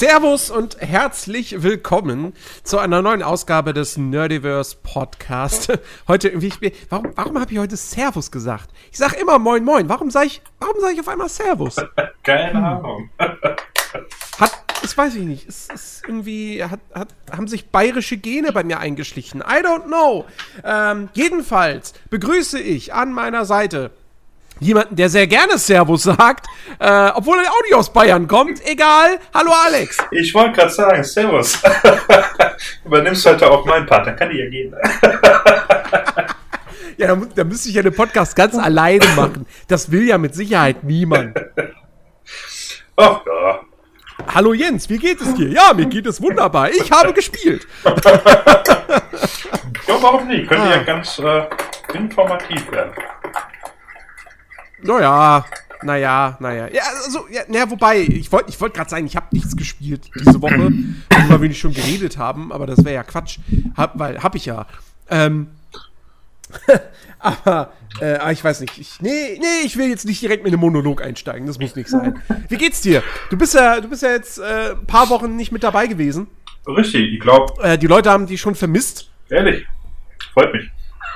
Servus und herzlich willkommen zu einer neuen Ausgabe des Nerdiverse Podcast. Heute irgendwie, ich, warum, warum habe ich heute Servus gesagt? Ich sage immer Moin Moin. Warum sage ich, warum sage ich auf einmal Servus? Keine Ahnung. Hat, das weiß ich nicht. Es ist irgendwie, hat, hat, haben sich bayerische Gene bei mir eingeschlichen. I don't know. Ähm, jedenfalls begrüße ich an meiner Seite jemanden, der sehr gerne Servus sagt, äh, obwohl er auch nicht aus Bayern kommt. Egal. Hallo Alex. Ich wollte gerade sagen, Servus. Übernimmst heute auch meinen Part, dann kann ich ja gehen. ja, da, da müsste ich ja den Podcast ganz alleine machen. Das will ja mit Sicherheit niemand. Ach ja. Hallo Jens, wie geht es dir? Ja, mir geht es wunderbar. Ich habe gespielt. ja, warum nicht? Könnte ah. ja ganz äh, informativ werden. Naja, naja, naja. Ja, also, ja, naja, wobei, ich wollte ich wollt gerade sagen, ich habe nichts gespielt diese Woche, worüber wir nicht schon geredet haben, aber das wäre ja Quatsch, hab, weil hab ich ja. Ähm, aber, äh, ich weiß nicht. Ich, nee, nee, ich will jetzt nicht direkt mit einem Monolog einsteigen. Das muss nicht sein. Wie geht's dir? Du bist ja, du bist ja jetzt äh, ein paar Wochen nicht mit dabei gewesen. Richtig, ich glaube. Äh, die Leute haben dich schon vermisst. Ehrlich, freut mich.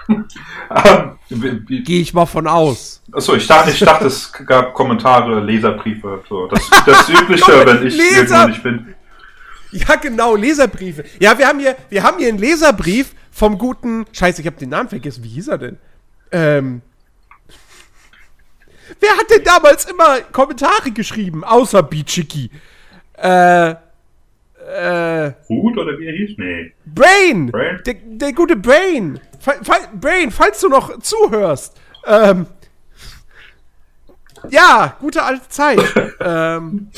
Ähm, Gehe ich mal von aus. Achso, ich dachte, ich dachte, es gab Kommentare, Leserbriefe. So. Das, das Übliche, wenn ich Leser nicht bin. Ja, genau, Leserbriefe. Ja, wir haben hier, wir haben hier einen Leserbrief vom guten. Scheiße, ich habe den Namen vergessen. Wie hieß er denn? Ähm. Wer hat denn damals immer Kommentare geschrieben, außer Bichiki? Äh. Äh. Hut oder wie er hieß? Nee. Brain! Brain? Der, der gute Brain! Fall, fall, Brain, falls du noch zuhörst. Ähm. Ja, gute alte Zeit. ähm.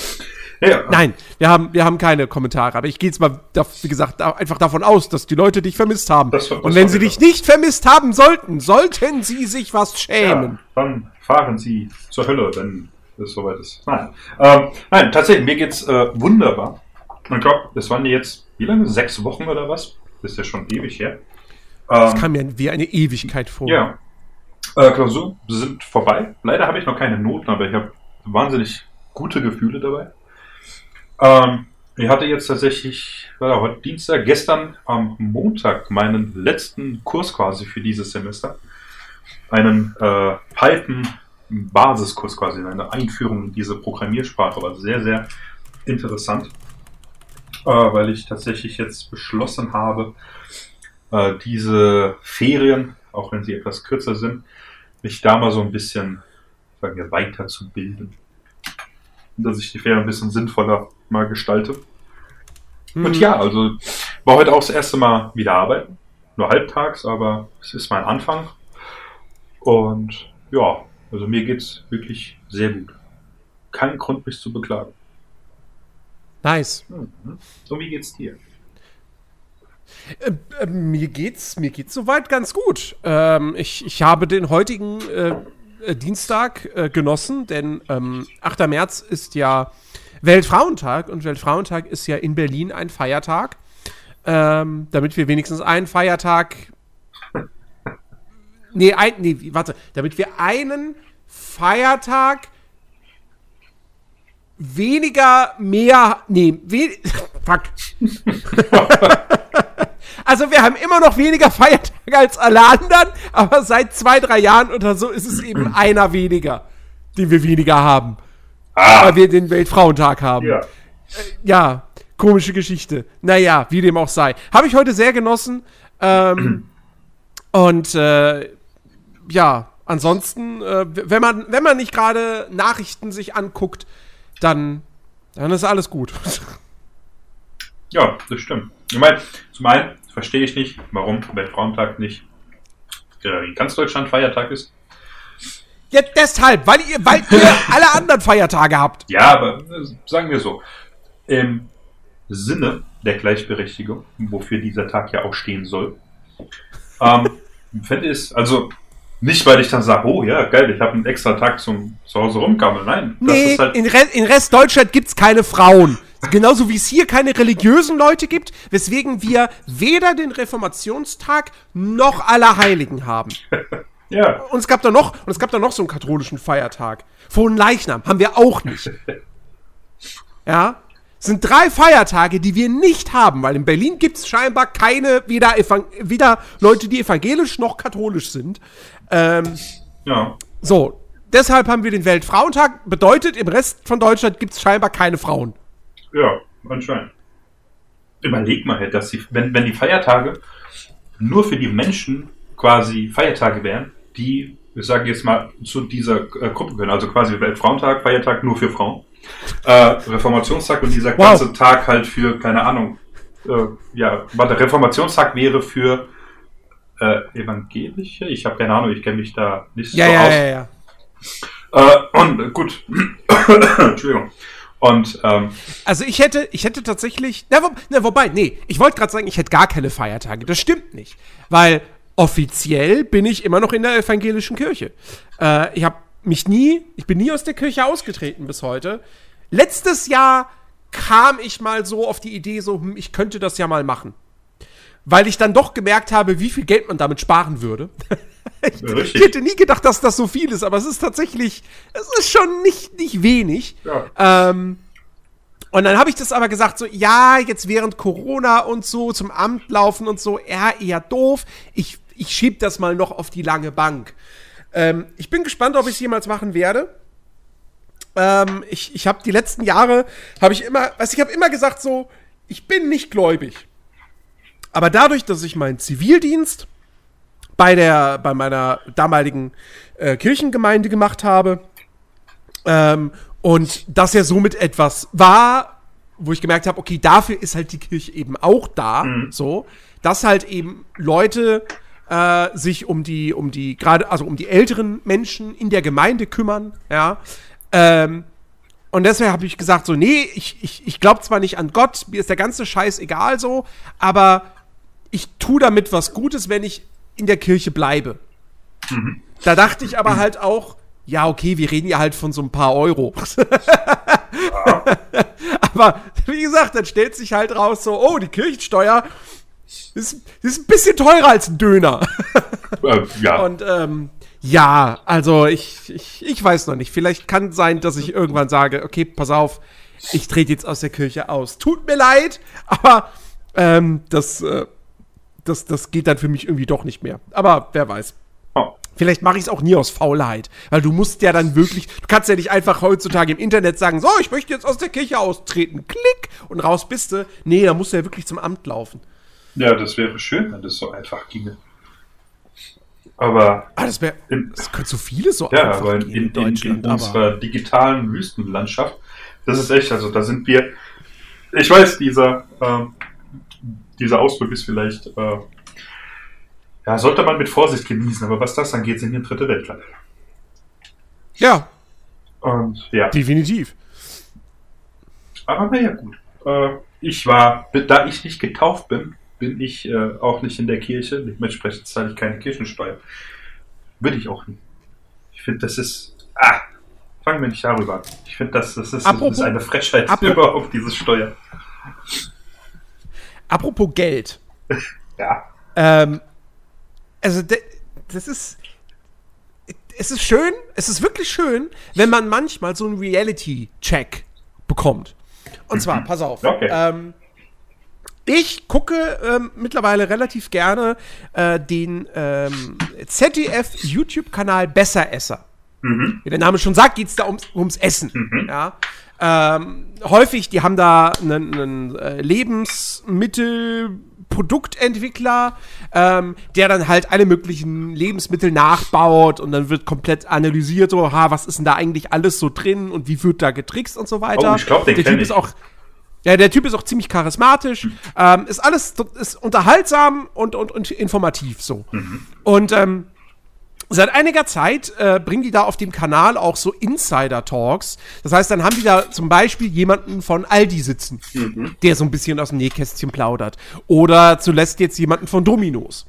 Ja. Nein, wir haben, wir haben keine Kommentare, aber ich gehe jetzt mal, wie gesagt, einfach davon aus, dass die Leute dich vermisst haben. Das, das Und wenn sie dich nicht vermisst haben sollten, sollten sie sich was schämen. Ja, dann fahren sie zur Hölle, wenn es soweit ist. Nein, ähm, nein tatsächlich, mir geht's äh, wunderbar. Ich glaube, das waren jetzt, wie lange? Sechs Wochen oder was? Das ist ja schon ewig her. Das ähm, kam mir wie eine Ewigkeit vor. Ja. Äh, Klausuren sind vorbei. Leider habe ich noch keine Noten, aber ich habe wahnsinnig gute Gefühle dabei. Ähm, ich hatte jetzt tatsächlich, war heute Dienstag, gestern am Montag meinen letzten Kurs quasi für dieses Semester. Einen äh, Python-Basiskurs quasi, eine Einführung in diese Programmiersprache. War sehr, sehr interessant, äh, weil ich tatsächlich jetzt beschlossen habe, äh, diese Ferien, auch wenn sie etwas kürzer sind, mich da mal so ein bisschen sagen wir, weiterzubilden. Dass ich die Ferien ein bisschen sinnvoller mal gestalte. Mhm. Und ja, also war heute auch das erste Mal wieder arbeiten. Nur halbtags, aber es ist mein Anfang. Und ja, also mir geht's wirklich sehr gut. Kein Grund, mich zu beklagen. Nice. Mhm. Und wie geht's dir? Äh, äh, mir geht's, mir geht's soweit ganz gut. Ähm, ich, ich habe den heutigen äh, äh Dienstag äh, genossen, denn ähm, 8. März ist ja Weltfrauentag und Weltfrauentag ist ja in Berlin ein Feiertag. Ähm, damit wir wenigstens einen Feiertag. Nee, ein, nee, warte. Damit wir einen Feiertag weniger mehr. Nee, we fuck. Also wir haben immer noch weniger Feiertage als alle anderen, aber seit zwei, drei Jahren oder so ist es eben einer weniger, den wir weniger haben. Ah. Weil wir den Weltfrauentag haben. Ja. Äh, ja, komische Geschichte. Naja, wie dem auch sei. Habe ich heute sehr genossen. Ähm, und äh, ja, ansonsten, äh, wenn, man, wenn man nicht gerade Nachrichten sich anguckt, dann, dann ist alles gut. Ja, das stimmt. Ich meine, zum einen verstehe ich nicht, warum Weltfrauentag nicht in ganz Deutschland Feiertag ist. Ja, deshalb, weil ihr, weil ihr alle anderen Feiertage habt. Ja, aber äh, sagen wir so, im Sinne der Gleichberechtigung, wofür dieser Tag ja auch stehen soll, ähm, fände es, also nicht, weil ich dann sage, oh ja, geil, ich habe einen extra Tag zum zu Hause rumgammeln. Nein, das nee, ist halt. In, Re in Rest Deutschland gibt es keine Frauen. Genauso wie es hier keine religiösen Leute gibt, weswegen wir weder den Reformationstag noch Allerheiligen haben. ja. Und es gab da noch, und es gab da noch so einen katholischen Feiertag. Frohen Leichnam haben wir auch nicht. Ja. sind drei Feiertage, die wir nicht haben, weil in Berlin gibt es scheinbar keine, weder, weder Leute, die evangelisch noch katholisch sind. Ähm, ja. So, deshalb haben wir den Weltfrauentag. Bedeutet, im Rest von Deutschland gibt es scheinbar keine Frauen. Ja, anscheinend. Überleg mal, halt, dass die, wenn, wenn die Feiertage nur für die Menschen quasi Feiertage wären, die, ich sage jetzt mal, zu dieser äh, Gruppe gehören. Also quasi Weltfrauentag, Feiertag nur für Frauen. Äh, Reformationstag und dieser wow. ganze Tag halt für, keine Ahnung, äh, ja, warte, Reformationstag wäre für äh, Evangelische? Ich habe keine Ahnung, ich kenne mich da nicht ja, so ja, aus. Ja, ja, ja. Äh, und gut. Entschuldigung. Und, ähm, also ich hätte, ich hätte tatsächlich, na, wo, na wobei, nee, ich wollte gerade sagen, ich hätte gar keine Feiertage. Das stimmt nicht, weil offiziell bin ich immer noch in der evangelischen Kirche. Äh, ich habe mich nie, ich bin nie aus der Kirche ausgetreten bis heute. Letztes Jahr kam ich mal so auf die Idee, so, hm, ich könnte das ja mal machen weil ich dann doch gemerkt habe, wie viel Geld man damit sparen würde. ich, ich hätte nie gedacht, dass das so viel ist, aber es ist tatsächlich, es ist schon nicht, nicht wenig. Ja. Ähm, und dann habe ich das aber gesagt, so, ja, jetzt während Corona und so zum Amt laufen und so, ja, eher doof. Ich, ich schieb das mal noch auf die lange Bank. Ähm, ich bin gespannt, ob ich es jemals machen werde. Ähm, ich ich habe die letzten Jahre, habe ich immer, also ich habe immer gesagt so, ich bin nicht gläubig. Aber dadurch, dass ich meinen Zivildienst bei der, bei meiner damaligen äh, Kirchengemeinde gemacht habe, ähm, und das ja somit etwas war, wo ich gemerkt habe, okay, dafür ist halt die Kirche eben auch da, mhm. so, dass halt eben Leute äh, sich um die, um die, gerade, also um die älteren Menschen in der Gemeinde kümmern, ja. Ähm, und deswegen habe ich gesagt, so, nee, ich, ich, ich glaube zwar nicht an Gott, mir ist der ganze Scheiß egal so, aber ich tue damit was Gutes, wenn ich in der Kirche bleibe. Mhm. Da dachte ich aber halt auch, ja, okay, wir reden ja halt von so ein paar Euro. Ja. aber wie gesagt, dann stellt sich halt raus so, oh, die Kirchensteuer ist, ist ein bisschen teurer als ein Döner. Äh, ja. Und ähm, ja, also ich, ich, ich weiß noch nicht. Vielleicht kann sein, dass ich irgendwann sage, okay, pass auf, ich trete jetzt aus der Kirche aus. Tut mir leid, aber ähm, das äh, das, das geht dann für mich irgendwie doch nicht mehr. Aber wer weiß. Oh. Vielleicht mache ich es auch nie aus Faulheit, weil du musst ja dann wirklich, du kannst ja nicht einfach heutzutage im Internet sagen, so, ich möchte jetzt aus der Kirche austreten, klick und raus bist du. Nee, da musst du ja wirklich zum Amt laufen. Ja, das wäre schön, wenn das so einfach ginge. Aber. Ah, das wäre. Das könnte so viele so ja, einfach aber in, in, in, in unserer digitalen Wüstenlandschaft, das ist echt, also da sind wir. Ich weiß, dieser, ähm, dieser Ausdruck ist vielleicht, äh, ja, sollte man mit Vorsicht genießen, aber was das angeht, sind wir ein dritte Weltland. Ja. Und ja. Definitiv. Aber naja, gut. Äh, ich war, da ich nicht getauft bin, bin ich äh, auch nicht in der Kirche. Dementsprechend zahle ich keine Kirchensteuer. Würde ich auch nicht. Ich finde, das ist. Ah, fangen wir nicht darüber an. Ich finde, das, das, ist, das ist eine Frechheit überhaupt, diese Steuer. Apropos Geld. ja. Ähm, also, das ist. Es ist schön, es ist wirklich schön, wenn man manchmal so einen Reality-Check bekommt. Und zwar, mhm. pass auf. Okay. Ähm, ich gucke ähm, mittlerweile relativ gerne äh, den ähm, ZDF-YouTube-Kanal Besseresser. Mhm. Wie der Name schon sagt, geht es da ums, ums Essen. Mhm. Ja? Ähm, häufig, die haben da einen, einen äh, Lebensmittelproduktentwickler, ähm, der dann halt alle möglichen Lebensmittel nachbaut und dann wird komplett analysiert, so, ha, was ist denn da eigentlich alles so drin und wie wird da getrickst und so weiter. Oh, ich glaube, der Typ ist auch ja, der Typ ist auch ziemlich charismatisch, mhm. ähm, ist alles ist unterhaltsam und, und, und informativ so. Mhm. Und ähm, Seit einiger Zeit äh, bringen die da auf dem Kanal auch so Insider-Talks. Das heißt, dann haben die da zum Beispiel jemanden von Aldi sitzen, mhm. der so ein bisschen aus dem Nähkästchen plaudert. Oder zuletzt jetzt jemanden von Dominos.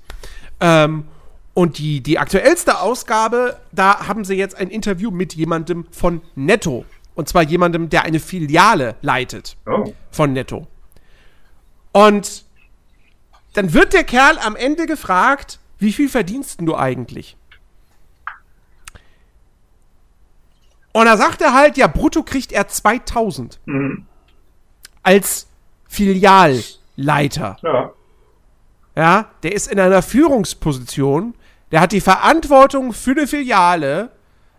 Ähm, und die, die aktuellste Ausgabe, da haben sie jetzt ein Interview mit jemandem von Netto. Und zwar jemandem, der eine Filiale leitet oh. von Netto. Und dann wird der Kerl am Ende gefragt, wie viel verdienst du eigentlich? Und da sagt er halt, ja, brutto kriegt er 2000. Mhm. als Filialleiter. Ja. Ja, der ist in einer Führungsposition, der hat die Verantwortung für eine Filiale.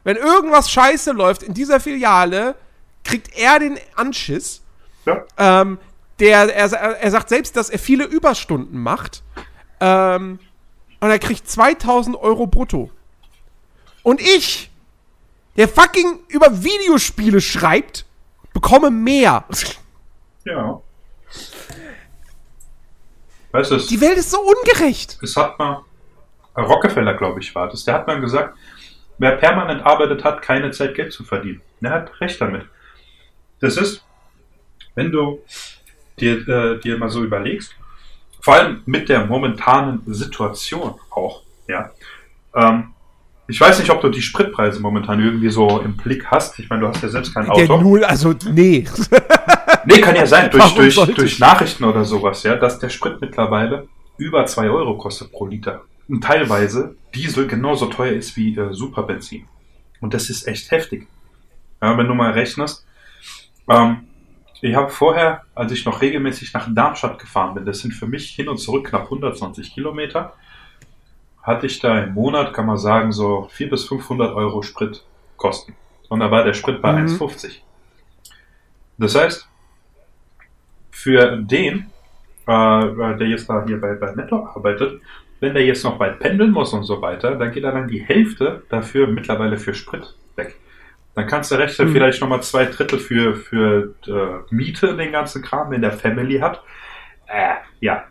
Wenn irgendwas scheiße läuft in dieser Filiale, kriegt er den Anschiss. Ja. Ähm, der, er, er sagt selbst, dass er viele Überstunden macht. Ähm, und er kriegt 2000 Euro brutto. Und ich, der fucking über Videospiele schreibt, bekomme mehr. Ja. Weißt du, Die Welt ist so ungerecht. Es hat mal, Rockefeller, glaube ich, war das. Der hat mal gesagt, wer permanent arbeitet, hat keine Zeit, Geld zu verdienen. Er hat recht damit. Das ist, wenn du dir, äh, dir mal so überlegst, vor allem mit der momentanen Situation auch, ja. Ähm, ich weiß nicht, ob du die Spritpreise momentan irgendwie so im Blick hast. Ich meine, du hast ja selbst kein Auto. Der Null, also nee. nee, kann ja sein, durch, durch, durch Nachrichten oder sowas, ja, dass der Sprit mittlerweile über 2 Euro kostet pro Liter. Und teilweise Diesel genauso teuer ist wie äh, Superbenzin. Und das ist echt heftig. Ja, wenn du mal rechnest, ähm, ich habe vorher, als ich noch regelmäßig nach Darmstadt gefahren bin, das sind für mich hin und zurück knapp 120 Kilometer, hatte ich da im Monat, kann man sagen, so 400 bis 500 Euro Spritkosten. Und da war der Sprit bei mhm. 1,50. Das heißt, für den, äh, der jetzt da hier bei, bei Netto arbeitet, wenn der jetzt noch weit pendeln muss und so weiter, dann geht er dann die Hälfte dafür mittlerweile für Sprit weg. Dann kannst du rechnen, mhm. vielleicht nochmal zwei Drittel für, für äh, Miete, den ganzen Kram, wenn der Family hat. Äh, ja.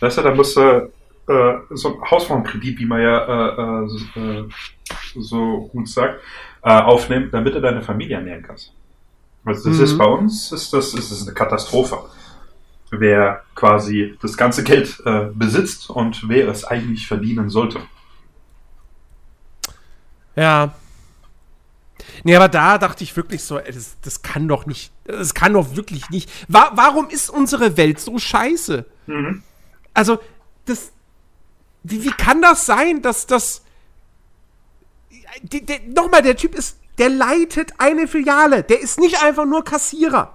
Weißt du, da musst du äh, so ein Hausfrauenkredit, wie man ja äh, äh, so gut sagt, äh, aufnehmen, damit du deine Familie ernähren kannst. Also das mhm. ist bei uns, ist das, ist das eine Katastrophe. Wer quasi das ganze Geld äh, besitzt und wer es eigentlich verdienen sollte. Ja, Nee, aber da dachte ich wirklich so, das, das kann doch nicht, das kann doch wirklich nicht. Wa warum ist unsere Welt so scheiße? Mhm. Also, das, wie, wie kann das sein, dass das, nochmal, der Typ ist, der leitet eine Filiale, der ist nicht einfach nur Kassierer.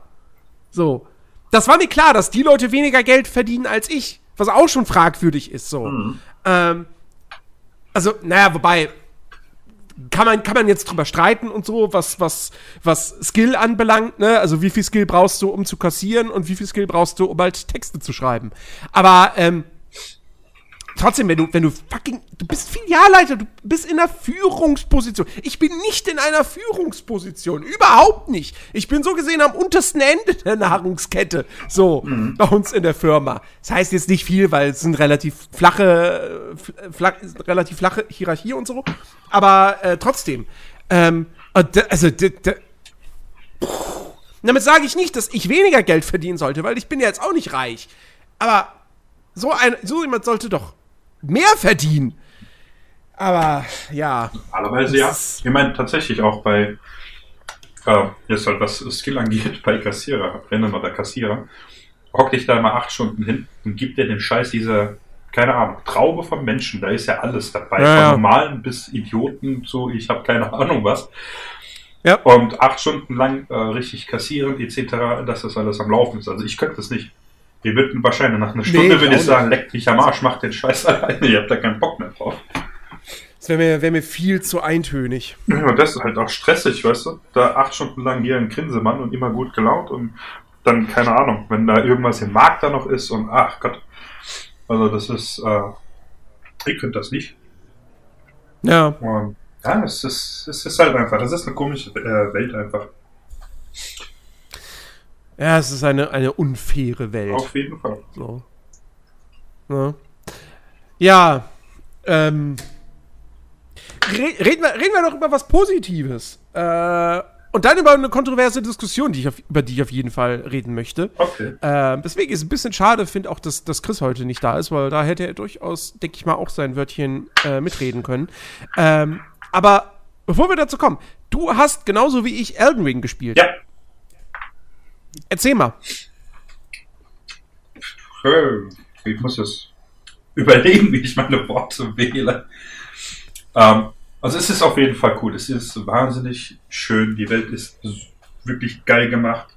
So. Das war mir klar, dass die Leute weniger Geld verdienen als ich, was auch schon fragwürdig ist, so. Mhm. Ähm, also, naja, wobei, kann man, kann man jetzt drüber streiten und so, was, was, was Skill anbelangt, ne? Also wie viel Skill brauchst du, um zu kassieren und wie viel Skill brauchst du, um halt Texte zu schreiben. Aber ähm, trotzdem, wenn du, wenn du fucking, du bist Filialleiter, du bist in einer Führungsposition. Ich bin nicht in einer Führungsposition, überhaupt nicht. Ich bin so gesehen am untersten Ende der Nahrungskette, so mhm. bei uns in der Firma. Das heißt jetzt nicht viel, weil es sind relativ flache, flach, relativ flache Hierarchie und so. Aber äh, trotzdem, ähm, also damit sage ich nicht, dass ich weniger Geld verdienen sollte, weil ich bin ja jetzt auch nicht reich. Aber so, ein, so jemand sollte doch mehr verdienen. Aber ja. Normalerweise ja. Ich meine tatsächlich auch bei, äh, jetzt halt was Skill angeht, bei Kassierer, Rennen oder Kassierer, hock dich da mal acht Stunden hin und gib dir den Scheiß dieser, keine Ahnung, Traube von Menschen, da ist ja alles dabei, ja, von normalen bis Idioten so, ich habe keine Ahnung was. Ja. Und acht Stunden lang äh, richtig kassieren etc., dass das alles am Laufen ist. Also ich könnte das nicht. Die würden wahrscheinlich nach einer Stunde, nee, würde ich sagen, leckt mich am Arsch, macht den Scheiß alleine, ihr habt da keinen Bock mehr drauf. Das wäre mir, wär mir viel zu eintönig. Ja, das ist halt auch stressig, weißt du? Da acht Stunden lang hier ein Grinsemann und immer gut gelaunt und dann, keine Ahnung, wenn da irgendwas im Markt da noch ist und ach Gott. Also das ist, äh, ich könnte das nicht. Ja. Und, ja, es ist, es ist halt einfach, das ist eine komische äh, Welt einfach. Ja, es ist eine, eine unfaire Welt. Auf jeden Fall. So. Ja, ja ähm, reden, wir, reden wir doch über was Positives. Äh, und dann über eine kontroverse Diskussion, die ich auf, über die ich auf jeden Fall reden möchte. Okay. Äh, deswegen ist es ein bisschen schade, finde auch, dass, dass Chris heute nicht da ist, weil da hätte er durchaus, denke ich mal, auch sein Wörtchen äh, mitreden können. Ähm, aber bevor wir dazu kommen, du hast genauso wie ich Elden Ring gespielt. Ja. Erzähl mal. Ich muss jetzt überlegen, wie ich meine Worte wähle. Ähm, also es ist auf jeden Fall cool. Es ist wahnsinnig schön. Die Welt ist wirklich geil gemacht.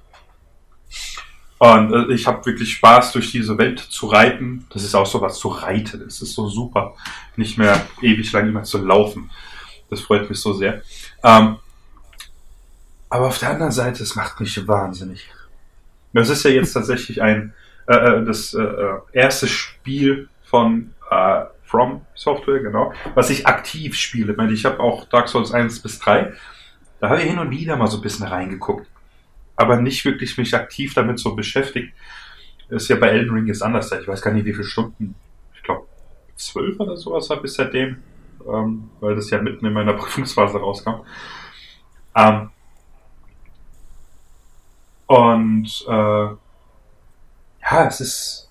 Und äh, ich habe wirklich Spaß, durch diese Welt zu reiten. Das ist auch so was zu reiten. Das ist so super. Nicht mehr ewig lang immer zu laufen. Das freut mich so sehr. Ähm, aber auf der anderen Seite, es macht mich wahnsinnig. Das ist ja jetzt tatsächlich ein äh, äh das äh, äh, erste Spiel von äh, From Software, genau, was ich aktiv spiele. Ich, ich habe auch Dark Souls 1 bis 3. Da habe ich hin und wieder mal so ein bisschen reingeguckt aber nicht wirklich mich aktiv damit so beschäftigt. Ist ja bei Elden Ring jetzt anders. Ich weiß gar nicht, wie viele Stunden. Ich glaube, zwölf oder sowas habe ich seitdem, ähm, weil das ja mitten in meiner Prüfungsphase rauskam. Ähm, und äh, ja, es ist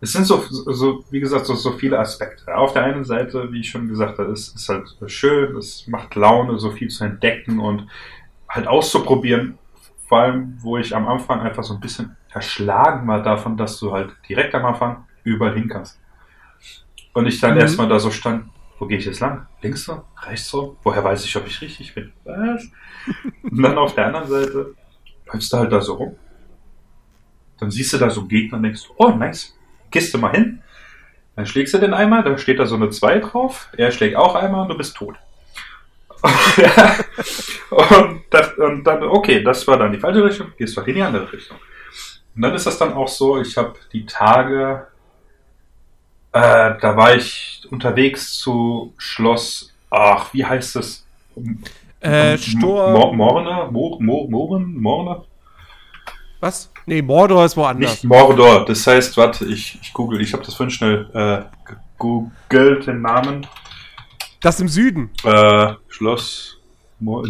es sind so, so wie gesagt, so, so viele Aspekte. Auf der einen Seite, wie ich schon gesagt habe, ist, ist halt schön, es macht Laune, so viel zu entdecken und halt auszuprobieren, vor allem, wo ich am Anfang einfach so ein bisschen erschlagen war davon, dass du halt direkt am Anfang überall hin kannst. Und ich dann mhm. erstmal da so stand, wo gehe ich jetzt lang? Links so? Rechts so? Woher weiß ich, ob ich richtig bin? Was? Und dann auf der anderen Seite läufst du halt da so rum. Dann siehst du da so einen Gegner und denkst, oh nice, gehst du mal hin. Dann schlägst du den einmal, da steht da so eine 2 drauf, er schlägt auch einmal und du bist tot. und, das, und, dann, okay, das war dann die falsche Richtung, gehst du halt in die andere Richtung. Und dann ist das dann auch so, ich habe die Tage, äh, da war ich unterwegs zu Schloss, ach, wie heißt das? Äh, Stor... Mor Morne? Mor Mor Moren? Morne? Was? Nee, Mordor ist woanders. Nicht Mordor, das heißt, warte, ich, ich google, ich habe das vorhin schnell äh, gegoogelt, den Namen. Das im Süden. Äh, Schloss.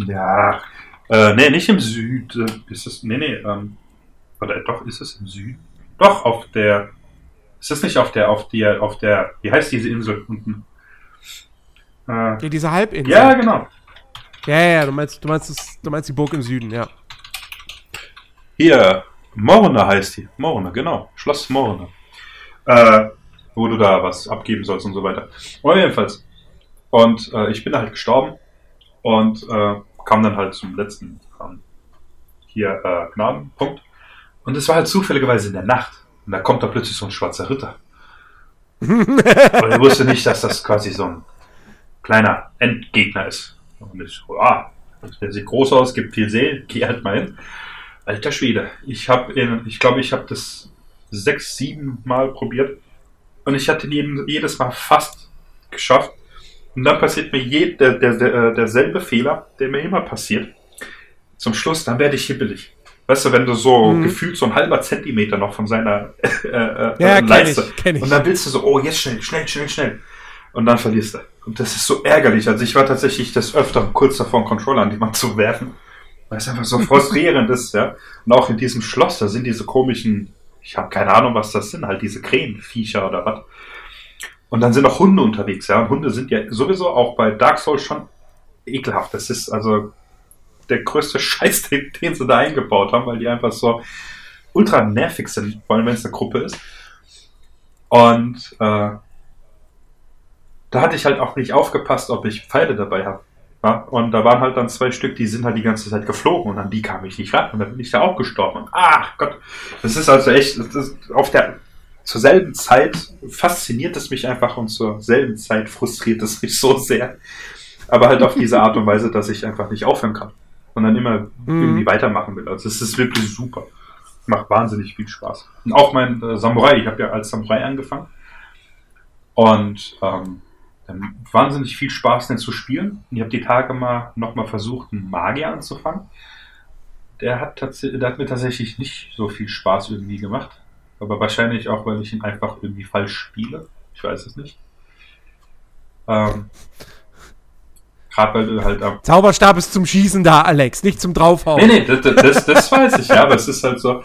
Ja. Äh, nee, nicht im Süden. Ist es. Nee, nee. Ähm, oder doch, ist es im Süden? Doch, auf der. Ist es nicht auf der, auf der, auf der. Wie heißt diese Insel unten? Äh, ja, diese Halbinsel. Ja, genau. Ja, ja, du meinst, du meinst, das, du meinst die Burg im Süden, ja. Hier, Morne heißt die. Morne, genau. Schloss Morne. Äh, wo du da was abgeben sollst und so weiter. Aber jedenfalls, und äh, ich bin halt gestorben und äh, kam dann halt zum letzten ähm, hier äh, Gnadenpunkt. Und es war halt zufälligerweise in der Nacht. Und da kommt da plötzlich so ein schwarzer Ritter. und ich wusste nicht, dass das quasi so ein kleiner Endgegner ist. Und ich ah, der sieht groß aus, gibt viel Seelen, geh halt mal hin. Alter Schwede, ich habe, ich glaube, ich habe das sechs, sieben Mal probiert und ich hatte jeden, jedes Mal fast geschafft. Und dann passiert mir je, der, der, der, äh, derselbe Fehler, der mir immer passiert. Zum Schluss, dann werde ich hibbelig. Weißt du, wenn du so mhm. gefühlt so ein halber Zentimeter noch von seiner äh, äh, ja, Leiste. Ich, kenn ich. Und dann willst du so, oh, jetzt schnell, schnell, schnell, schnell. Und dann verlierst du. Und das ist so ärgerlich. Also ich war tatsächlich das öfter kurz davor, einen Controller an jemanden zu werfen. Weil es einfach so frustrierend ist, ja. Und auch in diesem Schloss, da sind diese komischen, ich habe keine Ahnung, was das sind, halt diese Krähenviecher oder was. Und dann sind auch Hunde unterwegs, ja. Und Hunde sind ja sowieso auch bei Dark Souls schon ekelhaft. Das ist also der größte Scheiß, den, den sie da eingebaut haben, weil die einfach so ultra nervig sind, vor allem wenn es eine Gruppe ist. Und äh, da hatte ich halt auch nicht aufgepasst, ob ich Pfeile dabei habe. Ja? Und da waren halt dann zwei Stück, die sind halt die ganze Zeit geflogen und an die kam ich nicht ran und dann bin ich da auch gestorben. Und, ach Gott, das ist also echt, das ist auf der zur selben Zeit fasziniert es mich einfach und zur selben Zeit frustriert es mich so sehr. Aber halt auf diese Art und Weise, dass ich einfach nicht aufhören kann, sondern immer mhm. irgendwie weitermachen will. Also es ist wirklich super. Macht wahnsinnig viel Spaß. Und auch mein äh, Samurai, ich habe ja als Samurai angefangen. Und ähm, dann wahnsinnig viel Spaß, den zu spielen. Und ich habe die Tage mal nochmal versucht, einen Magier anzufangen. Der hat, der hat mir tatsächlich nicht so viel Spaß irgendwie gemacht. Aber wahrscheinlich auch, weil ich ihn einfach irgendwie falsch spiele. Ich weiß es nicht. Ähm, Gerade weil du halt am. Zauberstab ist zum Schießen da, Alex, nicht zum Draufhauen. Nee, nee, das, das, das weiß ich, ja, aber es ist halt so.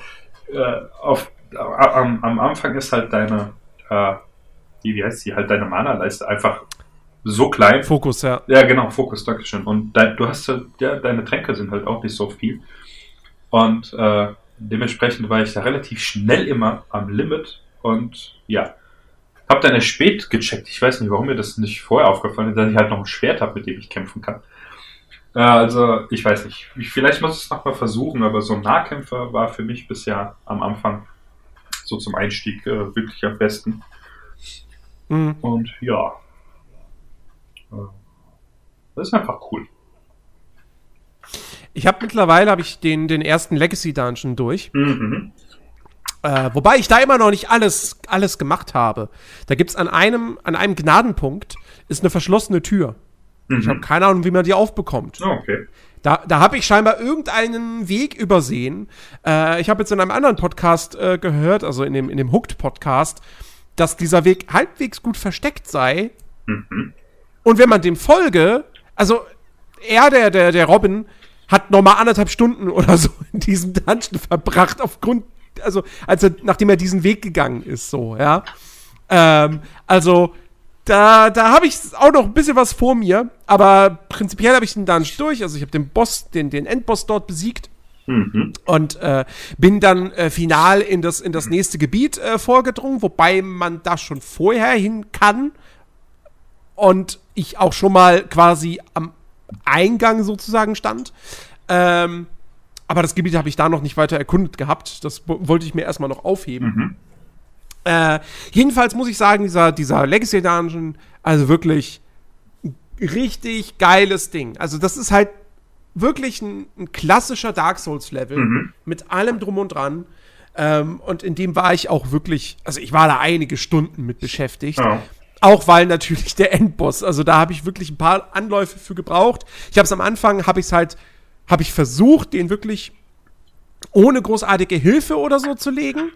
Äh, auf, am, am Anfang ist halt deine. Äh, wie, wie heißt die? Halt deine Mana-Leiste einfach so klein. Fokus, ja. Ja, genau, Fokus, Dankeschön. Und dein, du hast halt, ja, deine Tränke sind halt auch nicht so viel. Und äh, Dementsprechend war ich da relativ schnell immer am Limit und ja, hab dann erst spät gecheckt. Ich weiß nicht, warum mir das nicht vorher aufgefallen ist, dass ich halt noch ein Schwert habe, mit dem ich kämpfen kann. Ja, also ich weiß nicht. Vielleicht muss ich es nochmal versuchen, aber so ein Nahkämpfer war für mich bisher am Anfang so zum Einstieg äh, wirklich am besten. Mhm. Und ja. Äh, das ist einfach cool. Ich habe mittlerweile hab ich den, den ersten Legacy Dungeon durch. Mhm. Äh, wobei ich da immer noch nicht alles, alles gemacht habe. Da gibt es an einem, an einem Gnadenpunkt ist eine verschlossene Tür. Mhm. Ich habe keine Ahnung, wie man die aufbekommt. Oh, okay. Da, da habe ich scheinbar irgendeinen Weg übersehen. Äh, ich habe jetzt in einem anderen Podcast äh, gehört, also in dem, in dem Hooked-Podcast, dass dieser Weg halbwegs gut versteckt sei. Mhm. Und wenn man dem folge, also er, der, der, der Robin, hat nochmal anderthalb Stunden oder so in diesem Dungeon verbracht, aufgrund, also, als er, nachdem er diesen Weg gegangen ist, so, ja. Ähm, also, da, da habe ich auch noch ein bisschen was vor mir, aber prinzipiell habe ich den Dungeon durch. Also ich habe den Boss, den, den Endboss dort besiegt. Mhm. Und äh, bin dann äh, final in das, in das nächste Gebiet äh, vorgedrungen, wobei man da schon vorher hin kann. Und ich auch schon mal quasi am Eingang sozusagen stand. Ähm, aber das Gebiet habe ich da noch nicht weiter erkundet gehabt. Das wollte ich mir erstmal noch aufheben. Mhm. Äh, jedenfalls muss ich sagen, dieser, dieser Legacy Dungeon, also wirklich richtig geiles Ding. Also, das ist halt wirklich ein, ein klassischer Dark Souls-Level mhm. mit allem drum und dran. Ähm, und in dem war ich auch wirklich, also ich war da einige Stunden mit beschäftigt. Ja. Auch weil natürlich der Endboss, also da habe ich wirklich ein paar Anläufe für gebraucht. Ich habe es am Anfang, habe ich es halt, habe ich versucht, den wirklich ohne großartige Hilfe oder so zu legen.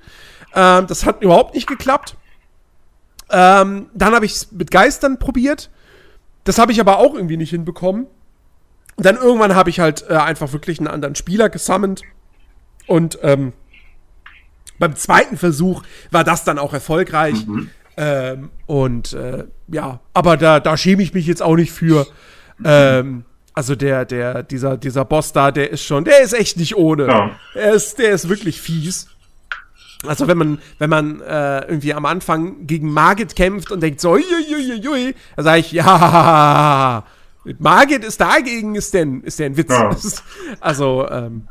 Ähm, das hat überhaupt nicht geklappt. Ähm, dann habe ich es mit Geistern probiert. Das habe ich aber auch irgendwie nicht hinbekommen. Und dann irgendwann habe ich halt äh, einfach wirklich einen anderen Spieler gesammelt. Und ähm, beim zweiten Versuch war das dann auch erfolgreich. Mhm. Ähm, und äh, ja, aber da, da schäme ich mich jetzt auch nicht für. Ähm, also der, der, dieser, dieser Boss da, der ist schon, der ist echt nicht ohne. Ja. Er ist, der ist wirklich fies. Also wenn man, wenn man äh, irgendwie am Anfang gegen Margit kämpft und denkt so, uiuiuiui, dann sage ich, ja, Margit ist dagegen, ist denn, ist der ein Witz. Ja. also, ähm,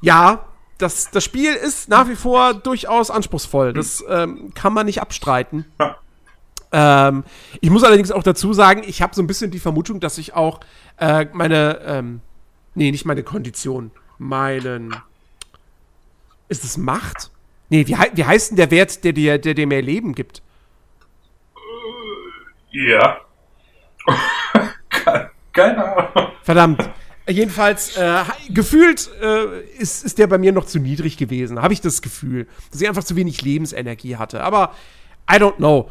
ja, das, das Spiel ist nach wie vor durchaus anspruchsvoll. Das ähm, kann man nicht abstreiten. Ja. Ähm, ich muss allerdings auch dazu sagen, ich habe so ein bisschen die Vermutung, dass ich auch äh, meine, ähm, nee, nicht meine Kondition, meinen, ist es Macht? Nee, wie, wie heißt denn der Wert, der dir, der dir mehr Leben gibt? Ja. Keine Ahnung. Verdammt. Jedenfalls, äh, gefühlt äh, ist, ist der bei mir noch zu niedrig gewesen. Habe ich das Gefühl, dass ich einfach zu wenig Lebensenergie hatte. Aber I don't know.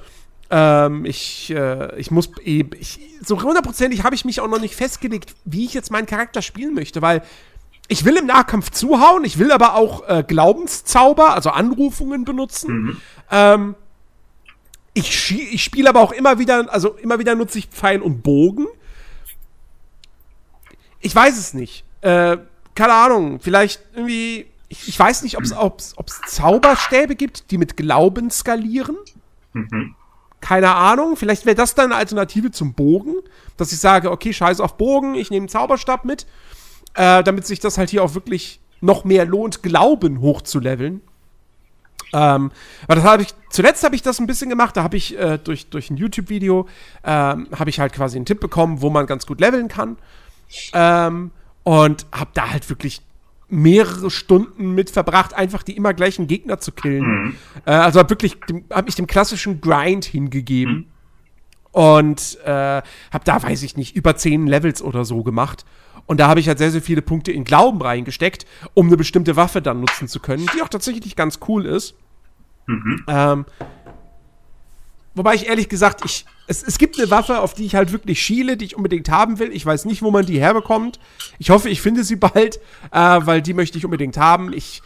Ähm, ich, äh, ich muss eben, ich, so hundertprozentig habe ich mich auch noch nicht festgelegt, wie ich jetzt meinen Charakter spielen möchte, weil ich will im Nahkampf zuhauen, ich will aber auch äh, Glaubenszauber, also Anrufungen benutzen. Mhm. Ähm, ich, ich spiele aber auch immer wieder, also immer wieder nutze ich Pfeil und Bogen. Ich weiß es nicht. Äh, keine Ahnung, vielleicht irgendwie. Ich, ich weiß nicht, ob es Zauberstäbe gibt, die mit Glauben skalieren. Mhm. Keine Ahnung. Vielleicht wäre das dann eine Alternative zum Bogen, dass ich sage, okay, scheiß auf Bogen, ich nehme einen Zauberstab mit äh, damit sich das halt hier auch wirklich noch mehr lohnt, Glauben hochzuleveln. Ähm, aber das habe ich, zuletzt habe ich das ein bisschen gemacht, da habe ich äh, durch, durch ein YouTube-Video, ähm, habe ich halt quasi einen Tipp bekommen, wo man ganz gut leveln kann. Ähm, und habe da halt wirklich mehrere Stunden mit verbracht, einfach die immer gleichen Gegner zu killen. Mhm. Äh, also hab wirklich, habe ich dem klassischen Grind hingegeben. Mhm. Und äh, habe da, weiß ich nicht, über zehn Levels oder so gemacht. Und da habe ich halt sehr, sehr viele Punkte in Glauben reingesteckt, um eine bestimmte Waffe dann nutzen zu können, die auch tatsächlich ganz cool ist. Mhm. Ähm, wobei ich ehrlich gesagt, ich, es, es gibt eine Waffe, auf die ich halt wirklich schiele, die ich unbedingt haben will. Ich weiß nicht, wo man die herbekommt. Ich hoffe, ich finde sie bald, äh, weil die möchte ich unbedingt haben. Ich.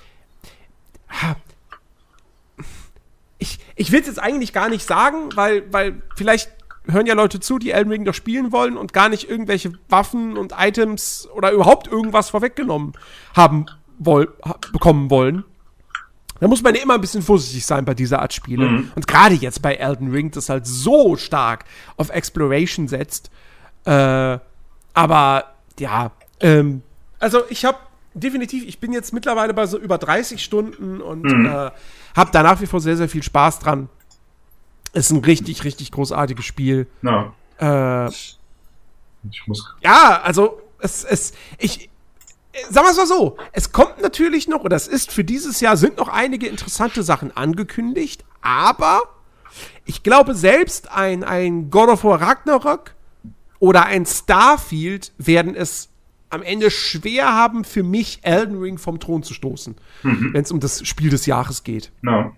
Ich, ich will es jetzt eigentlich gar nicht sagen, weil, weil vielleicht hören ja Leute zu, die Elden Ring doch spielen wollen und gar nicht irgendwelche Waffen und Items oder überhaupt irgendwas vorweggenommen haben woll bekommen wollen. Da muss man ja immer ein bisschen vorsichtig sein bei dieser Art Spiele. Mhm. Und gerade jetzt bei Elden Ring, das halt so stark auf Exploration setzt. Äh, aber ja, Ähm, also ich habe definitiv, ich bin jetzt mittlerweile bei so über 30 Stunden und mhm. äh, habe da nach wie vor sehr, sehr viel Spaß dran. Ist ein richtig, richtig großartiges Spiel. Ja. Äh. Ja, also es, es, ich, sagen wir es mal so, es kommt natürlich noch, oder es ist für dieses Jahr, sind noch einige interessante Sachen angekündigt, aber ich glaube, selbst ein, ein God of War Ragnarok oder ein Starfield werden es am Ende schwer haben, für mich Elden Ring vom Thron zu stoßen, mhm. wenn es um das Spiel des Jahres geht. Ja.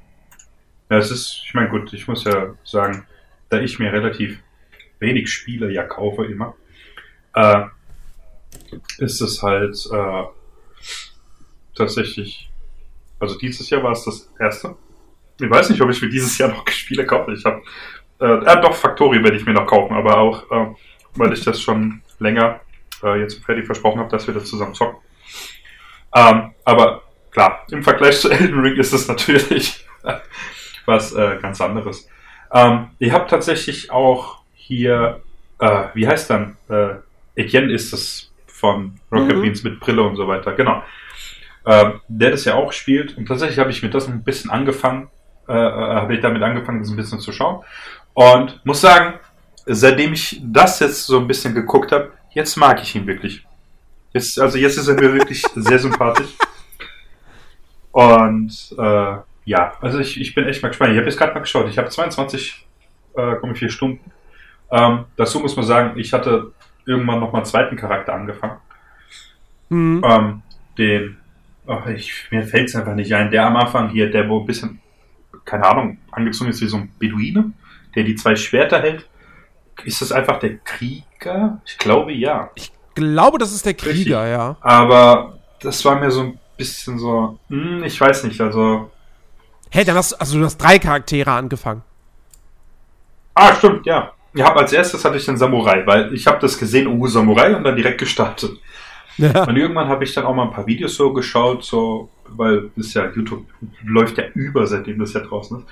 Ja, es ist, ich meine, gut, ich muss ja sagen, da ich mir relativ wenig Spiele ja kaufe immer, äh, ist es halt äh, tatsächlich, also dieses Jahr war es das erste. Ich weiß nicht, ob ich mir dieses Jahr noch Spiele kaufe. Ich habe, äh, äh, doch, Factory werde ich mir noch kaufen, aber auch, äh, weil ich das schon länger äh, jetzt Freddy versprochen habe, dass wir das zusammen zocken. Ähm, aber klar, im Vergleich zu Elden Ring ist es natürlich was äh, ganz anderes. Ähm, ich habe tatsächlich auch hier, äh, wie heißt dann, äh, Etienne ist das von Rocket mhm. Beans mit Brille und so weiter, genau. Ähm, der das ja auch spielt und tatsächlich habe ich mir das ein bisschen angefangen, äh, äh, habe ich damit angefangen, das ein bisschen zu schauen und muss sagen, seitdem ich das jetzt so ein bisschen geguckt habe, jetzt mag ich ihn wirklich. Jetzt, also jetzt ist er mir wirklich sehr sympathisch. Und äh, ja, also ich, ich bin echt mal gespannt. Ich habe jetzt gerade mal geschaut. Ich habe 22,4 äh, Stunden. Ähm, dazu muss man sagen, ich hatte irgendwann noch mal einen zweiten Charakter angefangen. Mhm. Ähm, den, ach, ich, mir fällt es einfach nicht ein. Der am Anfang hier, der wo ein bisschen, keine Ahnung, angezogen ist wie so ein Beduine, der die zwei Schwerter hält. Ist das einfach der Krieger? Ich glaube ja. Ich glaube, das ist der Krieger, Richtig. ja. Aber das war mir so ein bisschen so, hm, ich weiß nicht, also Hey, dann hast, also du hast drei Charaktere angefangen. Ah, stimmt, ja. Ich habe als erstes hatte ich den Samurai, weil ich habe das gesehen, oh, Samurai und dann direkt gestartet. Ja. Und irgendwann habe ich dann auch mal ein paar Videos so geschaut, so, weil das ja YouTube läuft ja über, seitdem das ja draußen ist.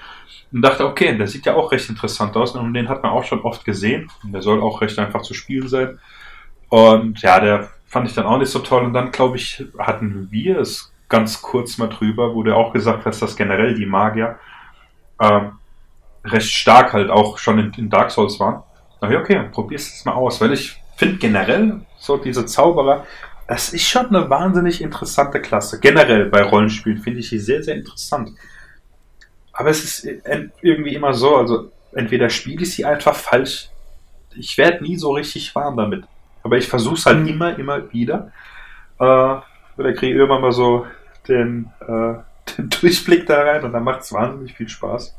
Und dachte, okay, der sieht ja auch recht interessant aus und den hat man auch schon oft gesehen. Und der soll auch recht einfach zu spielen sein. Und ja, der fand ich dann auch nicht so toll. Und dann, glaube ich, hatten wir es ganz kurz mal drüber, wo du auch gesagt hast, dass generell die Magier ähm, recht stark halt auch schon in, in Dark Souls waren. Na ja, okay, probier's es mal aus, weil ich finde generell so diese Zauberer, das ist schon eine wahnsinnig interessante Klasse. Generell bei Rollenspielen finde ich die sehr, sehr interessant. Aber es ist irgendwie immer so, also entweder spiele ich sie einfach falsch, ich werde nie so richtig warm damit. Aber ich versuche es halt mhm. immer, immer wieder. Äh, oder kriege irgendwann mal so den, äh, den Durchblick da rein und dann macht es wahnsinnig viel Spaß.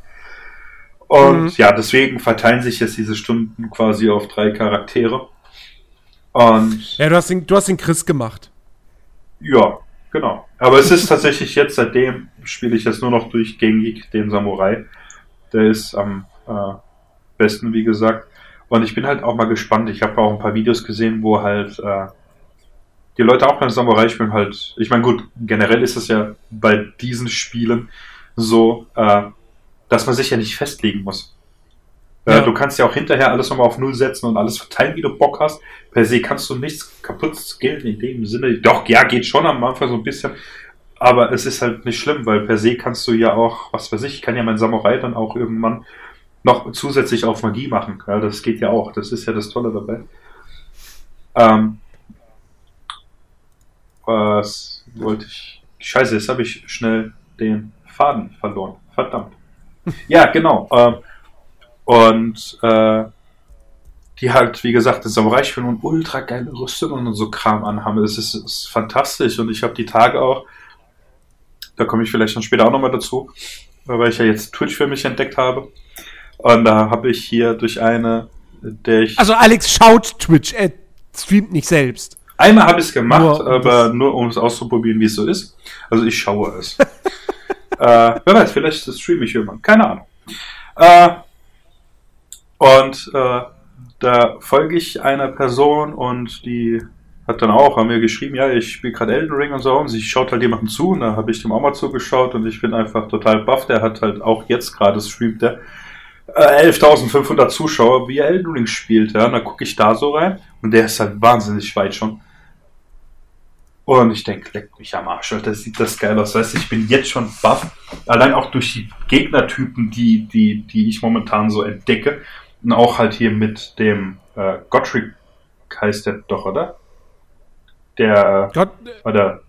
Und mhm. ja, deswegen verteilen sich jetzt diese Stunden quasi auf drei Charaktere. Und ja, du hast den, du hast den Chris gemacht. Ja, genau. Aber es ist tatsächlich jetzt, seitdem spiele ich jetzt nur noch durchgängig den Samurai. Der ist am äh, besten, wie gesagt. Und ich bin halt auch mal gespannt. Ich habe auch ein paar Videos gesehen, wo halt äh, die Leute auch beim Samurai spielen halt, ich meine, gut, generell ist es ja bei diesen Spielen so, äh, dass man sich ja nicht festlegen muss. Äh, ja. du kannst ja auch hinterher alles nochmal auf Null setzen und alles verteilen, wie du Bock hast. Per se kannst du nichts kaputt skillen in dem Sinne. Doch, ja, geht schon am Anfang so ein bisschen. Aber es ist halt nicht schlimm, weil per se kannst du ja auch, was weiß ich, ich kann ja mein Samurai dann auch irgendwann noch zusätzlich auf Magie machen. Ja, das geht ja auch. Das ist ja das Tolle dabei. Ähm, was wollte ich? Scheiße, jetzt habe ich schnell den Faden verloren. Verdammt. Ja, genau. Äh, und äh, die halt, wie gesagt, das Samurai-Spiel und ultra geile Rüstungen und so Kram anhaben. Das ist, ist fantastisch und ich habe die Tage auch, da komme ich vielleicht dann später auch nochmal dazu, weil ich ja jetzt Twitch für mich entdeckt habe. Und da habe ich hier durch eine, der ich. Also Alex schaut Twitch, er streamt nicht selbst. Einmal habe ich es gemacht, nur, aber nur um es auszuprobieren, wie es so ist. Also ich schaue es. äh, wer weiß, vielleicht streame ich irgendwann. Keine Ahnung. Äh, und äh, da folge ich einer Person und die hat dann auch an mir geschrieben, ja, ich spiele gerade Elden Ring und so und sie schaut halt jemandem zu und da habe ich dem auch mal zugeschaut und ich bin einfach total baff. Der hat halt auch jetzt gerade streamt der 11.500 äh, Zuschauer, wie er Elden Ring spielt. Ja, und dann gucke ich da so rein und der ist halt wahnsinnig weit schon. Und ich denke, leck mich am Arsch, Alter, sieht das geil aus. Weißt du, ich bin jetzt schon baff. Allein auch durch die Gegnertypen, die, die, die ich momentan so entdecke. Und auch halt hier mit dem äh, Gottrick heißt der doch, oder? Der, Gott, oder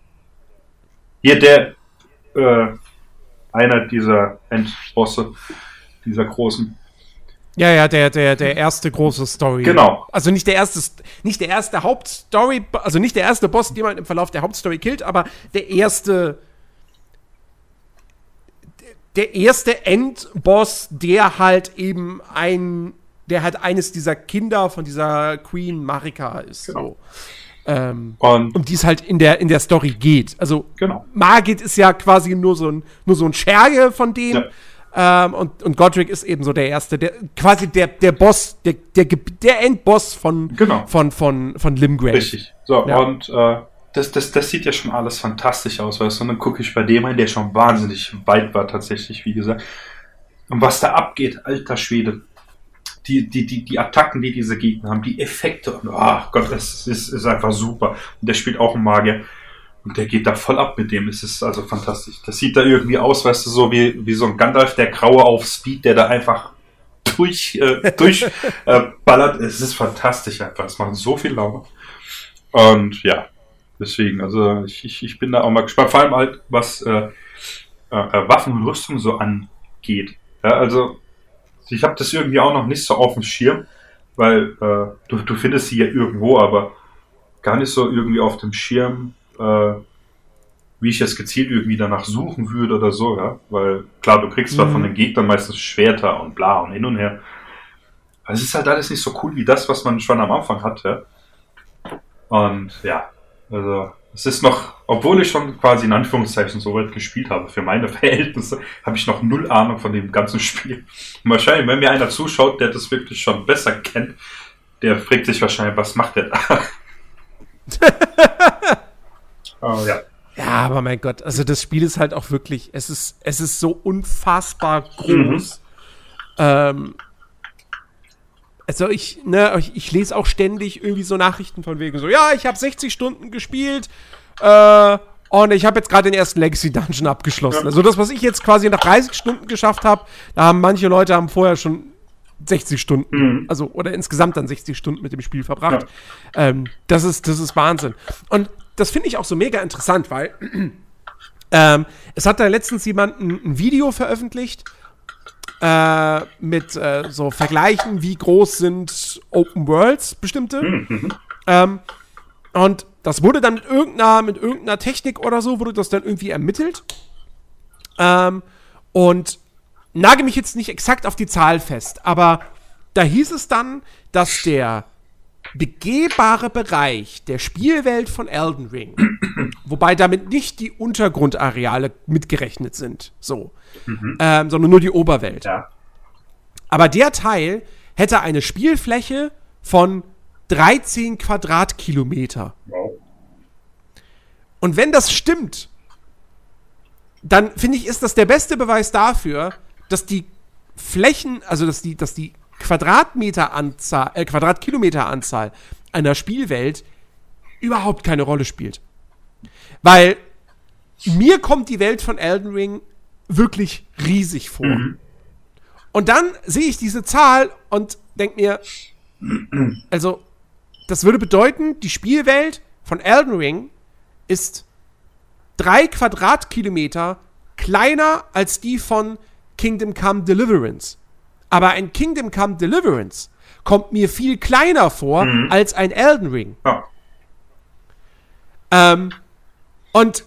hier der, äh, einer dieser Endbosse, dieser großen. Ja, ja, der, der, der erste große Story. Genau. Also nicht der erste, nicht der erste Hauptstory, also nicht der erste Boss, den man im Verlauf der Hauptstory killt, aber der erste, der erste Endboss, der halt eben ein, der halt eines dieser Kinder von dieser Queen Marika ist. Genau. So. Ähm, und um die es halt in der, in der Story geht. Also genau. Margit ist ja quasi nur so ein, nur so ein Scherge von dem. Ja. Ähm, und, und Godric ist eben so der erste, der quasi der, der Boss, der, der, der Endboss von, genau. von, von, von Limgrave. Richtig. So, ja. und äh, das, das, das sieht ja schon alles fantastisch aus, weißt du? Und dann gucke ich bei dem ein, der schon wahnsinnig weit war, tatsächlich, wie gesagt. Und was da abgeht, alter Schwede. Die, die, die, die Attacken, die diese Gegner haben, die Effekte, und, oh Gott, es ist, ist einfach super. Und der spielt auch einen Magier. Und der geht da voll ab mit dem. Es ist also fantastisch. Das sieht da irgendwie aus, weißt du, so wie, wie so ein Gandalf, der Graue auf Speed, der da einfach durch, äh, durch äh, ballert. Es ist fantastisch einfach. Es macht so viel Laune. Und ja, deswegen, also ich, ich, ich bin da auch mal gespannt. Vor allem halt, was äh, äh, Waffen und Rüstung so angeht. Ja, also ich habe das irgendwie auch noch nicht so auf dem Schirm, weil äh, du, du findest sie ja irgendwo, aber gar nicht so irgendwie auf dem Schirm, äh, wie ich jetzt gezielt irgendwie danach suchen würde oder so, ja. Weil klar, du kriegst zwar mhm. von den Gegnern meistens Schwerter und bla und hin und her. Aber es ist halt alles nicht so cool wie das, was man schon am Anfang hatte. Und ja, also es ist noch, obwohl ich schon quasi in Anführungszeichen so weit gespielt habe, für meine Verhältnisse, habe ich noch null Ahnung von dem ganzen Spiel. Und wahrscheinlich, wenn mir einer zuschaut, der das wirklich schon besser kennt, der fragt sich wahrscheinlich, was macht der da? Oh, ja. Ja, aber mein Gott, also das Spiel ist halt auch wirklich, es ist, es ist so unfassbar groß. Mhm. Ähm, also ich, ne, ich, ich, lese auch ständig irgendwie so Nachrichten von wegen so, ja, ich habe 60 Stunden gespielt äh, und ich habe jetzt gerade den ersten Legacy Dungeon abgeschlossen. Ja. Also das, was ich jetzt quasi nach 30 Stunden geschafft habe, da haben manche Leute haben vorher schon 60 Stunden, mhm. also oder insgesamt dann 60 Stunden mit dem Spiel verbracht. Ja. Ähm, das ist, das ist Wahnsinn. Und das finde ich auch so mega interessant, weil ähm, es hat da letztens jemand ein, ein Video veröffentlicht äh, mit äh, so Vergleichen, wie groß sind Open Worlds bestimmte. Mhm. Ähm, und das wurde dann mit irgendeiner, mit irgendeiner Technik oder so, wurde das dann irgendwie ermittelt. Ähm, und nage mich jetzt nicht exakt auf die Zahl fest, aber da hieß es dann, dass der begehbare Bereich der Spielwelt von Elden Ring, wobei damit nicht die Untergrundareale mitgerechnet sind, so, mhm. ähm, sondern nur die Oberwelt. Ja. Aber der Teil hätte eine Spielfläche von 13 Quadratkilometer. Wow. Und wenn das stimmt, dann finde ich, ist das der beste Beweis dafür, dass die Flächen, also dass die, dass die Quadratmeteranzahl, äh, Quadratkilometeranzahl einer Spielwelt überhaupt keine Rolle spielt. Weil mir kommt die Welt von Elden Ring wirklich riesig vor. Mhm. Und dann sehe ich diese Zahl und denke mir, also, das würde bedeuten, die Spielwelt von Elden Ring ist drei Quadratkilometer kleiner als die von Kingdom Come Deliverance. Aber ein Kingdom Come Deliverance kommt mir viel kleiner vor mhm. als ein Elden Ring. Ja. Ähm, und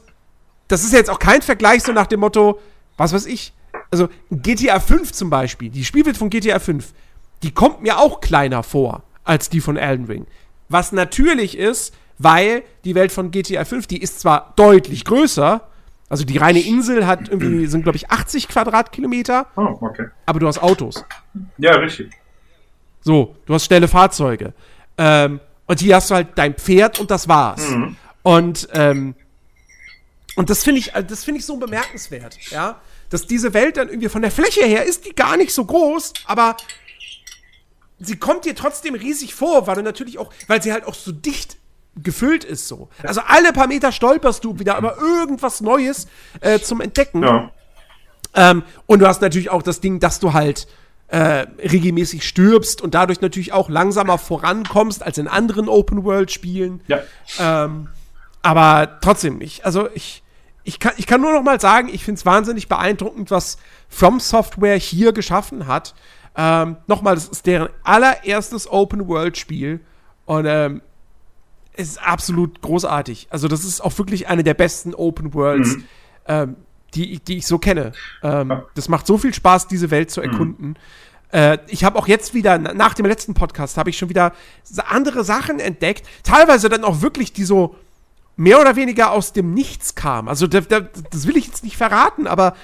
das ist jetzt auch kein Vergleich so nach dem Motto, was weiß ich, also GTA 5 zum Beispiel, die Spielwelt von GTA 5, die kommt mir auch kleiner vor als die von Elden Ring. Was natürlich ist, weil die Welt von GTA 5, die ist zwar deutlich größer, also die reine Insel hat irgendwie, sind glaube ich 80 Quadratkilometer. Oh, okay. Aber du hast Autos. Ja, richtig. So, du hast schnelle Fahrzeuge. Ähm, und hier hast du halt dein Pferd und das war's. Mhm. Und, ähm, und das finde ich, das finde ich so bemerkenswert, ja. Dass diese Welt dann irgendwie von der Fläche her ist die gar nicht so groß, aber sie kommt dir trotzdem riesig vor, weil du natürlich auch, weil sie halt auch so dicht gefüllt ist so. Also alle paar Meter stolperst du wieder über irgendwas Neues äh, zum Entdecken. Ja. Ähm, und du hast natürlich auch das Ding, dass du halt äh, regelmäßig stirbst und dadurch natürlich auch langsamer vorankommst als in anderen Open-World-Spielen. Ja. Ähm, aber trotzdem, ich, also ich, ich kann, ich kann nur noch mal sagen, ich finde es wahnsinnig beeindruckend, was From Software hier geschaffen hat. Ähm, Nochmal, das ist deren allererstes Open-World-Spiel und ähm, es ist absolut großartig. Also, das ist auch wirklich eine der besten Open Worlds, mhm. ähm, die, die ich so kenne. Ähm, ja. Das macht so viel Spaß, diese Welt zu mhm. erkunden. Mhm. Äh, ich habe auch jetzt wieder, nach dem letzten Podcast, habe ich schon wieder andere Sachen entdeckt. Teilweise dann auch wirklich, die so mehr oder weniger aus dem Nichts kamen. Also, da, da, das will ich jetzt nicht verraten, aber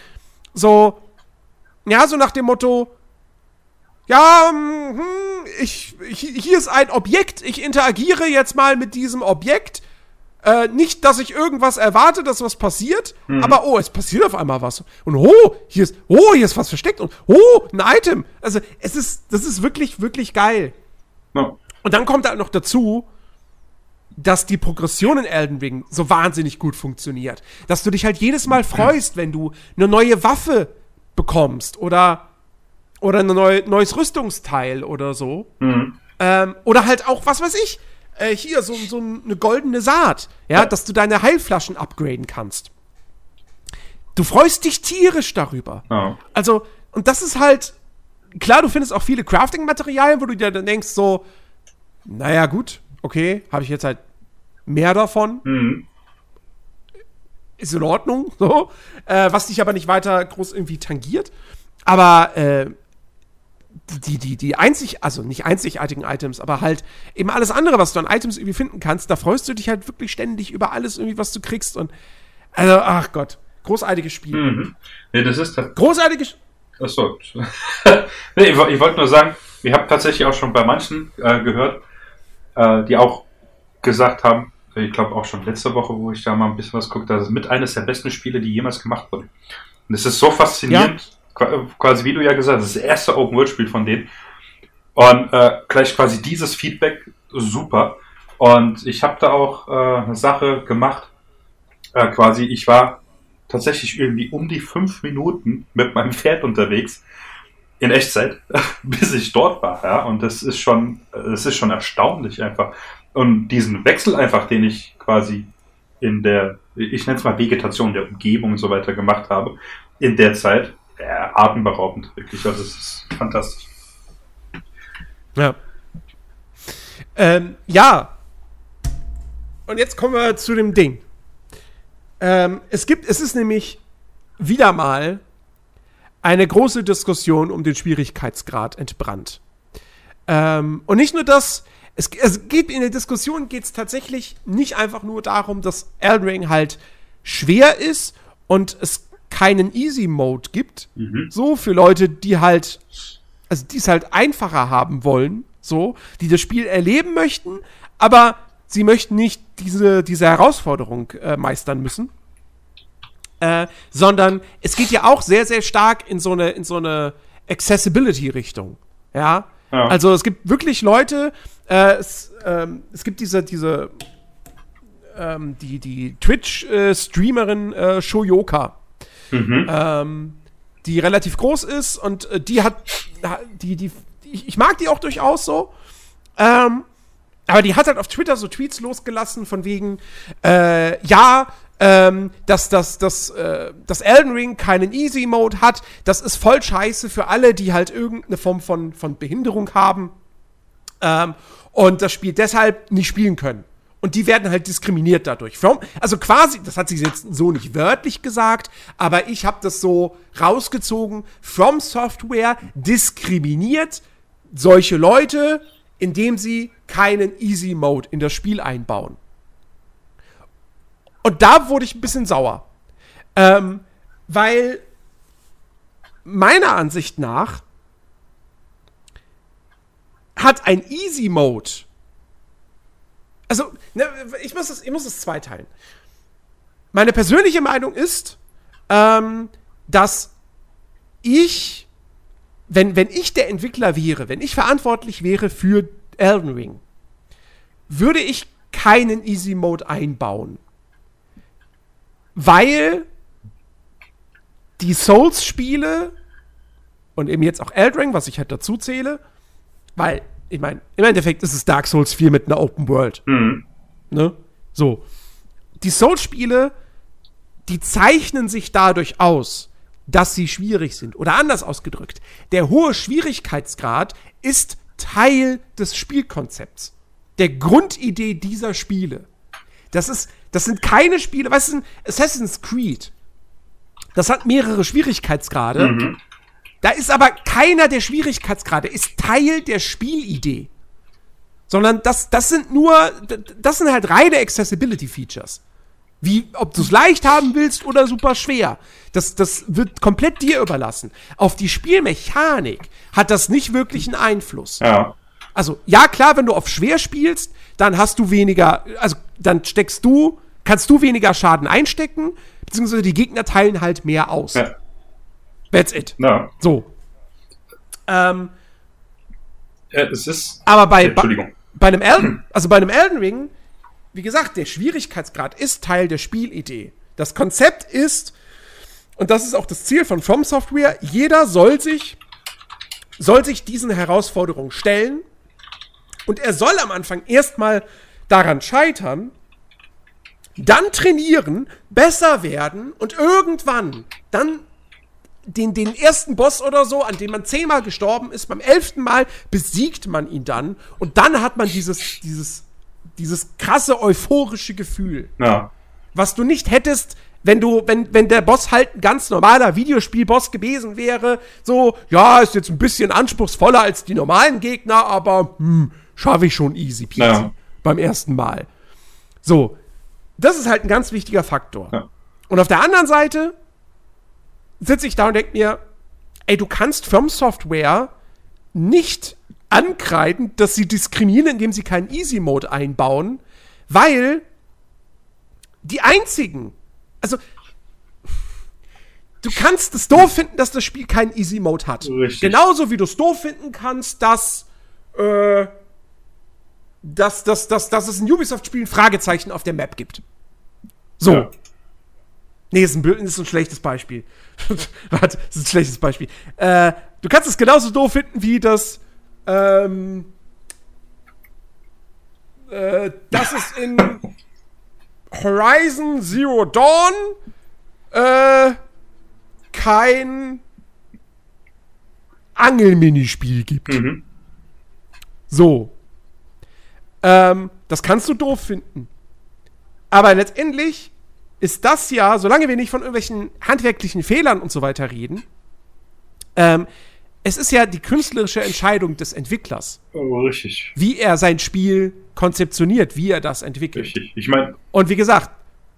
so, ja, so nach dem Motto, ja, hm, ich, hier ist ein Objekt, ich interagiere jetzt mal mit diesem Objekt. Äh, nicht, dass ich irgendwas erwarte, dass was passiert, mhm. aber oh, es passiert auf einmal was. Und oh, hier ist, oh, hier ist was versteckt und oh, ein Item. Also, es ist, das ist wirklich, wirklich geil. Ja. Und dann kommt halt noch dazu, dass die Progression in Elden Ring so wahnsinnig gut funktioniert. Dass du dich halt jedes Mal freust, wenn du eine neue Waffe bekommst oder oder ein neu, neues Rüstungsteil oder so. Mhm. Ähm, oder halt auch, was weiß ich, äh, hier so, so eine goldene Saat, ja, ja, dass du deine Heilflaschen upgraden kannst. Du freust dich tierisch darüber. Ja. Also, und das ist halt, klar, du findest auch viele Crafting-Materialien, wo du dir dann denkst, so, naja, gut, okay, habe ich jetzt halt mehr davon. Mhm. Ist in Ordnung, so. Äh, was dich aber nicht weiter groß irgendwie tangiert. Aber äh, die, die, die einzig, also nicht einzigartigen Items, aber halt eben alles andere, was du an Items irgendwie finden kannst, da freust du dich halt wirklich ständig über alles irgendwie, was du kriegst und also, ach Gott, großartiges Spiel. Mhm. Nee, das ist großartiges Achso. nee, ich, ich wollte nur sagen, ich habe tatsächlich auch schon bei manchen äh, gehört, äh, die auch gesagt haben, ich glaube auch schon letzte Woche, wo ich da mal ein bisschen was gucke, das ist mit eines der besten Spiele, die jemals gemacht wurden. Und es ist so faszinierend, ja quasi wie du ja gesagt hast, das erste Open-World-Spiel von denen. Und äh, gleich quasi dieses Feedback super. Und ich habe da auch äh, eine Sache gemacht. Äh, quasi, ich war tatsächlich irgendwie um die fünf Minuten mit meinem Pferd unterwegs in Echtzeit, bis ich dort war. Ja? Und das ist schon, das ist schon erstaunlich einfach. Und diesen Wechsel einfach, den ich quasi in der, ich nenne es mal Vegetation der Umgebung und so weiter gemacht habe, in der Zeit, atemberaubend, wirklich. Also es ist fantastisch. Ja. Ähm, ja. Und jetzt kommen wir zu dem Ding. Ähm, es gibt, es ist nämlich wieder mal eine große Diskussion um den Schwierigkeitsgrad entbrannt. Ähm, und nicht nur das, es, es geht in der Diskussion geht es tatsächlich nicht einfach nur darum, dass Elden Ring halt schwer ist und es keinen Easy Mode gibt. Mhm. So für Leute, die halt, also die es halt einfacher haben wollen, so, die das Spiel erleben möchten, aber sie möchten nicht diese, diese Herausforderung äh, meistern müssen. Äh, sondern es geht ja auch sehr, sehr stark in so eine, in so eine Accessibility-Richtung. Ja? ja? Also es gibt wirklich Leute, äh, es, ähm, es gibt diese, diese ähm, die, die Twitch-Streamerin äh, Shoyoka mhm. ähm, die relativ groß ist und äh, die hat, die, die, ich, ich, mag die auch durchaus so. Ähm, aber die hat halt auf Twitter so Tweets losgelassen von wegen, äh, ja, ähm, dass, dass, dass, äh, dass Elden Ring keinen Easy Mode hat. Das ist voll scheiße für alle, die halt irgendeine Form von, von Behinderung haben ähm, und das Spiel deshalb nicht spielen können. Und die werden halt diskriminiert dadurch. Also quasi, das hat sie jetzt so nicht wörtlich gesagt, aber ich habe das so rausgezogen. From Software diskriminiert solche Leute, indem sie keinen Easy Mode in das Spiel einbauen. Und da wurde ich ein bisschen sauer. Ähm, weil meiner Ansicht nach hat ein Easy Mode also, ne, ich, muss es, ich muss es zweiteilen. Meine persönliche Meinung ist, ähm, dass ich, wenn, wenn ich der Entwickler wäre, wenn ich verantwortlich wäre für Elden Ring, würde ich keinen Easy Mode einbauen. Weil die Souls-Spiele und eben jetzt auch Eldring, was ich halt dazu zähle, weil, ich meine, im Endeffekt ist es Dark Souls 4 mit einer Open World. Mhm. Ne? So. Die Souls-Spiele, die zeichnen sich dadurch aus, dass sie schwierig sind. Oder anders ausgedrückt, der hohe Schwierigkeitsgrad ist Teil des Spielkonzepts. Der Grundidee dieser Spiele. Das ist, das sind keine Spiele, weißt du, Assassin's Creed, das hat mehrere Schwierigkeitsgrade. Mhm. Da ist aber keiner der Schwierigkeitsgrade, ist Teil der Spielidee. Sondern das, das sind nur, das sind halt reine Accessibility-Features. Wie, ob du es leicht haben willst oder super schwer. Das, das wird komplett dir überlassen. Auf die Spielmechanik hat das nicht wirklich einen Einfluss. Ja. Also, ja, klar, wenn du auf schwer spielst, dann hast du weniger, also dann steckst du, kannst du weniger Schaden einstecken, beziehungsweise die Gegner teilen halt mehr aus. Ja. That's it. Ja. So. Ähm, ja, es ist. Aber bei, Entschuldigung. bei einem Elden, also bei einem Elden Ring, wie gesagt, der Schwierigkeitsgrad ist Teil der Spielidee. Das Konzept ist, und das ist auch das Ziel von From Software, jeder soll sich, soll sich diesen Herausforderungen stellen und er soll am Anfang erstmal daran scheitern, dann trainieren, besser werden und irgendwann dann den, den ersten Boss oder so, an dem man zehnmal gestorben ist, beim elften Mal besiegt man ihn dann und dann hat man dieses, dieses, dieses krasse euphorische Gefühl. Ja. Was du nicht hättest, wenn du, wenn, wenn der Boss halt ein ganz normaler Videospielboss gewesen wäre, so, ja, ist jetzt ein bisschen anspruchsvoller als die normalen Gegner, aber hm, schaffe ich schon easy peasy ja. beim ersten Mal. So, das ist halt ein ganz wichtiger Faktor. Ja. Und auf der anderen Seite sitze ich da und denke mir, ey, du kannst Firm Software nicht ankreiden, dass sie diskriminieren, indem sie keinen Easy Mode einbauen, weil die einzigen, also du kannst es doof finden, dass das Spiel keinen Easy Mode hat. Richtig. Genauso wie du es doof finden kannst, dass äh, dass, dass, dass, dass es ein Ubisoft-Spiel ein Fragezeichen auf der Map gibt. So. Ja. Nee, ist ein, ist ein schlechtes Beispiel. Warte, ist ein schlechtes Beispiel. Äh, du kannst es genauso doof finden wie das, ähm, äh, das ist in Horizon Zero Dawn äh, kein Angelminispiel gibt. Mhm. So. Ähm, das kannst du doof finden. Aber letztendlich ist das ja, solange wir nicht von irgendwelchen handwerklichen Fehlern und so weiter reden, ähm, es ist ja die künstlerische Entscheidung des Entwicklers. Oh, richtig. Wie er sein Spiel konzeptioniert, wie er das entwickelt. Richtig. Ich meine. Und wie gesagt,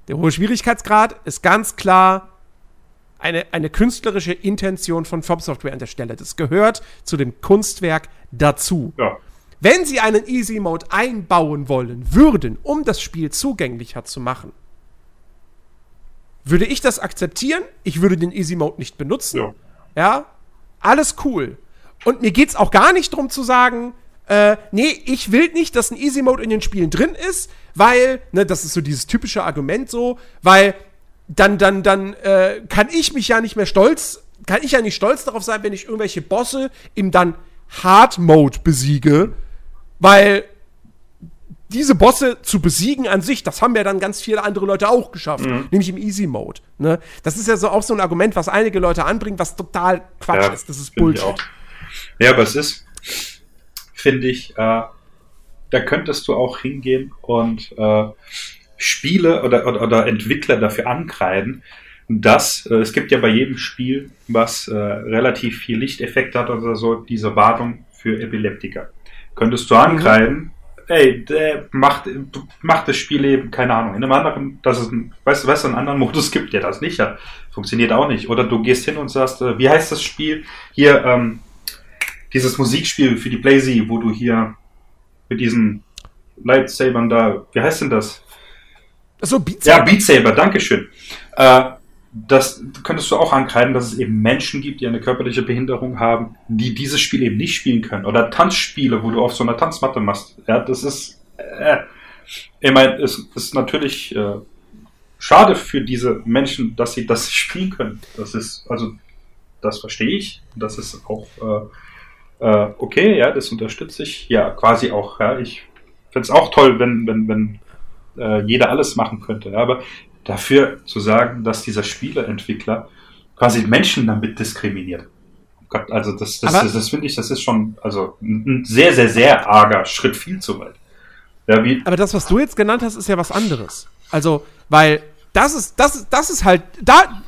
der hohe Schwierigkeitsgrad ist ganz klar eine, eine künstlerische Intention von From Software an der Stelle. Das gehört zu dem Kunstwerk dazu. Ja. Wenn sie einen Easy Mode einbauen wollen würden, um das Spiel zugänglicher zu machen, würde ich das akzeptieren. Ich würde den Easy Mode nicht benutzen. Ja. ja? Alles cool. Und mir geht es auch gar nicht darum zu sagen, äh, nee, ich will nicht, dass ein Easy Mode in den Spielen drin ist, weil, ne, das ist so dieses typische Argument so, weil dann, dann, dann äh, kann ich mich ja nicht mehr stolz, kann ich ja nicht stolz darauf sein, wenn ich irgendwelche Bosse im dann Hard Mode besiege, weil diese Bosse zu besiegen an sich, das haben ja dann ganz viele andere Leute auch geschafft, mhm. nämlich im Easy Mode. Ne? Das ist ja so auch so ein Argument, was einige Leute anbringen, was total Quatsch ja, ist. Das ist Bullshit. Ja, aber es ist, finde ich, äh, da könntest du auch hingehen und äh, Spiele oder, oder, oder, Entwickler dafür ankreiden, dass äh, es gibt ja bei jedem Spiel, was äh, relativ viel Lichteffekt hat oder so, diese Wartung für Epileptiker könntest du ankreiden, mhm. Ey, der macht, macht das Spiel eben, keine Ahnung, in einem anderen, das ist ein, weißt du, weißt du, einen anderen Modus gibt, der das nicht hat. Funktioniert auch nicht. Oder du gehst hin und sagst, äh, wie heißt das Spiel? Hier, ähm, dieses Musikspiel für die Blazy, wo du hier mit diesen Lightsabern da, wie heißt denn das? Achso, Beat Saber. Ja, Beat Saber, Dankeschön. Äh, das könntest du auch ankreiden, dass es eben Menschen gibt, die eine körperliche Behinderung haben, die dieses Spiel eben nicht spielen können. Oder Tanzspiele, wo du auf so einer Tanzmatte machst. Ja, das ist, äh, ich meine, es ist natürlich äh, schade für diese Menschen, dass sie das spielen können. Das ist, also, das verstehe ich. Das ist auch äh, äh, okay, ja, das unterstütze ich. Ja, quasi auch, ja. Ich finde es auch toll, wenn, wenn, wenn äh, jeder alles machen könnte. Ja, aber dafür zu sagen, dass dieser Spieleentwickler quasi Menschen damit diskriminiert. Gott, also das, das, das, das finde ich, das ist schon also ein sehr, sehr, sehr arger Schritt viel zu weit. Ja, aber das, was du jetzt genannt hast, ist ja was anderes. Also, weil das ist, das das ist halt, da,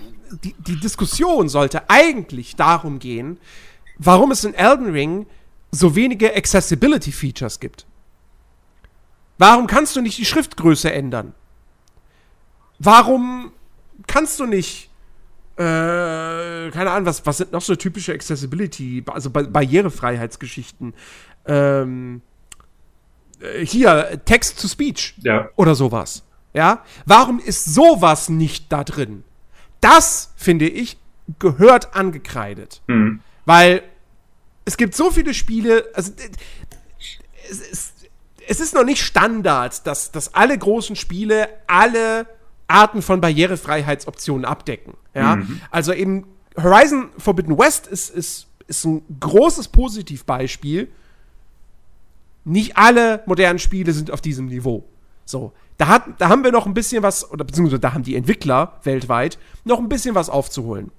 die, die Diskussion sollte eigentlich darum gehen, warum es in Elden Ring so wenige Accessibility-Features gibt. Warum kannst du nicht die Schriftgröße ändern? Warum kannst du nicht, äh, keine Ahnung, was, was sind noch so typische Accessibility, also Barrierefreiheitsgeschichten? Ähm, äh, hier, Text-to-Speech ja. oder sowas. Ja? Warum ist sowas nicht da drin? Das, finde ich, gehört angekreidet. Mhm. Weil es gibt so viele Spiele, also es, es, es ist noch nicht Standard, dass, dass alle großen Spiele alle Arten von Barrierefreiheitsoptionen abdecken. Ja? Mhm. Also eben Horizon Forbidden West ist, ist, ist ein großes Positivbeispiel. Nicht alle modernen Spiele sind auf diesem Niveau. So, da, hat, da haben wir noch ein bisschen was, oder beziehungsweise da haben die Entwickler weltweit noch ein bisschen was aufzuholen.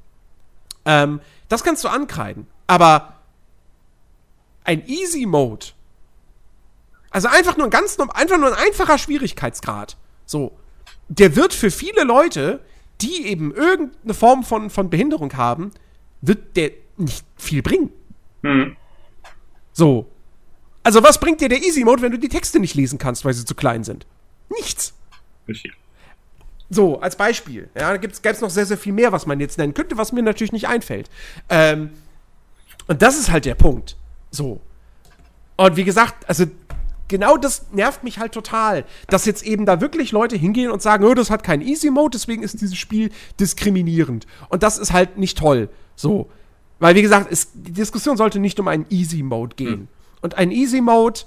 Ähm, das kannst du ankreiden. Aber ein Easy Mode also einfach nur ein ganz einfach nur ein einfacher Schwierigkeitsgrad. So. Der wird für viele Leute, die eben irgendeine Form von, von Behinderung haben, wird der nicht viel bringen. Mhm. So. Also, was bringt dir der Easy Mode, wenn du die Texte nicht lesen kannst, weil sie zu klein sind? Nichts. Richtig. So, als Beispiel. Ja, da gäbe es noch sehr, sehr viel mehr, was man jetzt nennen könnte, was mir natürlich nicht einfällt. Ähm, und das ist halt der Punkt. So. Und wie gesagt, also genau das nervt mich halt total, dass jetzt eben da wirklich Leute hingehen und sagen, oh, das hat keinen Easy Mode, deswegen ist dieses Spiel diskriminierend. Und das ist halt nicht toll. So. Weil, wie gesagt, es, die Diskussion sollte nicht um einen Easy Mode gehen. Mhm. Und ein Easy Mode,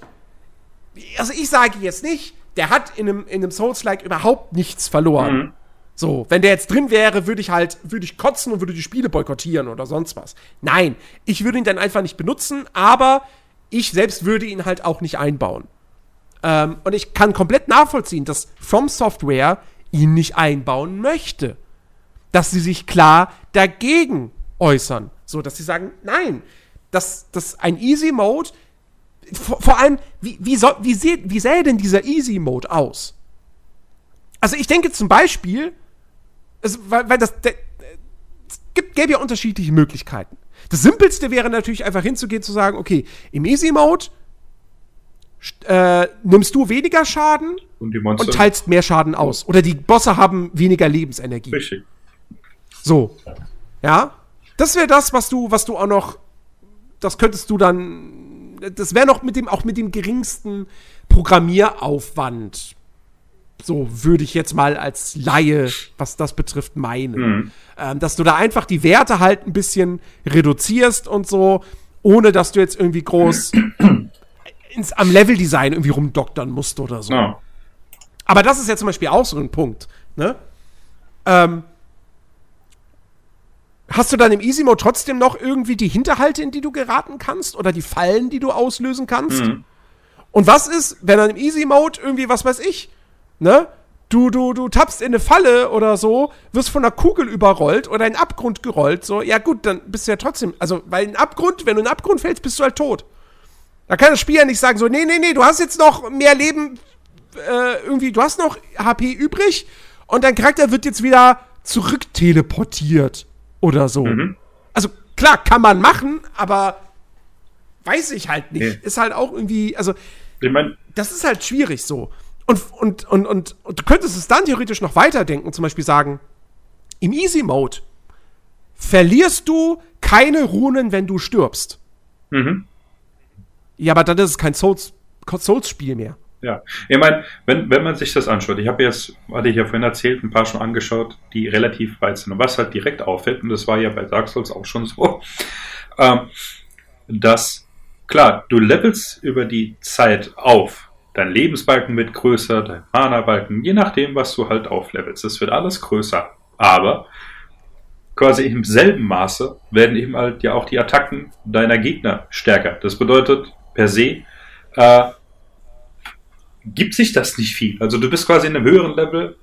also ich sage jetzt nicht, der hat in einem, in einem Souls-like überhaupt nichts verloren. Mhm. So, wenn der jetzt drin wäre, würde ich halt, würde ich kotzen und würde die Spiele boykottieren oder sonst was. Nein, ich würde ihn dann einfach nicht benutzen, aber ich selbst würde ihn halt auch nicht einbauen. Ähm, und ich kann komplett nachvollziehen, dass From Software ihn nicht einbauen möchte. Dass sie sich klar dagegen äußern. So, dass sie sagen, nein, das, das ein Easy Mode, vor, vor allem, wie, wie, soll, wie, seh, wie sähe denn dieser Easy Mode aus? Also ich denke zum Beispiel, es, weil, weil das, der, es gibt, gäbe ja unterschiedliche Möglichkeiten. Das Simpelste wäre natürlich einfach hinzugehen, zu sagen, okay, im Easy Mode äh, nimmst du weniger Schaden und, und, teilst mehr Schaden aus. Oder die Bosse haben weniger Lebensenergie. Richtig. So. Ja. Das wäre das, was du, was du auch noch. Das könntest du dann. Das wäre noch mit dem, auch mit dem geringsten Programmieraufwand so würde ich jetzt mal als Laie, was das betrifft, meinen. Mhm. Ähm, dass du da einfach die Werte halt ein bisschen reduzierst und so, ohne dass du jetzt irgendwie groß ins, am Leveldesign irgendwie rumdoktern musst oder so. Ja. Aber das ist ja zum Beispiel auch so ein Punkt. Ne? Ähm, hast du dann im Easy Mode trotzdem noch irgendwie die Hinterhalte, in die du geraten kannst? Oder die Fallen, die du auslösen kannst? Mhm. Und was ist, wenn dann im Easy Mode irgendwie, was weiß ich, ne? Du, du, du tappst in eine Falle oder so, wirst von einer Kugel überrollt oder in einen Abgrund gerollt, so, ja gut, dann bist du ja trotzdem, also, weil ein Abgrund, wenn du in einen Abgrund fällst, bist du halt tot. Da kann das Spiel ja nicht sagen, so, nee, nee, nee, du hast jetzt noch mehr Leben, äh, irgendwie, du hast noch HP übrig und dein Charakter wird jetzt wieder zurückteleportiert oder so. Mhm. Also, klar, kann man machen, aber weiß ich halt nicht. Nee. Ist halt auch irgendwie, also, ich mein, das ist halt schwierig so. Und, und, und, und, und du könntest es dann theoretisch noch weiterdenken, zum Beispiel sagen, im Easy Mode verlierst du keine Runen, wenn du stirbst. Mhm. Ja, aber dann ist es kein Souls, Souls-Spiel mehr. Ja, ich meine, wenn, wenn man sich das anschaut, ich habe jetzt, hatte ich ja vorhin erzählt, ein paar schon angeschaut, die relativ weit sind. Und was halt direkt auffällt, und das war ja bei Dark Souls auch schon so, ähm, dass, klar, du levelst über die Zeit auf, dein Lebensbalken wird größer, dein Mana-Balken, je nachdem, was du halt auflevelst. Es wird alles größer. Aber quasi im selben Maße werden eben halt ja auch die Attacken deiner Gegner stärker. Das bedeutet per se, äh, gibt sich das nicht viel. Also du bist quasi in einem höheren Level.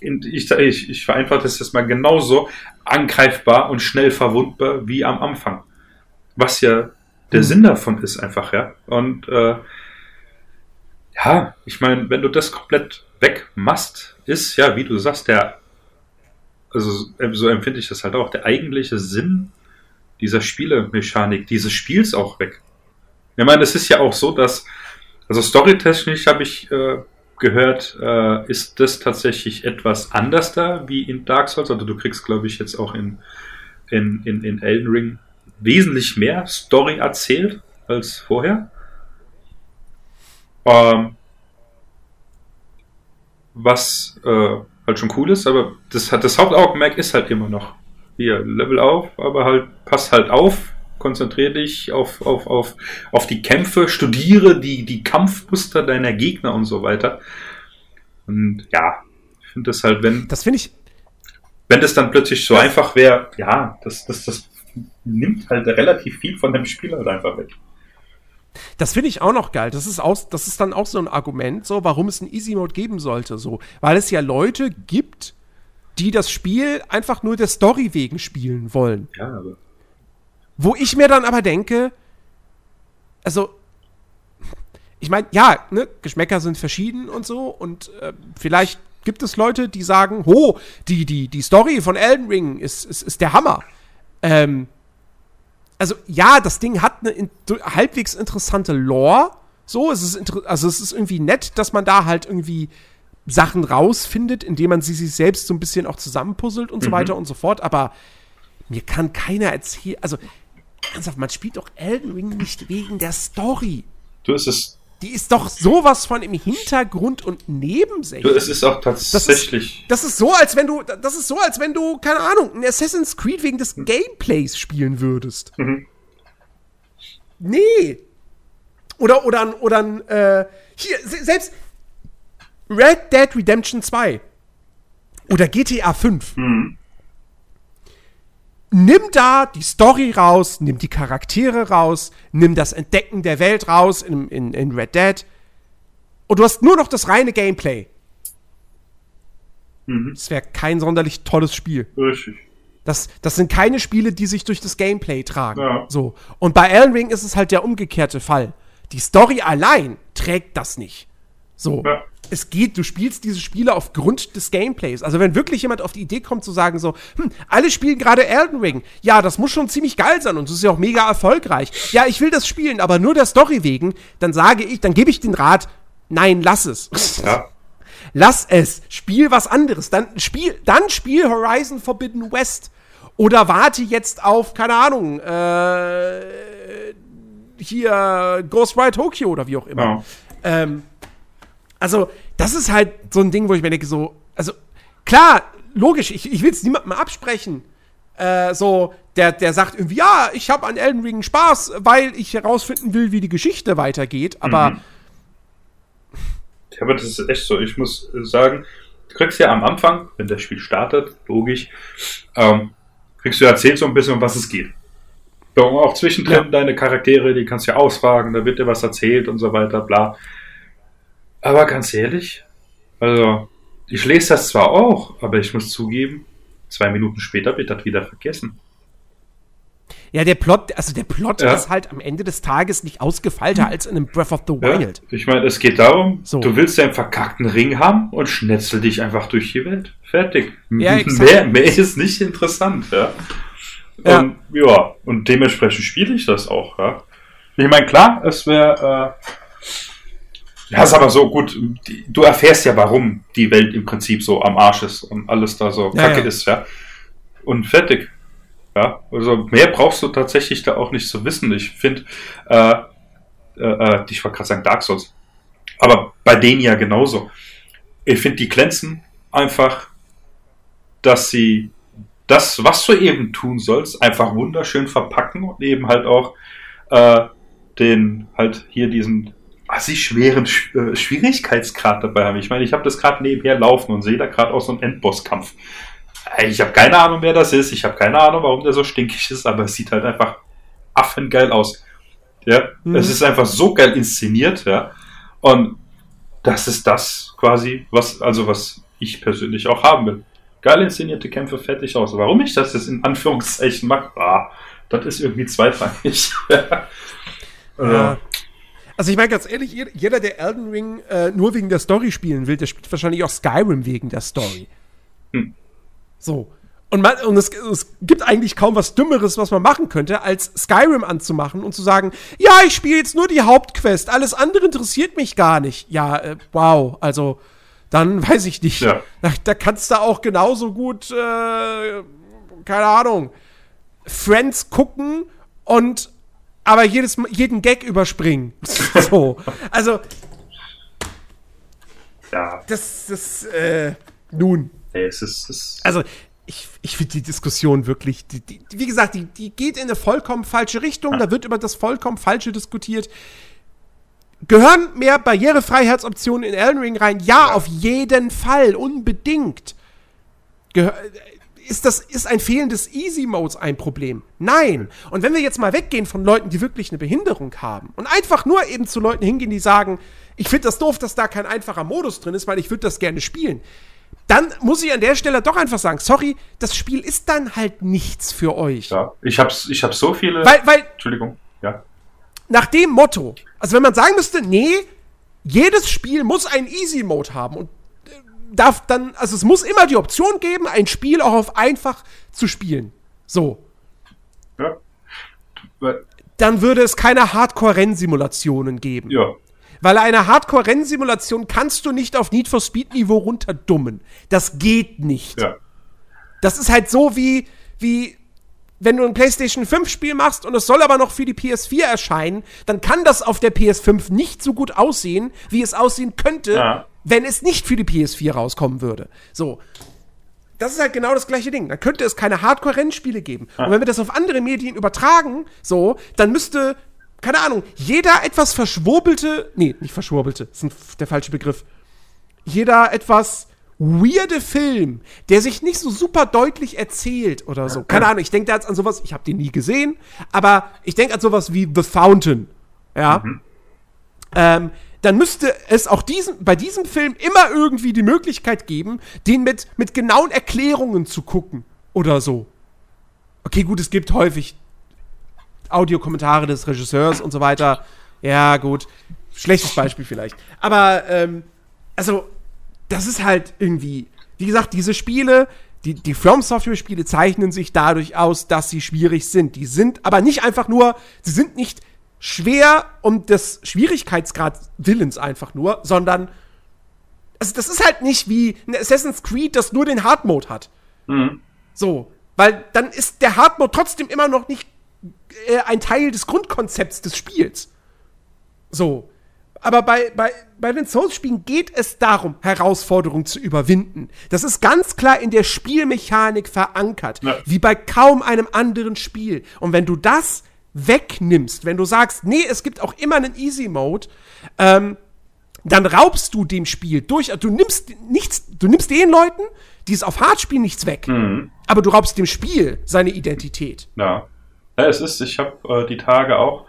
Ich, ich, ich vereinfache das jetzt mal genauso angreifbar und schnell verwundbar wie am Anfang. Was ja der mhm. Sinn davon ist einfach, ja. Und äh, ja, ich meine, wenn du das komplett wegmachst, ist ja, wie du sagst, der also so empfinde ich das halt auch, der eigentliche Sinn dieser Spielemechanik, dieses Spiels auch weg. Ich meine, es ist ja auch so, dass, also storytechnisch habe ich äh, gehört, äh, ist das tatsächlich etwas anders da wie in Dark Souls. Also du kriegst, glaube ich, jetzt auch in, in, in, in Elden Ring wesentlich mehr Story erzählt als vorher. Ähm, was äh, halt schon cool ist, aber das, das Hauptaugenmerk ist halt immer noch hier, Level auf, aber halt, pass halt auf, konzentriere dich auf, auf, auf, auf die Kämpfe, studiere die, die Kampfmuster deiner Gegner und so weiter. Und ja, ich finde das halt, wenn. Das finde ich. Wenn das dann plötzlich so einfach wäre, ja, das, das, das nimmt halt relativ viel von dem Spiel halt einfach weg. Das finde ich auch noch geil. Das ist, auch, das ist dann auch so ein Argument, so, warum es einen Easy Mode geben sollte. So. Weil es ja Leute gibt, die das Spiel einfach nur der Story wegen spielen wollen. Ja, aber. Wo ich mir dann aber denke, also, ich meine, ja, ne, Geschmäcker sind verschieden und so und äh, vielleicht gibt es Leute, die sagen, ho, die, die, die Story von Elden Ring ist, ist, ist der Hammer. Ähm, also ja, das Ding hat eine in, halbwegs interessante Lore. So, es ist also es ist irgendwie nett, dass man da halt irgendwie Sachen rausfindet, indem man sie sich selbst so ein bisschen auch zusammenpuzzelt und mhm. so weiter und so fort. Aber mir kann keiner erzählen, also ernsthaft, man spielt doch Elden Ring nicht wegen der Story. Du, es ist die ist doch sowas von im Hintergrund und nebensächlich. Es ist auch tatsächlich. Das ist, das ist, so, als wenn du, das ist so, als wenn du, keine Ahnung, ein Assassin's Creed wegen des Gameplays spielen würdest. Mhm. Nee. Oder, oder, oder, äh, hier, selbst Red Dead Redemption 2 oder GTA 5. Mhm nimm da die Story raus, nimm die Charaktere raus, nimm das Entdecken der Welt raus in, in, in Red Dead und du hast nur noch das reine Gameplay. Mhm. Das wäre kein sonderlich tolles Spiel. Richtig. Das, das sind keine Spiele, die sich durch das Gameplay tragen. Ja. So. Und bei Elden Ring ist es halt der umgekehrte Fall. Die Story allein trägt das nicht. So. Ja es geht, du spielst diese Spiele aufgrund des Gameplays. Also wenn wirklich jemand auf die Idee kommt zu sagen so, hm, alle spielen gerade Elden Ring. Ja, das muss schon ziemlich geil sein und es ist ja auch mega erfolgreich. Ja, ich will das spielen, aber nur der Story wegen, dann sage ich, dann gebe ich den Rat, nein, lass es. Ja. Lass es. Spiel was anderes. Dann spiel, dann spiel Horizon Forbidden West. Oder warte jetzt auf, keine Ahnung, äh, hier Ghostwire Tokyo oder wie auch immer. Ja. Ähm, also, das ist halt so ein Ding, wo ich mir denke, so, also, klar, logisch, ich, ich will es niemandem absprechen. Äh, so, der, der sagt irgendwie, ja, ich habe an Elden Ring Spaß, weil ich herausfinden will, wie die Geschichte weitergeht, aber. Mhm. Ja, aber das ist echt so. Ich muss sagen, du kriegst ja am Anfang, wenn das Spiel startet, logisch, ähm, kriegst du erzählt so ein bisschen, um was es geht. Und auch zwischendrin ja. deine Charaktere, die kannst du ja ausfragen, da wird dir was erzählt und so weiter, bla. Aber ganz ehrlich, also ich lese das zwar auch, aber ich muss zugeben, zwei Minuten später wird das wieder vergessen. Ja, der Plot, also der Plot ja. ist halt am Ende des Tages nicht ausgefeilter als in einem Breath of the Wild. Ja, ich meine, es geht darum, so. du willst einen verkackten Ring haben und schnetzel dich einfach durch die Welt. Fertig. Ja, mehr, mehr ist nicht interessant, ja. ja. Und, ja, und dementsprechend spiele ich das auch, ja. Ich meine, klar, es wäre äh, ja, ist aber so gut. Du erfährst ja, warum die Welt im Prinzip so am Arsch ist und alles da so ja, kacke ja. ist, ja. Und fertig. Ja, also mehr brauchst du tatsächlich da auch nicht zu wissen. Ich finde, äh, äh, äh, ich wollte gerade sagen Dark Souls, aber bei denen ja genauso. Ich finde, die glänzen einfach, dass sie das, was du eben tun sollst, einfach wunderschön verpacken und eben halt auch äh, den, halt hier diesen quasi schweren äh, Schwierigkeitsgrad dabei haben. Ich meine, ich habe das gerade nebenher laufen und sehe da gerade auch so einen Endbosskampf. Ich habe keine Ahnung, wer das ist. Ich habe keine Ahnung, warum der so stinkig ist, aber es sieht halt einfach affengeil aus. Ja, mhm. es ist einfach so geil inszeniert, ja. Und das ist das quasi, was, also was ich persönlich auch haben will. Geil inszenierte Kämpfe, fertig aus. Warum ich das jetzt in Anführungszeichen mache, ah, das ist irgendwie zweitrangig. ja. Also ich meine ganz ehrlich, jeder, der Elden Ring äh, nur wegen der Story spielen will, der spielt wahrscheinlich auch Skyrim wegen der Story. Hm. So. Und, man, und es, es, gibt eigentlich kaum was Dümmeres, was man machen könnte, als Skyrim anzumachen und zu sagen, ja, ich spiele jetzt nur die Hauptquest, alles andere interessiert mich gar nicht. Ja, äh, wow, also dann weiß ich nicht. Ja. Da, da, kannst du auch genauso gut, äh, keine Ahnung, Friends gucken und aber jedes, jeden Gag überspringen. so. Also. Ja. Das, das, äh, nun. Hey, es ist, es also, ich, ich finde die Diskussion wirklich, die, die, wie gesagt, die, die geht in eine vollkommen falsche Richtung. Da wird über das vollkommen Falsche diskutiert. Gehören mehr Barrierefreiheitsoptionen in Elden Ring rein? Ja, ja. auf jeden Fall, unbedingt. Gehör, ist, das, ist ein fehlendes Easy Modes ein Problem? Nein. Und wenn wir jetzt mal weggehen von Leuten, die wirklich eine Behinderung haben und einfach nur eben zu Leuten hingehen, die sagen, ich finde das doof, dass da kein einfacher Modus drin ist, weil ich würde das gerne spielen dann muss ich an der Stelle doch einfach sagen, sorry, das Spiel ist dann halt nichts für euch. Ja, ich hab's, ich hab so viele. Weil, weil, Entschuldigung, ja. Nach dem Motto, also wenn man sagen müsste, nee, jedes Spiel muss einen Easy Mode haben und darf dann, also es muss immer die Option geben, ein Spiel auch auf einfach zu spielen. So. Ja. Dann würde es keine Hardcore-Rennsimulationen geben. Ja. Weil eine Hardcore-Rennsimulation kannst du nicht auf Need for Speed-Niveau runterdummen. Das geht nicht. Ja. Das ist halt so wie, wie wenn du ein PlayStation 5 Spiel machst und es soll aber noch für die PS4 erscheinen, dann kann das auf der PS5 nicht so gut aussehen, wie es aussehen könnte, ja. Wenn es nicht für die PS4 rauskommen würde. So. Das ist halt genau das gleiche Ding. Dann könnte es keine Hardcore-Rennspiele geben. Ja. Und wenn wir das auf andere Medien übertragen, so, dann müsste keine Ahnung, jeder etwas verschwurbelte, nee, nicht verschwurbelte, das ist der falsche Begriff. Jeder etwas weirde Film, der sich nicht so super deutlich erzählt oder so. Keine Ahnung, ich denke da jetzt an sowas, ich habe den nie gesehen, aber ich denke an sowas wie The Fountain. Ja. Mhm. Ähm, dann müsste es auch diesen, bei diesem Film immer irgendwie die Möglichkeit geben, den mit, mit genauen Erklärungen zu gucken oder so. Okay, gut, es gibt häufig Audiokommentare des Regisseurs und so weiter. Ja, gut. Schlechtes Beispiel vielleicht. Aber, ähm, also, das ist halt irgendwie, wie gesagt, diese Spiele, die, die From Software-Spiele zeichnen sich dadurch aus, dass sie schwierig sind. Die sind aber nicht einfach nur, sie sind nicht schwer um des Schwierigkeitsgrad Willens einfach nur, sondern also das ist halt nicht wie ein Assassin's Creed, das nur den Hard Mode hat. Mhm. So, weil dann ist der Hard Mode trotzdem immer noch nicht äh, ein Teil des Grundkonzepts des Spiels. So. Aber bei, bei, bei den Souls-Spielen geht es darum, Herausforderungen zu überwinden. Das ist ganz klar in der Spielmechanik verankert, ja. wie bei kaum einem anderen Spiel. Und wenn du das wegnimmst, wenn du sagst, nee, es gibt auch immer einen Easy-Mode, ähm, dann raubst du dem Spiel durch, du nimmst nichts, du nimmst den Leuten, die es auf Hard spielen, nichts weg. Mhm. Aber du raubst dem Spiel seine Identität. Ja. Ja, es ist, ich habe äh, die Tage auch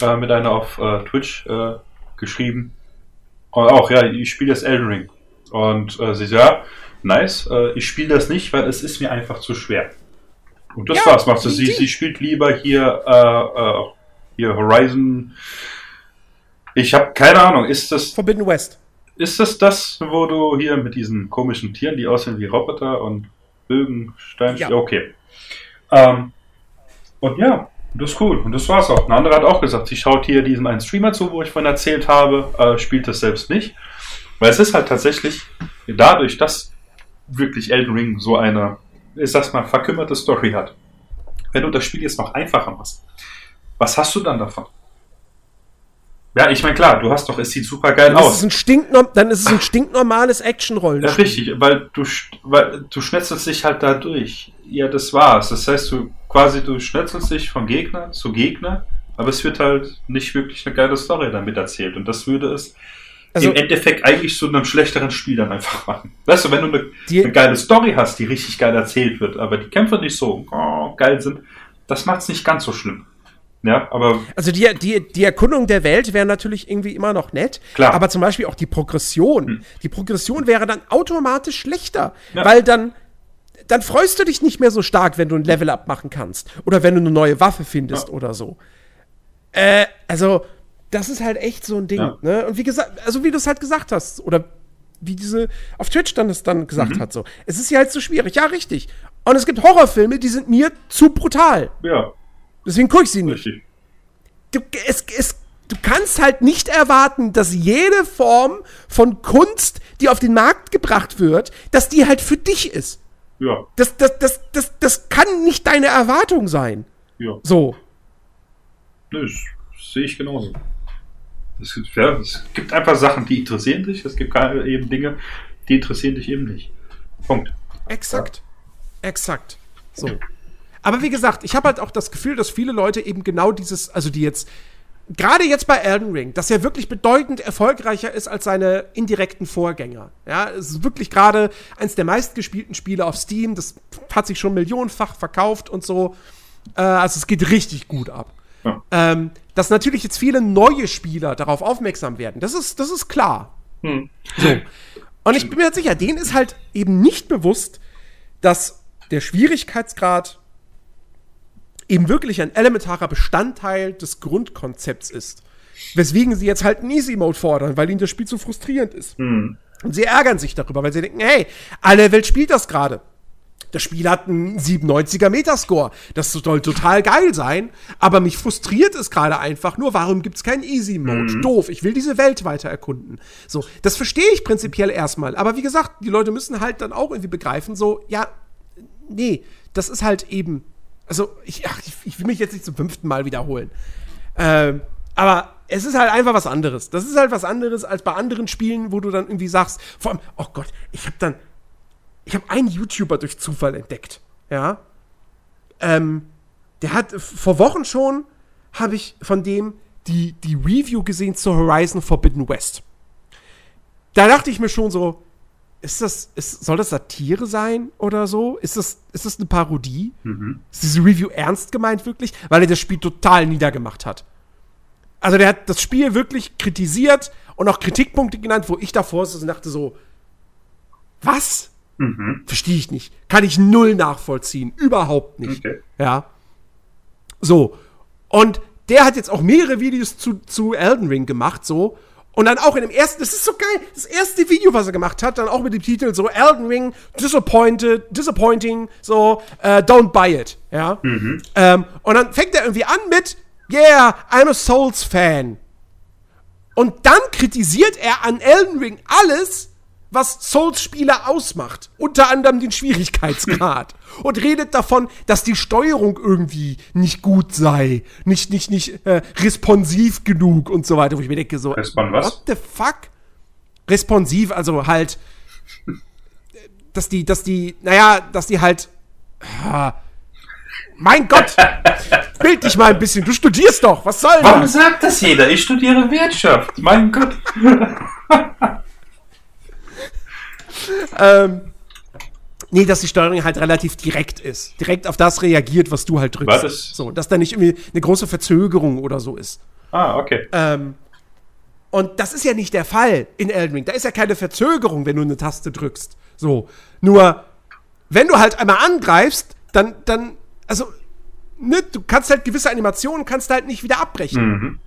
äh, mit einer auf äh, Twitch äh, geschrieben. Und auch, ja, ich spiele das Elden Ring. Und äh, sie sagt, ja, nice, äh, ich spiele das nicht, weil es ist mir einfach zu schwer. Und das ja, war's, macht sie. Sie, sie spielt lieber hier, hier Horizon. Ich habe keine Ahnung, ist das. Forbidden West. Ist das das, wo du hier mit diesen komischen Tieren, die aussehen wie Roboter und Bögen, Stein, ja. okay. Ähm, und ja, das ist cool. Und das war's auch. Ein anderer hat auch gesagt, sie schaut hier diesem einen Streamer zu, wo ich vorhin erzählt habe, äh, spielt das selbst nicht. Weil es ist halt tatsächlich dadurch, dass wirklich Elden Ring so eine, ich sag's mal, verkümmerte Story hat. Wenn du das Spiel jetzt noch einfacher machst, was hast du dann davon? Ja, ich meine, klar, du hast doch, es sieht super geil dann aus. Ist ein dann ist es ein stinknormales Action-Rollenspiel. Ja, richtig, weil du, weil du schnetzelst dich halt da durch. Ja, das war's. Das heißt, du quasi, du schnetzelst dich von Gegner zu Gegner, aber es wird halt nicht wirklich eine geile Story damit erzählt. Und das würde es also, im Endeffekt eigentlich zu einem schlechteren Spiel dann einfach machen. Weißt du, wenn du eine, die, eine geile Story hast, die richtig geil erzählt wird, aber die Kämpfe nicht so oh, geil sind, das macht es nicht ganz so schlimm. Ja, aber. Also die, die, die Erkundung der Welt wäre natürlich irgendwie immer noch nett. Klar. Aber zum Beispiel auch die Progression. Hm. Die Progression wäre dann automatisch schlechter. Ja. Weil dann, dann freust du dich nicht mehr so stark, wenn du ein Level-Up machen kannst. Oder wenn du eine neue Waffe findest ja. oder so. Äh, also, das ist halt echt so ein Ding. Ja. Ne? Und wie gesagt, also wie du es halt gesagt hast, oder wie diese auf Twitch dann es dann gesagt mhm. hat, so. Es ist ja halt so schwierig. Ja, richtig. Und es gibt Horrorfilme, die sind mir zu brutal. Ja. Deswegen gucke ich sie nicht. Du, es, es, du kannst halt nicht erwarten, dass jede Form von Kunst, die auf den Markt gebracht wird, dass die halt für dich ist. Ja. Das, das, das, das, das kann nicht deine Erwartung sein. Ja. So. Das sehe ich genauso. Es gibt, ja, es gibt einfach Sachen, die interessieren dich. Es gibt eben Dinge, die interessieren dich eben nicht. Punkt. Exakt. Ja. Exakt. So. Aber wie gesagt, ich habe halt auch das Gefühl, dass viele Leute eben genau dieses, also die jetzt, gerade jetzt bei Elden Ring, dass er wirklich bedeutend erfolgreicher ist als seine indirekten Vorgänger. Ja, es ist wirklich gerade eins der meistgespielten Spiele auf Steam. Das hat sich schon millionenfach verkauft und so. Äh, also es geht richtig gut ab. Ja. Ähm, dass natürlich jetzt viele neue Spieler darauf aufmerksam werden, das ist, das ist klar. Hm. So. Und ich bin mir sicher, denen ist halt eben nicht bewusst, dass der Schwierigkeitsgrad eben wirklich ein elementarer Bestandteil des Grundkonzepts ist. Weswegen sie jetzt halt einen Easy-Mode fordern, weil ihnen das Spiel zu frustrierend ist. Mhm. Und sie ärgern sich darüber, weil sie denken, hey, alle Welt spielt das gerade. Das Spiel hat einen 97er Metascore. Das soll total geil sein, aber mich frustriert es gerade einfach nur, warum gibt es keinen Easy-Mode? Mhm. Doof, ich will diese Welt weiter erkunden. So, das verstehe ich prinzipiell erstmal. Aber wie gesagt, die Leute müssen halt dann auch irgendwie begreifen, so, ja, nee, das ist halt eben also, ich, ach, ich, ich, will mich jetzt nicht zum fünften Mal wiederholen. Ähm, aber es ist halt einfach was anderes. Das ist halt was anderes als bei anderen Spielen, wo du dann irgendwie sagst, vor allem, oh Gott, ich habe dann, ich habe einen YouTuber durch Zufall entdeckt, ja. Ähm, der hat vor Wochen schon, habe ich von dem die, die Review gesehen zu Horizon Forbidden West. Da dachte ich mir schon so, ist das, ist, soll das Satire sein oder so? Ist das, ist das eine Parodie? Mhm. Ist diese Review ernst gemeint wirklich? Weil er das Spiel total niedergemacht hat. Also der hat das Spiel wirklich kritisiert und auch Kritikpunkte genannt, wo ich davor und dachte so, was? Mhm. Verstehe ich nicht. Kann ich null nachvollziehen. Überhaupt nicht. Okay. Ja. So. Und der hat jetzt auch mehrere Videos zu, zu Elden Ring gemacht, so. Und dann auch in dem ersten, das ist so geil, das erste Video, was er gemacht hat, dann auch mit dem Titel so Elden Ring, Disappointed, Disappointing, so uh, Don't Buy It, ja. Mhm. Ähm, und dann fängt er irgendwie an mit, Yeah, I'm a Souls Fan. Und dann kritisiert er an Elden Ring alles, was Souls-Spiele ausmacht. Unter anderem den Schwierigkeitsgrad. und redet davon, dass die Steuerung irgendwie nicht gut sei. Nicht, nicht, nicht äh, responsiv genug und so weiter. Wo ich mir denke, so, Respon was? what the fuck? Responsiv, also halt, dass die, dass die, naja, dass die halt, äh, mein Gott! Bild dich mal ein bisschen. Du studierst doch. Was soll das? Warum sagt das jeder? Ich studiere Wirtschaft. Mein Gott. ähm, nee, dass die Steuerung halt relativ direkt ist. Direkt auf das reagiert, was du halt drückst. Was So, dass da nicht irgendwie eine große Verzögerung oder so ist. Ah, okay. Ähm, und das ist ja nicht der Fall in Elden Ring. Da ist ja keine Verzögerung, wenn du eine Taste drückst. So. Nur, wenn du halt einmal angreifst, dann, dann, also, ne, du kannst halt gewisse Animationen kannst halt nicht wieder abbrechen. Mhm.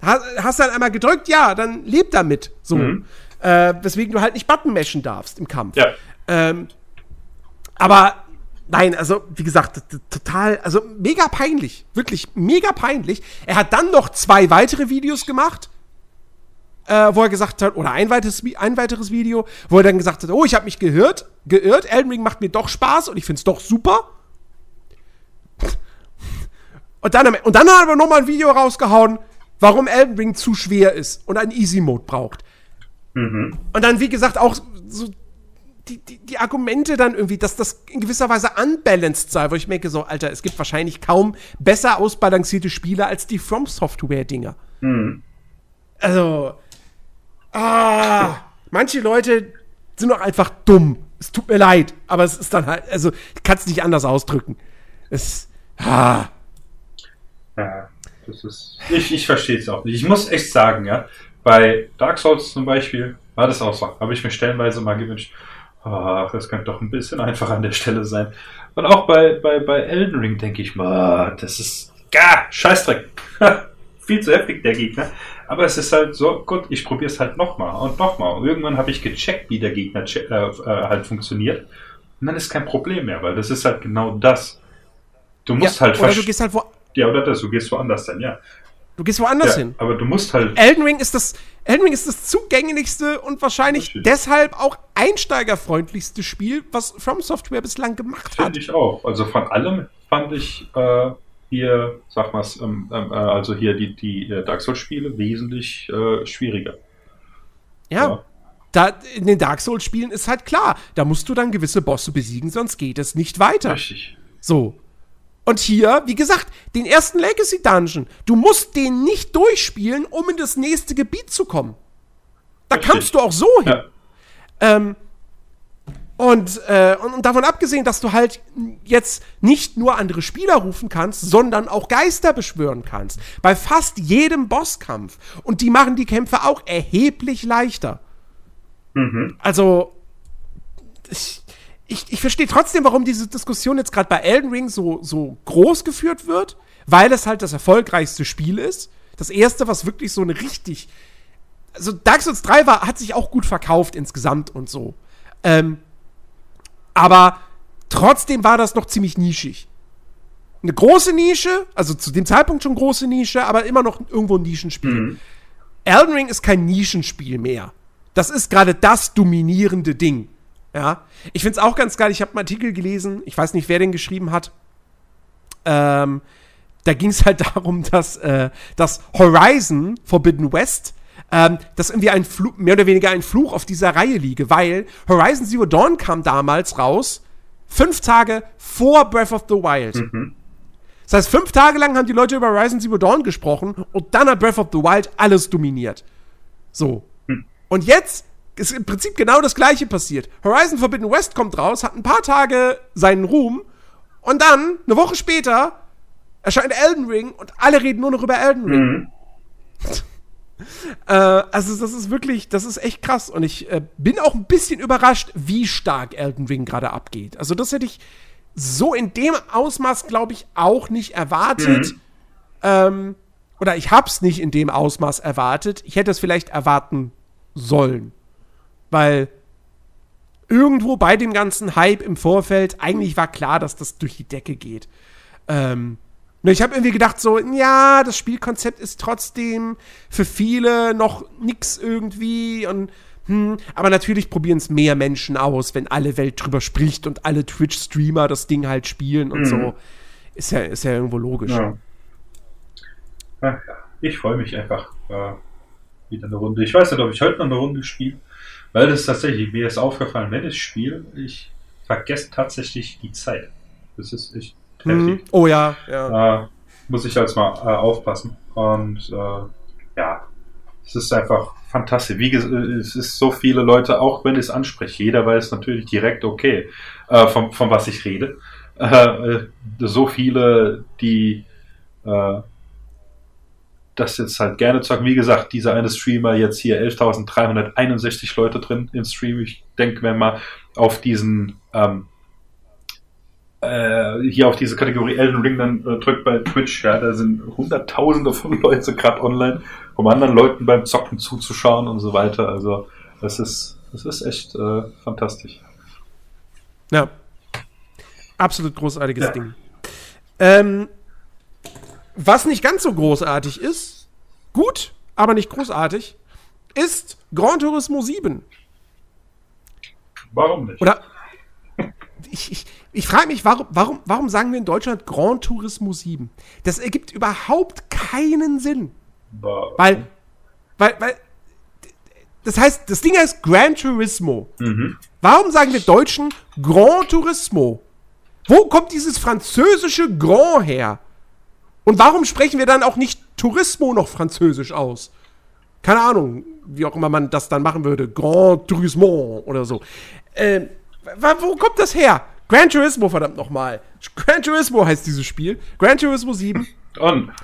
Hast, hast halt einmal gedrückt, ja, dann leb damit. So. Mhm. Äh, weswegen du halt nicht Button meshen darfst im Kampf. Ja. Ähm, aber nein, also wie gesagt, total, also mega peinlich, wirklich mega peinlich. Er hat dann noch zwei weitere Videos gemacht, äh, wo er gesagt hat, oder ein weiteres, ein weiteres Video, wo er dann gesagt hat, oh, ich habe mich gehört, geirrt, Elden Ring macht mir doch Spaß und ich finde es doch super. Und dann, und dann hat er noch mal ein Video rausgehauen, warum Elden Ring zu schwer ist und einen Easy Mode braucht. Mhm. Und dann, wie gesagt, auch so die, die, die, Argumente dann irgendwie, dass das in gewisser Weise unbalanced sei, wo ich merke, so, Alter, es gibt wahrscheinlich kaum besser ausbalancierte Spiele als die From Software-Dinger. Mhm. Also, ah, manche Leute sind doch einfach dumm. Es tut mir leid, aber es ist dann halt, also, ich kann es nicht anders ausdrücken. Es, ah. Ja, das ist, ich, ich verstehe es auch nicht. Ich muss echt sagen, ja, bei Dark Souls zum Beispiel war das auch so. Habe ich mir stellenweise mal gewünscht, ach, das könnte doch ein bisschen einfacher an der Stelle sein. Und auch bei, bei, bei Elden Ring denke ich mal, das ist gar Scheißdreck. Viel zu heftig, der Gegner. Aber es ist halt so, gut, ich probiere es halt nochmal und nochmal. Und irgendwann habe ich gecheckt, wie der Gegner äh, äh, halt funktioniert. Und dann ist kein Problem mehr, weil das ist halt genau das. Du musst ja, halt Oder du gehst halt wo Ja, oder das, du gehst woanders dann, ja. Du gehst woanders ja, hin. Aber du musst halt. Elden Ring ist das, Elden Ring ist das zugänglichste und wahrscheinlich deshalb auch einsteigerfreundlichste Spiel, was From Software bislang gemacht hat. Finde ich auch. Also von allem fand ich äh, hier, sag mal, ähm, ähm, äh, also hier die, die äh, Dark Souls-Spiele wesentlich äh, schwieriger. Ja. ja. Da, in den Dark Souls-Spielen ist halt klar, da musst du dann gewisse Bosse besiegen, sonst geht es nicht weiter. Richtig. So. Und hier, wie gesagt, den ersten Legacy Dungeon. Du musst den nicht durchspielen, um in das nächste Gebiet zu kommen. Da Richtig. kamst du auch so hin. Ja. Ähm, und, äh, und, und, davon abgesehen, dass du halt jetzt nicht nur andere Spieler rufen kannst, sondern auch Geister beschwören kannst. Bei fast jedem Bosskampf. Und die machen die Kämpfe auch erheblich leichter. Mhm. Also, ich, ich, ich verstehe trotzdem, warum diese Diskussion jetzt gerade bei Elden Ring so, so groß geführt wird, weil es halt das erfolgreichste Spiel ist. Das erste, was wirklich so eine richtig. Also Dark Souls 3 war, hat sich auch gut verkauft insgesamt und so. Ähm, aber trotzdem war das noch ziemlich nischig. Eine große Nische, also zu dem Zeitpunkt schon große Nische, aber immer noch irgendwo ein Nischenspiel. Mhm. Elden Ring ist kein Nischenspiel mehr. Das ist gerade das dominierende Ding. Ja. Ich finde es auch ganz geil. Ich habe einen Artikel gelesen, ich weiß nicht, wer den geschrieben hat. Ähm, da ging es halt darum, dass, äh, dass Horizon Forbidden West ähm, dass irgendwie ein Fluch, mehr oder weniger ein Fluch auf dieser Reihe liege, weil Horizon Zero Dawn kam damals raus, fünf Tage vor Breath of the Wild. Mhm. Das heißt, fünf Tage lang haben die Leute über Horizon Zero Dawn gesprochen und dann hat Breath of the Wild alles dominiert. So. Mhm. Und jetzt ist im Prinzip genau das gleiche passiert. Horizon Forbidden West kommt raus, hat ein paar Tage seinen Ruhm und dann, eine Woche später, erscheint Elden Ring und alle reden nur noch über Elden Ring. Mhm. äh, also das ist wirklich, das ist echt krass und ich äh, bin auch ein bisschen überrascht, wie stark Elden Ring gerade abgeht. Also das hätte ich so in dem Ausmaß, glaube ich, auch nicht erwartet. Mhm. Ähm, oder ich habe es nicht in dem Ausmaß erwartet. Ich hätte es vielleicht erwarten sollen weil irgendwo bei dem ganzen Hype im Vorfeld eigentlich war klar, dass das durch die Decke geht. Ähm, ich habe irgendwie gedacht, so, ja, das Spielkonzept ist trotzdem für viele noch nix irgendwie und hm, aber natürlich probieren es mehr Menschen aus, wenn alle Welt drüber spricht und alle Twitch-Streamer das Ding halt spielen und mhm. so. Ist ja, ist ja irgendwo logisch. Ja. Ich freue mich einfach äh, wieder eine Runde. Ich weiß nicht, ob ich heute noch eine Runde spiele. Weil das tatsächlich, mir ist aufgefallen, wenn ich spiele, ich vergesse tatsächlich die Zeit. Das ist echt mhm. heftig. Oh ja, ja. Äh, muss ich als mal äh, aufpassen. Und äh, ja, es ist einfach fantastisch. Wie gesagt, es ist so viele Leute, auch wenn ich es anspreche, jeder weiß natürlich direkt, okay, äh, von, von was ich rede. Äh, so viele, die äh, das jetzt halt gerne zocken. Wie gesagt, dieser eine Streamer jetzt hier 11.361 Leute drin im Stream. Ich denke, wenn man auf diesen ähm, äh, hier auf diese Kategorie Elden Ring dann äh, drückt bei Twitch, ja, da sind hunderttausende von Leute gerade online, um anderen Leuten beim Zocken zuzuschauen und so weiter. Also das ist, das ist echt äh, fantastisch. Ja. Absolut großartiges ja. Ding. Ähm, was nicht ganz so großartig ist, gut, aber nicht großartig, ist Gran Turismo 7. Warum nicht? Oder ich, ich, ich frage mich, warum, warum, warum sagen wir in Deutschland Gran Turismo 7? Das ergibt überhaupt keinen Sinn. Warum? Weil, weil, weil das heißt, das Ding heißt Gran Turismo. Mhm. Warum sagen wir Deutschen Grand Turismo? Wo kommt dieses französische Grand her? Und warum sprechen wir dann auch nicht Turismo noch französisch aus? Keine Ahnung, wie auch immer man das dann machen würde. Grand Turismo oder so. Ähm, wo kommt das her? Gran Turismo, verdammt nochmal. Gran Turismo heißt dieses Spiel. Gran Turismo 7.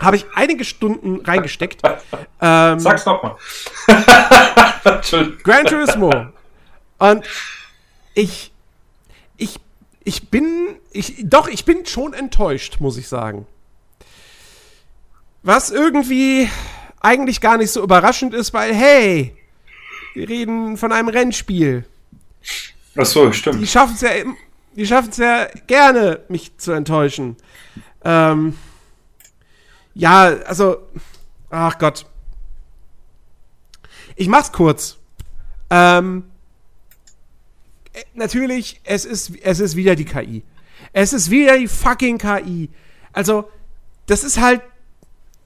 Habe ich einige Stunden reingesteckt. ähm, Sag's nochmal. Gran Turismo. Und ich, ich, ich bin, ich, doch, ich bin schon enttäuscht, muss ich sagen. Was irgendwie eigentlich gar nicht so überraschend ist, weil, hey, wir reden von einem Rennspiel. Ach so, stimmt. Die schaffen es ja, die schaffen es ja gerne, mich zu enttäuschen. Ähm, ja, also, ach Gott. Ich mach's kurz. Ähm, äh, natürlich, es ist, es ist wieder die KI. Es ist wieder die fucking KI. Also, das ist halt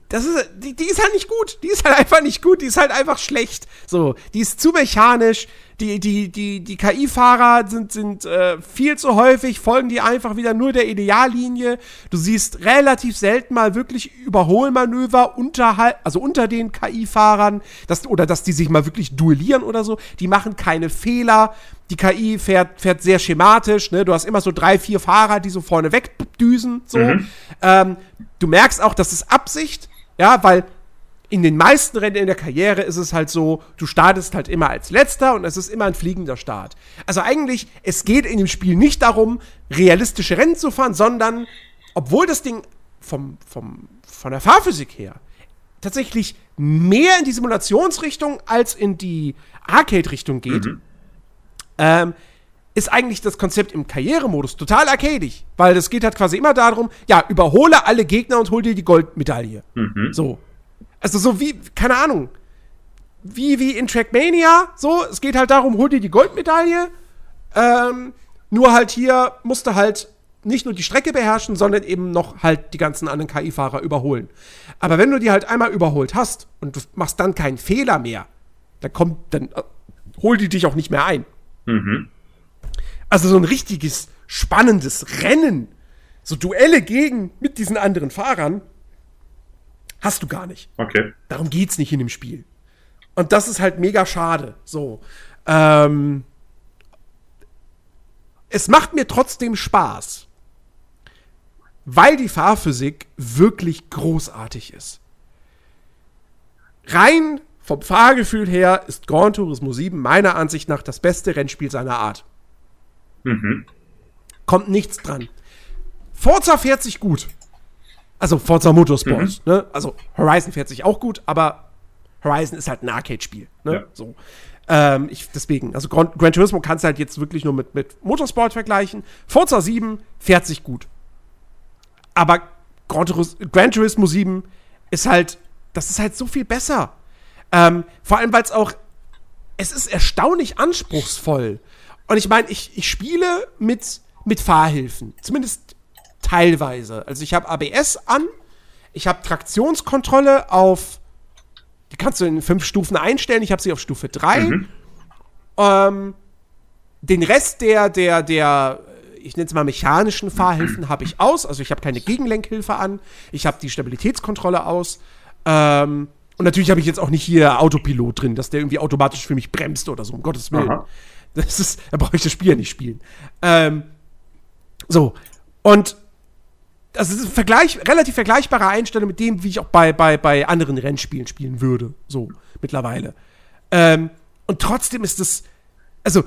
das ist, die, die ist halt nicht gut. Die ist halt einfach nicht gut. Die ist halt einfach schlecht. So, die ist zu mechanisch. Die, die, die, die KI-Fahrer sind, sind äh, viel zu häufig, folgen die einfach wieder nur der Ideallinie. Du siehst relativ selten mal wirklich Überholmanöver unterhalb, also unter den KI-Fahrern, dass, oder dass die sich mal wirklich duellieren oder so. Die machen keine Fehler. Die KI fährt, fährt sehr schematisch. Ne? Du hast immer so drei, vier Fahrer, die so vorne wegdüsen. So. Mhm. Ähm, du merkst auch, das ist Absicht ja, weil in den meisten Rennen in der Karriere ist es halt so, du startest halt immer als letzter und es ist immer ein fliegender Start. Also eigentlich, es geht in dem Spiel nicht darum, realistische Rennen zu fahren, sondern, obwohl das Ding vom, vom, von der Fahrphysik her tatsächlich mehr in die Simulationsrichtung als in die Arcade-Richtung geht, mhm. ähm, ist eigentlich das Konzept im Karrieremodus total arcadig, weil das geht halt quasi immer darum, ja, überhole alle Gegner und hol dir die Goldmedaille. Mhm. So. Also so wie, keine Ahnung, wie, wie in Trackmania, so, es geht halt darum, hol dir die Goldmedaille, ähm, nur halt hier musst du halt nicht nur die Strecke beherrschen, sondern eben noch halt die ganzen anderen KI-Fahrer überholen. Aber wenn du die halt einmal überholt hast und du machst dann keinen Fehler mehr, dann kommt, dann äh, hol die dich auch nicht mehr ein. Mhm. Also so ein richtiges, spannendes Rennen, so Duelle gegen mit diesen anderen Fahrern, hast du gar nicht. Okay. Darum geht's nicht in dem Spiel. Und das ist halt mega schade. So. Ähm, es macht mir trotzdem Spaß, weil die Fahrphysik wirklich großartig ist. Rein vom Fahrgefühl her ist Grand Turismo 7 meiner Ansicht nach das beste Rennspiel seiner Art. Mhm. Kommt nichts dran. Forza fährt sich gut. Also Forza Motorsport. Mhm. Ne? Also Horizon fährt sich auch gut, aber Horizon ist halt ein Arcade-Spiel. Ne? Ja. So. Ähm, ich, deswegen, also Gran, Gran Turismo kannst du halt jetzt wirklich nur mit, mit Motorsport vergleichen. Forza 7 fährt sich gut. Aber Gran, Turis, Gran Turismo 7 ist halt, das ist halt so viel besser. Ähm, vor allem, weil es auch, es ist erstaunlich anspruchsvoll. Und ich meine, ich, ich spiele mit, mit Fahrhilfen. Zumindest teilweise. Also ich habe ABS an, ich habe Traktionskontrolle auf, die kannst du in fünf Stufen einstellen, ich habe sie auf Stufe 3. Mhm. Ähm, den Rest der, der, der, ich nenne es mal mechanischen Fahrhilfen habe ich aus. Also ich habe keine Gegenlenkhilfe an, ich habe die Stabilitätskontrolle aus. Ähm, und natürlich habe ich jetzt auch nicht hier Autopilot drin, dass der irgendwie automatisch für mich bremst oder so, um Gottes Willen. Aha. Das ist, da brauche ich das Spiel ja nicht spielen. Ähm, so. Und das ist ein Vergleich, relativ vergleichbare Einstellung mit dem, wie ich auch bei, bei, bei anderen Rennspielen spielen würde. So, mittlerweile. Ähm, und trotzdem ist es, also,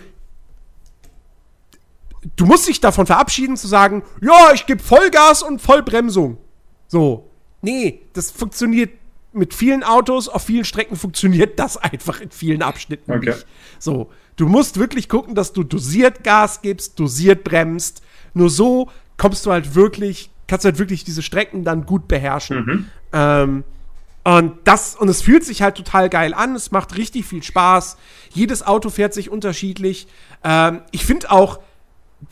du musst dich davon verabschieden zu sagen, ja, ich gebe Vollgas und Vollbremsung. So. Nee, das funktioniert mit vielen Autos, auf vielen Strecken funktioniert das einfach in vielen Abschnitten okay. nicht. So. Du musst wirklich gucken, dass du dosiert Gas gibst, dosiert bremst. Nur so kommst du halt wirklich, kannst du halt wirklich diese Strecken dann gut beherrschen. Mhm. Ähm, und das, und es fühlt sich halt total geil an. Es macht richtig viel Spaß. Jedes Auto fährt sich unterschiedlich. Ähm, ich finde auch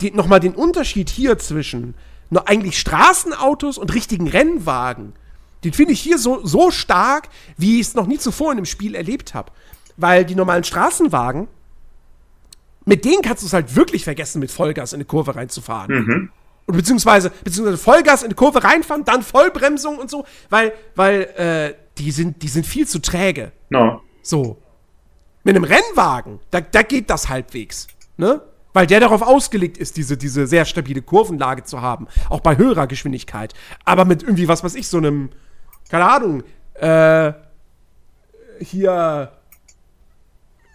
die, nochmal den Unterschied hier zwischen nur eigentlich Straßenautos und richtigen Rennwagen. Den finde ich hier so, so stark, wie ich es noch nie zuvor in einem Spiel erlebt habe. weil die normalen Straßenwagen, mit denen kannst du es halt wirklich vergessen, mit Vollgas in eine Kurve reinzufahren. Mhm. Und beziehungsweise, beziehungsweise Vollgas in eine Kurve reinfahren, dann Vollbremsung und so, weil, weil, äh, die sind, die sind viel zu träge. No. So. Mit einem Rennwagen, da, da geht das halbwegs. Ne? Weil der darauf ausgelegt ist, diese, diese sehr stabile Kurvenlage zu haben. Auch bei höherer Geschwindigkeit. Aber mit irgendwie, was weiß ich, so einem, keine Ahnung, äh, hier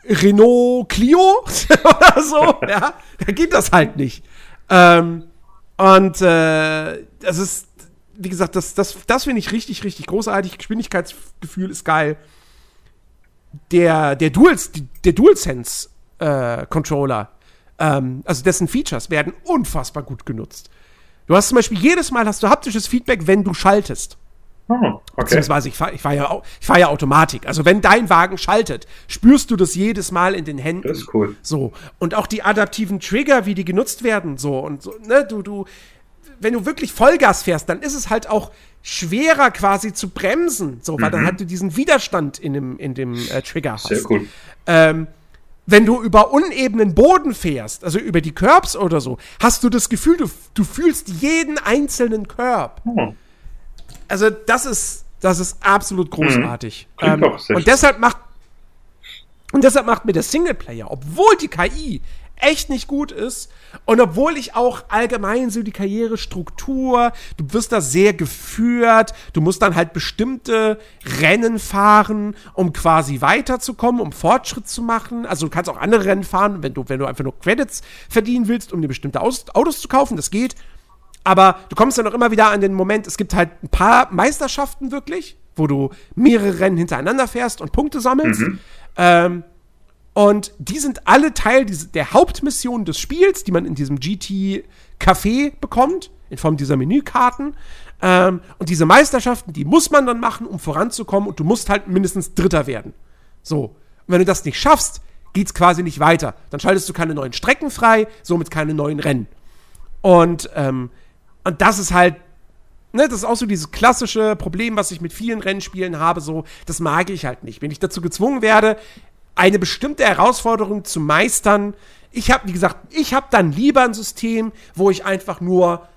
Renault Clio oder so, ja, da geht das halt nicht. Ähm, und äh, das ist, wie gesagt, das, das, das finde ich richtig, richtig großartig. Geschwindigkeitsgefühl ist geil. Der, der, Duals, der DualSense äh, Controller, ähm, also dessen Features werden unfassbar gut genutzt. Du hast zum Beispiel jedes Mal hast du haptisches Feedback, wenn du schaltest. Oh, okay. Beziehungsweise ich fahre ich fahr ja, fahr ja Automatik. Also wenn dein Wagen schaltet, spürst du das jedes Mal in den Händen. Das ist cool. So. Und auch die adaptiven Trigger, wie die genutzt werden, so und so, ne, du, du, wenn du wirklich Vollgas fährst, dann ist es halt auch schwerer quasi zu bremsen, so, weil mhm. dann halt du diesen Widerstand in dem, in dem äh, Trigger hast. Sehr cool. Ähm, wenn du über unebenen Boden fährst, also über die Curbs oder so, hast du das Gefühl, du, du fühlst jeden einzelnen Curb. Oh. Also das ist, das ist absolut mhm. großartig. Mhm. Ähm, und deshalb macht und deshalb macht mir der Singleplayer, obwohl die KI echt nicht gut ist und obwohl ich auch allgemein so die Karrierestruktur, du wirst da sehr geführt, du musst dann halt bestimmte Rennen fahren, um quasi weiterzukommen, um Fortschritt zu machen. Also du kannst auch andere Rennen fahren, wenn du, wenn du einfach nur Credits verdienen willst, um dir bestimmte Autos zu kaufen, das geht. Aber du kommst dann auch immer wieder an den Moment, es gibt halt ein paar Meisterschaften wirklich, wo du mehrere Rennen hintereinander fährst und Punkte sammelst. Mhm. Ähm, und die sind alle Teil der Hauptmission des Spiels, die man in diesem GT-Café bekommt, in Form dieser Menükarten. Ähm, und diese Meisterschaften, die muss man dann machen, um voranzukommen. Und du musst halt mindestens Dritter werden. So. Und wenn du das nicht schaffst, geht's quasi nicht weiter. Dann schaltest du keine neuen Strecken frei, somit keine neuen Rennen. Und ähm, und das ist halt, ne, das ist auch so dieses klassische Problem, was ich mit vielen Rennspielen habe, so, das mag ich halt nicht. Wenn ich dazu gezwungen werde, eine bestimmte Herausforderung zu meistern, ich habe, wie gesagt, ich habe dann lieber ein System, wo ich einfach nur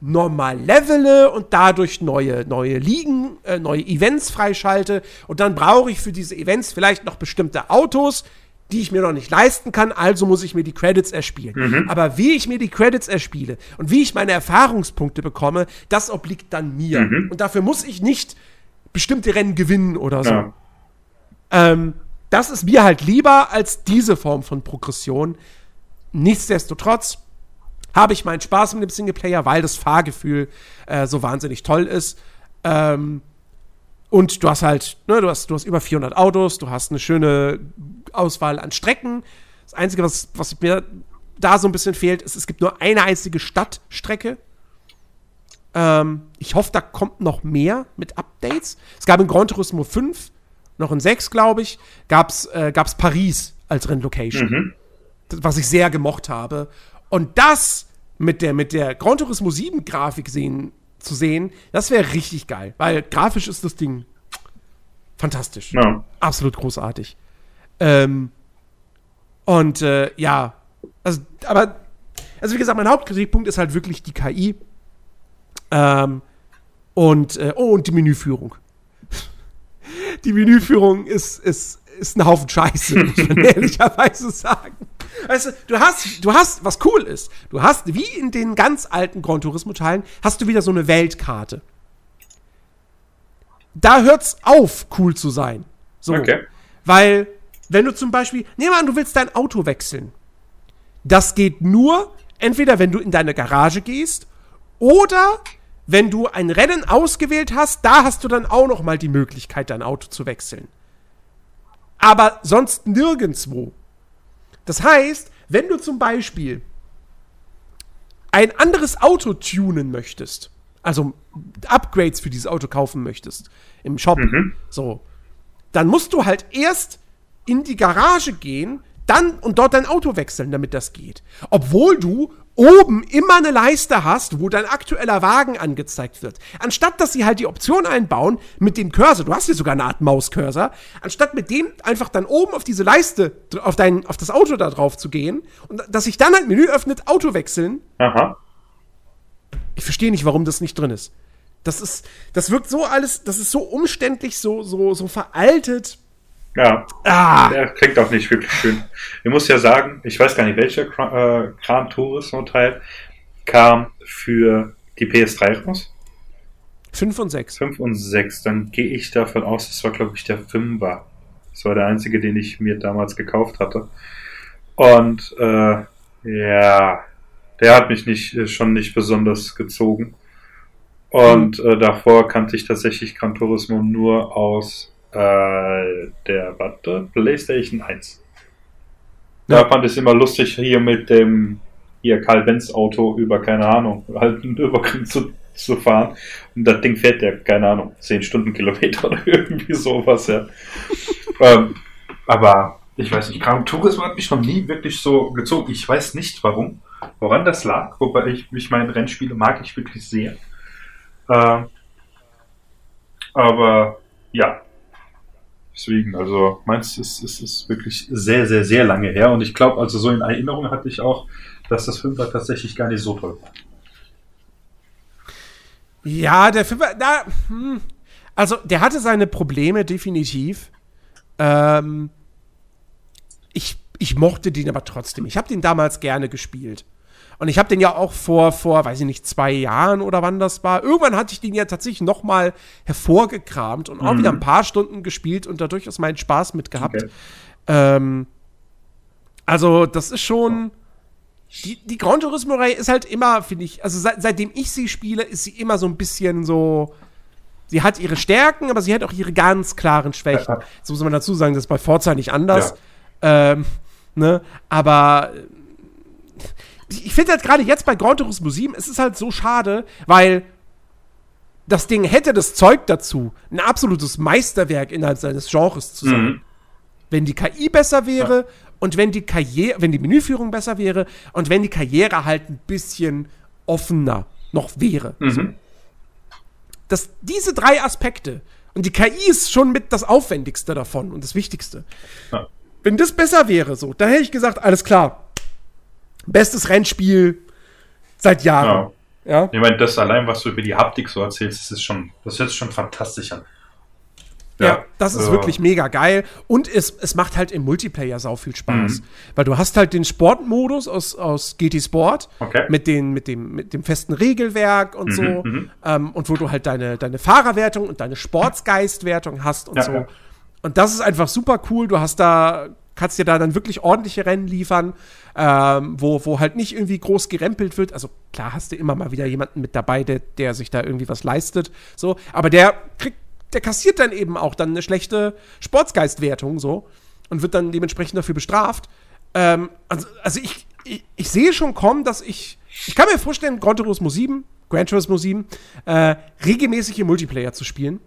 normal levele und dadurch neue, neue Ligen, äh, neue Events freischalte. Und dann brauche ich für diese Events vielleicht noch bestimmte Autos, die ich mir noch nicht leisten kann, also muss ich mir die Credits erspielen. Mhm. Aber wie ich mir die Credits erspiele und wie ich meine Erfahrungspunkte bekomme, das obliegt dann mir. Mhm. Und dafür muss ich nicht bestimmte Rennen gewinnen oder so. Ja. Ähm, das ist mir halt lieber als diese Form von Progression. Nichtsdestotrotz habe ich meinen Spaß mit dem Singleplayer, weil das Fahrgefühl äh, so wahnsinnig toll ist. Ähm, und du hast halt, ne, du hast, du hast über 400 Autos, du hast eine schöne Auswahl an Strecken. Das Einzige, was, was mir da so ein bisschen fehlt, ist, es gibt nur eine einzige Stadtstrecke. Ähm, ich hoffe, da kommt noch mehr mit Updates. Es gab in Gran Turismo 5, noch in 6, glaube ich, gab es äh, gab's Paris als Rennlocation. Mhm. Was ich sehr gemocht habe. Und das mit der, mit der Gran Turismo 7 Grafik sehen, zu sehen, das wäre richtig geil. Weil grafisch ist das Ding fantastisch. Ja. Absolut großartig. Ähm, und äh, ja, also, aber, also wie gesagt, mein Hauptkritikpunkt ist halt wirklich die KI. Ähm, und, äh, oh, und die Menüführung. die Menüführung ist, ist, ist ein Haufen Scheiße, muss man ehrlicherweise sagen. Weißt du, du hast, du hast, was cool ist, du hast, wie in den ganz alten Gran Turismo-Teilen, hast du wieder so eine Weltkarte. Da hört's auf, cool zu sein. So. Okay. Weil wenn du zum Beispiel, nehmen wir an, du willst dein Auto wechseln. Das geht nur, entweder wenn du in deine Garage gehst oder wenn du ein Rennen ausgewählt hast, da hast du dann auch noch mal die Möglichkeit, dein Auto zu wechseln. Aber sonst nirgendwo. Das heißt, wenn du zum Beispiel ein anderes Auto tunen möchtest, also Upgrades für dieses Auto kaufen möchtest im Shop, mhm. so, dann musst du halt erst in die Garage gehen, dann und dort dein Auto wechseln, damit das geht. Obwohl du oben immer eine Leiste hast, wo dein aktueller Wagen angezeigt wird. Anstatt dass sie halt die Option einbauen mit dem Cursor, du hast hier sogar eine Art Mauscursor, anstatt mit dem einfach dann oben auf diese Leiste, auf dein, auf das Auto da drauf zu gehen und dass sich dann halt Menü öffnet, Auto wechseln. Aha. Ich verstehe nicht, warum das nicht drin ist. Das ist, das wirkt so alles, das ist so umständlich, so, so, so veraltet. Ja. Ah. Der klingt auch nicht wirklich schön. Ich muss ja sagen, ich weiß gar nicht, welcher äh, Gran Turismo Teil kam für die PS3 raus. 5 und 6. 5 und 6. Dann gehe ich davon aus, das war, glaube ich, der 5er. Das war der einzige, den ich mir damals gekauft hatte. Und äh, ja, der hat mich nicht äh, schon nicht besonders gezogen. Und mhm. äh, davor kannte ich tatsächlich Gran Turismo nur aus äh, der, warte, PlayStation 1. Da ja. fand ich es immer lustig, hier mit dem hier Karl Benz Auto über, keine Ahnung, halt Übergang zu, zu fahren. Und das Ding fährt ja, keine Ahnung, 10 Stundenkilometer oder irgendwie sowas, ja. ähm, aber ich weiß nicht, Gran Turismo hat mich noch nie wirklich so gezogen. Ich weiß nicht warum, woran das lag, wobei ich, ich meine Rennspiele mag ich wirklich sehr. Ähm, aber ja, Deswegen, also meins ist, ist, ist wirklich sehr, sehr, sehr lange her. Und ich glaube, also so in Erinnerung hatte ich auch, dass das Fünfer tatsächlich gar nicht so toll war. Ja, der Fünfer, da, hm, also der hatte seine Probleme definitiv. Ähm, ich, ich mochte den aber trotzdem. Ich habe den damals gerne gespielt. Und ich habe den ja auch vor, vor, weiß ich nicht, zwei Jahren oder wann das war. Irgendwann hatte ich den ja tatsächlich noch mal hervorgekramt und auch mhm. wieder ein paar Stunden gespielt und da durchaus meinen Spaß mit gehabt. Okay. Ähm, also, das ist schon. Die, die Gran Turismo-Reihe ist halt immer, finde ich, also seit, seitdem ich sie spiele, ist sie immer so ein bisschen so. Sie hat ihre Stärken, aber sie hat auch ihre ganz klaren Schwächen. Ja. So muss man dazu sagen, das ist bei Forza nicht anders. Ja. Ähm, ne? Aber ich finde halt gerade jetzt bei Gran Turismo 7, es ist halt so schade, weil das Ding hätte das Zeug dazu, ein absolutes Meisterwerk innerhalb seines Genres zu sein. Mhm. Wenn die KI besser wäre ja. und wenn die Karriere, wenn die Menüführung besser wäre und wenn die Karriere halt ein bisschen offener noch wäre. Mhm. So. Dass diese drei Aspekte und die KI ist schon mit das Aufwendigste davon und das Wichtigste. Ja. Wenn das besser wäre, so, da hätte ich gesagt, alles klar, Bestes Rennspiel seit Jahren. Ja. ja. Ich meine, das allein, was du über die Haptik so erzählst, das ist schon, das hört sich schon fantastisch an. Ja, ja, das ist äh. wirklich mega geil. Und es, es macht halt im Multiplayer sau viel Spaß. Mhm. Weil du hast halt den Sportmodus aus, aus GT Sport okay. mit, den, mit, dem, mit dem festen Regelwerk und mhm, so. Mhm. Ähm, und wo du halt deine, deine Fahrerwertung und deine Sportsgeistwertung hast und ja, so. Ja. Und das ist einfach super cool. Du hast da kannst dir da dann wirklich ordentliche Rennen liefern, ähm, wo, wo halt nicht irgendwie groß gerempelt wird. Also klar hast du immer mal wieder jemanden mit dabei, der, der sich da irgendwie was leistet, so, aber der kriegt, der kassiert dann eben auch dann eine schlechte Sportsgeistwertung, so, und wird dann dementsprechend dafür bestraft. Ähm, also, also ich, ich, ich sehe schon kommen, dass ich, ich kann mir vorstellen, Gran Turismo 7, Gran Turismo 7, äh, regelmäßig im Multiplayer zu spielen.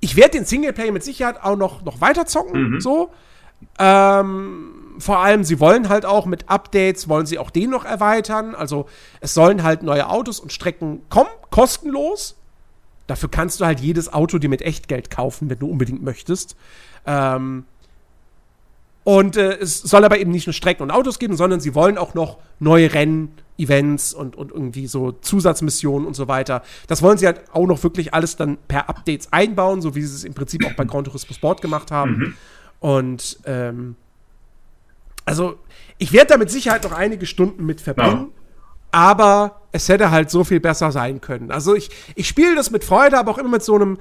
Ich werde den Singleplayer mit Sicherheit auch noch, noch weiter zocken, mhm. so. Ähm, vor allem, sie wollen halt auch mit Updates, wollen sie auch den noch erweitern. Also es sollen halt neue Autos und Strecken kommen, kostenlos. Dafür kannst du halt jedes Auto dir mit Echtgeld kaufen, wenn du unbedingt möchtest. Ähm, und äh, es soll aber eben nicht nur Strecken und Autos geben, sondern sie wollen auch noch neue Rennen, Events und, und irgendwie so Zusatzmissionen und so weiter. Das wollen sie halt auch noch wirklich alles dann per Updates einbauen, so wie sie es im Prinzip auch bei Gran Turismo Sport gemacht haben. Mhm. Und ähm, also ich werde da mit Sicherheit noch einige Stunden mit verbringen. Ja. Aber es hätte halt so viel besser sein können. Also ich, ich spiele das mit Freude, aber auch immer mit so einem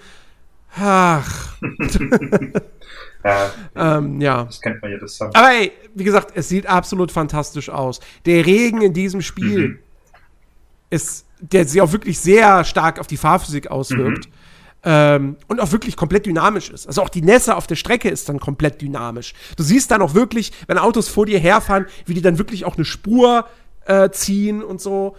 Ach. ja, ähm, ja. Das kennt man ja das Aber ey, wie gesagt, es sieht absolut fantastisch aus. Der Regen in diesem Spiel mhm. ist, der sich auch wirklich sehr stark auf die Fahrphysik auswirkt. Mhm. Ähm, und auch wirklich komplett dynamisch ist. Also auch die Nässe auf der Strecke ist dann komplett dynamisch. Du siehst dann auch wirklich, wenn Autos vor dir herfahren, wie die dann wirklich auch eine Spur äh, ziehen und so.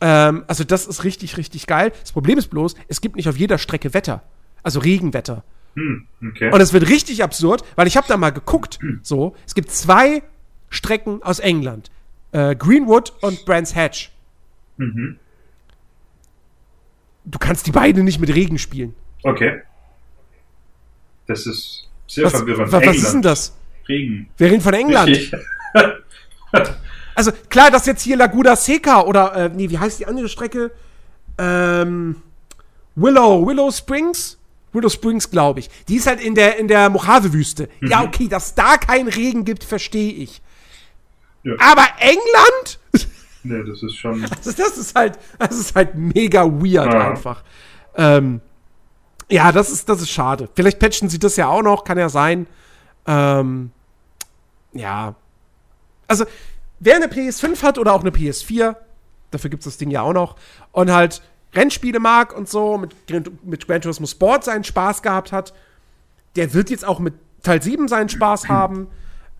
Ähm, also das ist richtig, richtig geil. Das Problem ist bloß, es gibt nicht auf jeder Strecke Wetter. Also Regenwetter. Hm, okay. Und es wird richtig absurd, weil ich habe da mal geguckt, so, es gibt zwei Strecken aus England. Äh, Greenwood und Brands Hatch. Mhm. Du kannst die beiden nicht mit Regen spielen. Okay. Das ist sehr was, verwirrend. Was, was ist denn das? Regen. Wir reden von England. also klar, dass jetzt hier Laguna Seca oder, äh, nee, wie heißt die andere Strecke? Ähm, Willow, Willow Springs? Willow Springs, glaube ich. Die ist halt in der, in der Mojave-Wüste. Mhm. Ja, okay, dass da kein Regen gibt, verstehe ich. Ja. Aber England? Nee, das ist schon. Also das ist halt, das ist halt mega weird ja. einfach. Ähm, ja, das ist, das ist schade. Vielleicht patchen sie das ja auch noch, kann ja sein. Ähm, ja. Also, wer eine PS5 hat oder auch eine PS4, dafür gibt es das Ding ja auch noch, und halt Rennspiele mag und so, mit, mit Gran Turismo Sport seinen Spaß gehabt hat, der wird jetzt auch mit Teil 7 seinen Spaß haben.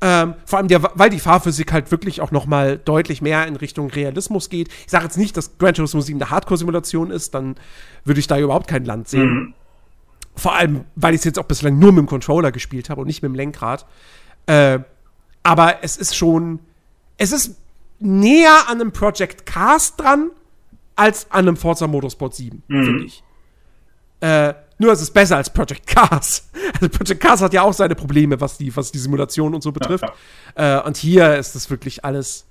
Ähm, vor allem, der, weil die Fahrphysik halt wirklich auch noch mal deutlich mehr in Richtung Realismus geht. Ich sage jetzt nicht, dass Gran Turismo 7 eine Hardcore-Simulation ist, dann würde ich da überhaupt kein Land sehen. Mhm. Vor allem, weil ich es jetzt auch bislang nur mit dem Controller gespielt habe und nicht mit dem Lenkrad. Äh, aber es ist schon, es ist näher an einem Project Cars dran als an einem Forza Motorsport 7, mhm. finde ich. Äh, nur es ist besser als Project Cars. Also Project Cars hat ja auch seine Probleme, was die, was die Simulation und so betrifft. Ja. Äh, und hier ist das wirklich alles.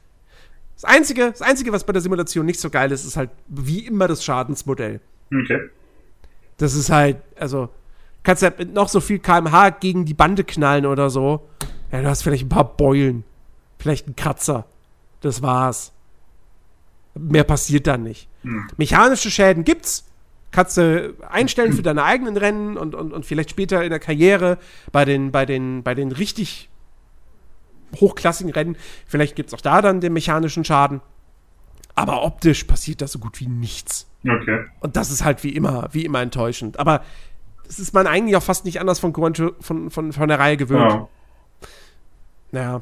Das Einzige, das Einzige, was bei der Simulation nicht so geil ist, ist halt wie immer das Schadensmodell. Okay. Das ist halt, also, kannst ja mit noch so viel kmh gegen die Bande knallen oder so. Ja, du hast vielleicht ein paar Beulen. Vielleicht einen Kratzer. Das war's. Mehr passiert dann nicht. Hm. Mechanische Schäden gibt's. Kannst du einstellen für deine eigenen Rennen und, und, und vielleicht später in der Karriere bei den, bei den, bei den richtig hochklassigen Rennen. Vielleicht gibt's auch da dann den mechanischen Schaden. Aber optisch passiert da so gut wie nichts. Okay. Und das ist halt wie immer, wie immer enttäuschend. Aber das ist man eigentlich auch fast nicht anders von, von, von, von der Reihe gewöhnt. Ja. Naja.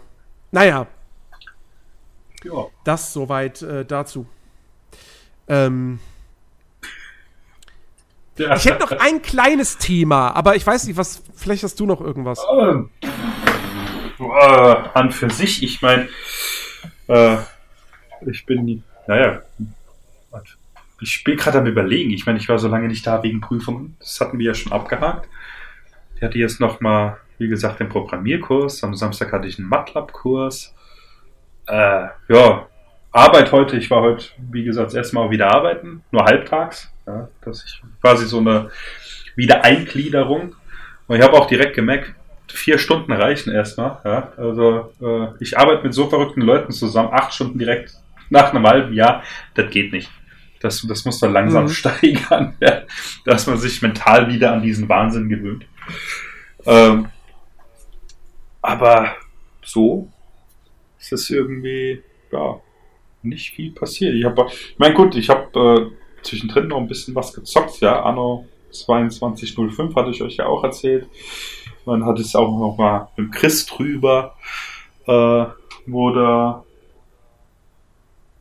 Naja. Ja. Das soweit äh, dazu. Ähm, ja. Ich hätte noch ein kleines Thema, aber ich weiß nicht, was. Vielleicht hast du noch irgendwas. Ähm, äh, an für sich, ich meine, äh, ich bin, naja, ich bin gerade am Überlegen. Ich meine, ich war so lange nicht da wegen Prüfungen. Das hatten wir ja schon abgehakt. Ich hatte jetzt nochmal, wie gesagt, den Programmierkurs. Am Samstag hatte ich einen MATLAB-Kurs. Äh, ja, Arbeit heute. Ich war heute, wie gesagt, das erste Mal wieder arbeiten. Nur halbtags. Ja, dass ich quasi so eine Wiedereingliederung. Und ich habe auch direkt gemerkt, vier Stunden reichen erstmal. Ja? Also äh, ich arbeite mit so verrückten Leuten zusammen, acht Stunden direkt nach einem halben Jahr, das geht nicht. Das, das muss man langsam mhm. steigern, ja? dass man sich mental wieder an diesen Wahnsinn gewöhnt. Ähm, aber so ist es irgendwie, ja, nicht viel passiert. Ich habe, ich meine, gut, ich habe äh, zwischendrin noch ein bisschen was gezockt, ja, Anno 2205 hatte ich euch ja auch erzählt. Man hat es auch noch mal mit Chris drüber, äh, wo da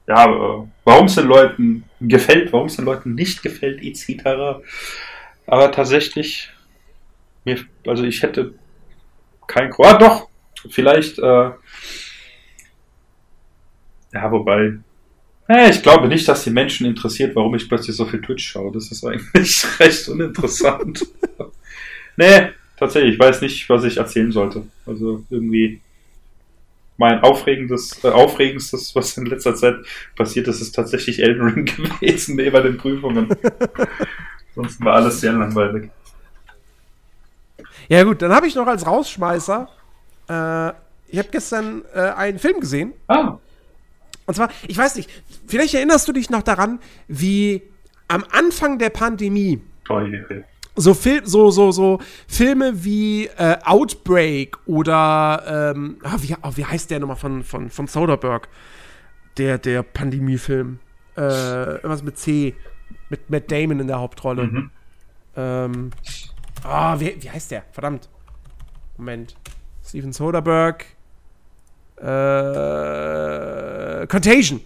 ja, äh, warum es den Leuten gefällt, warum es den Leuten nicht gefällt, etc. Aber tatsächlich, mir, also ich hätte kein, ah doch, vielleicht, äh, ja, wobei, äh, ich glaube nicht, dass die Menschen interessiert, warum ich plötzlich so viel Twitch schaue. Das ist eigentlich recht uninteressant. nee, tatsächlich, ich weiß nicht, was ich erzählen sollte. Also irgendwie mein aufregendes, äh, aufregendstes, was in letzter Zeit passiert ist, ist tatsächlich Elden Ring gewesen, neben den Prüfungen. Sonst war alles sehr langweilig. Ja gut, dann habe ich noch als Rausschmeißer, äh, ich habe gestern äh, einen Film gesehen. Ah. Und zwar, ich weiß nicht, vielleicht erinnerst du dich noch daran, wie am Anfang der Pandemie oh, so, Fil so, so, so Filme wie äh, Outbreak oder ähm, ah, wie, oh, wie heißt der nochmal von, von, von Soderbergh? Der, der Pandemie-Film. Äh, irgendwas mit C. Mit Matt Damon in der Hauptrolle. Mhm. Ähm, oh, wie, wie heißt der? Verdammt. Moment. Steven Soderbergh. Äh, Contagion.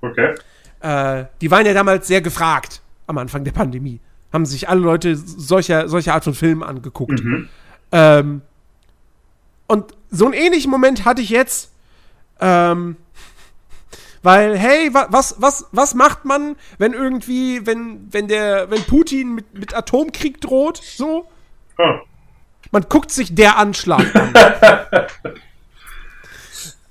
Okay. Äh, die waren ja damals sehr gefragt am Anfang der Pandemie haben sich alle Leute solcher, solcher Art von Filmen angeguckt. Mhm. Ähm, und so einen ähnlichen Moment hatte ich jetzt. Ähm, Weil, hey, was, was, was macht man, wenn irgendwie, wenn, wenn der, wenn Putin mit, mit Atomkrieg droht, so? Hm. Man guckt sich der Anschlag an.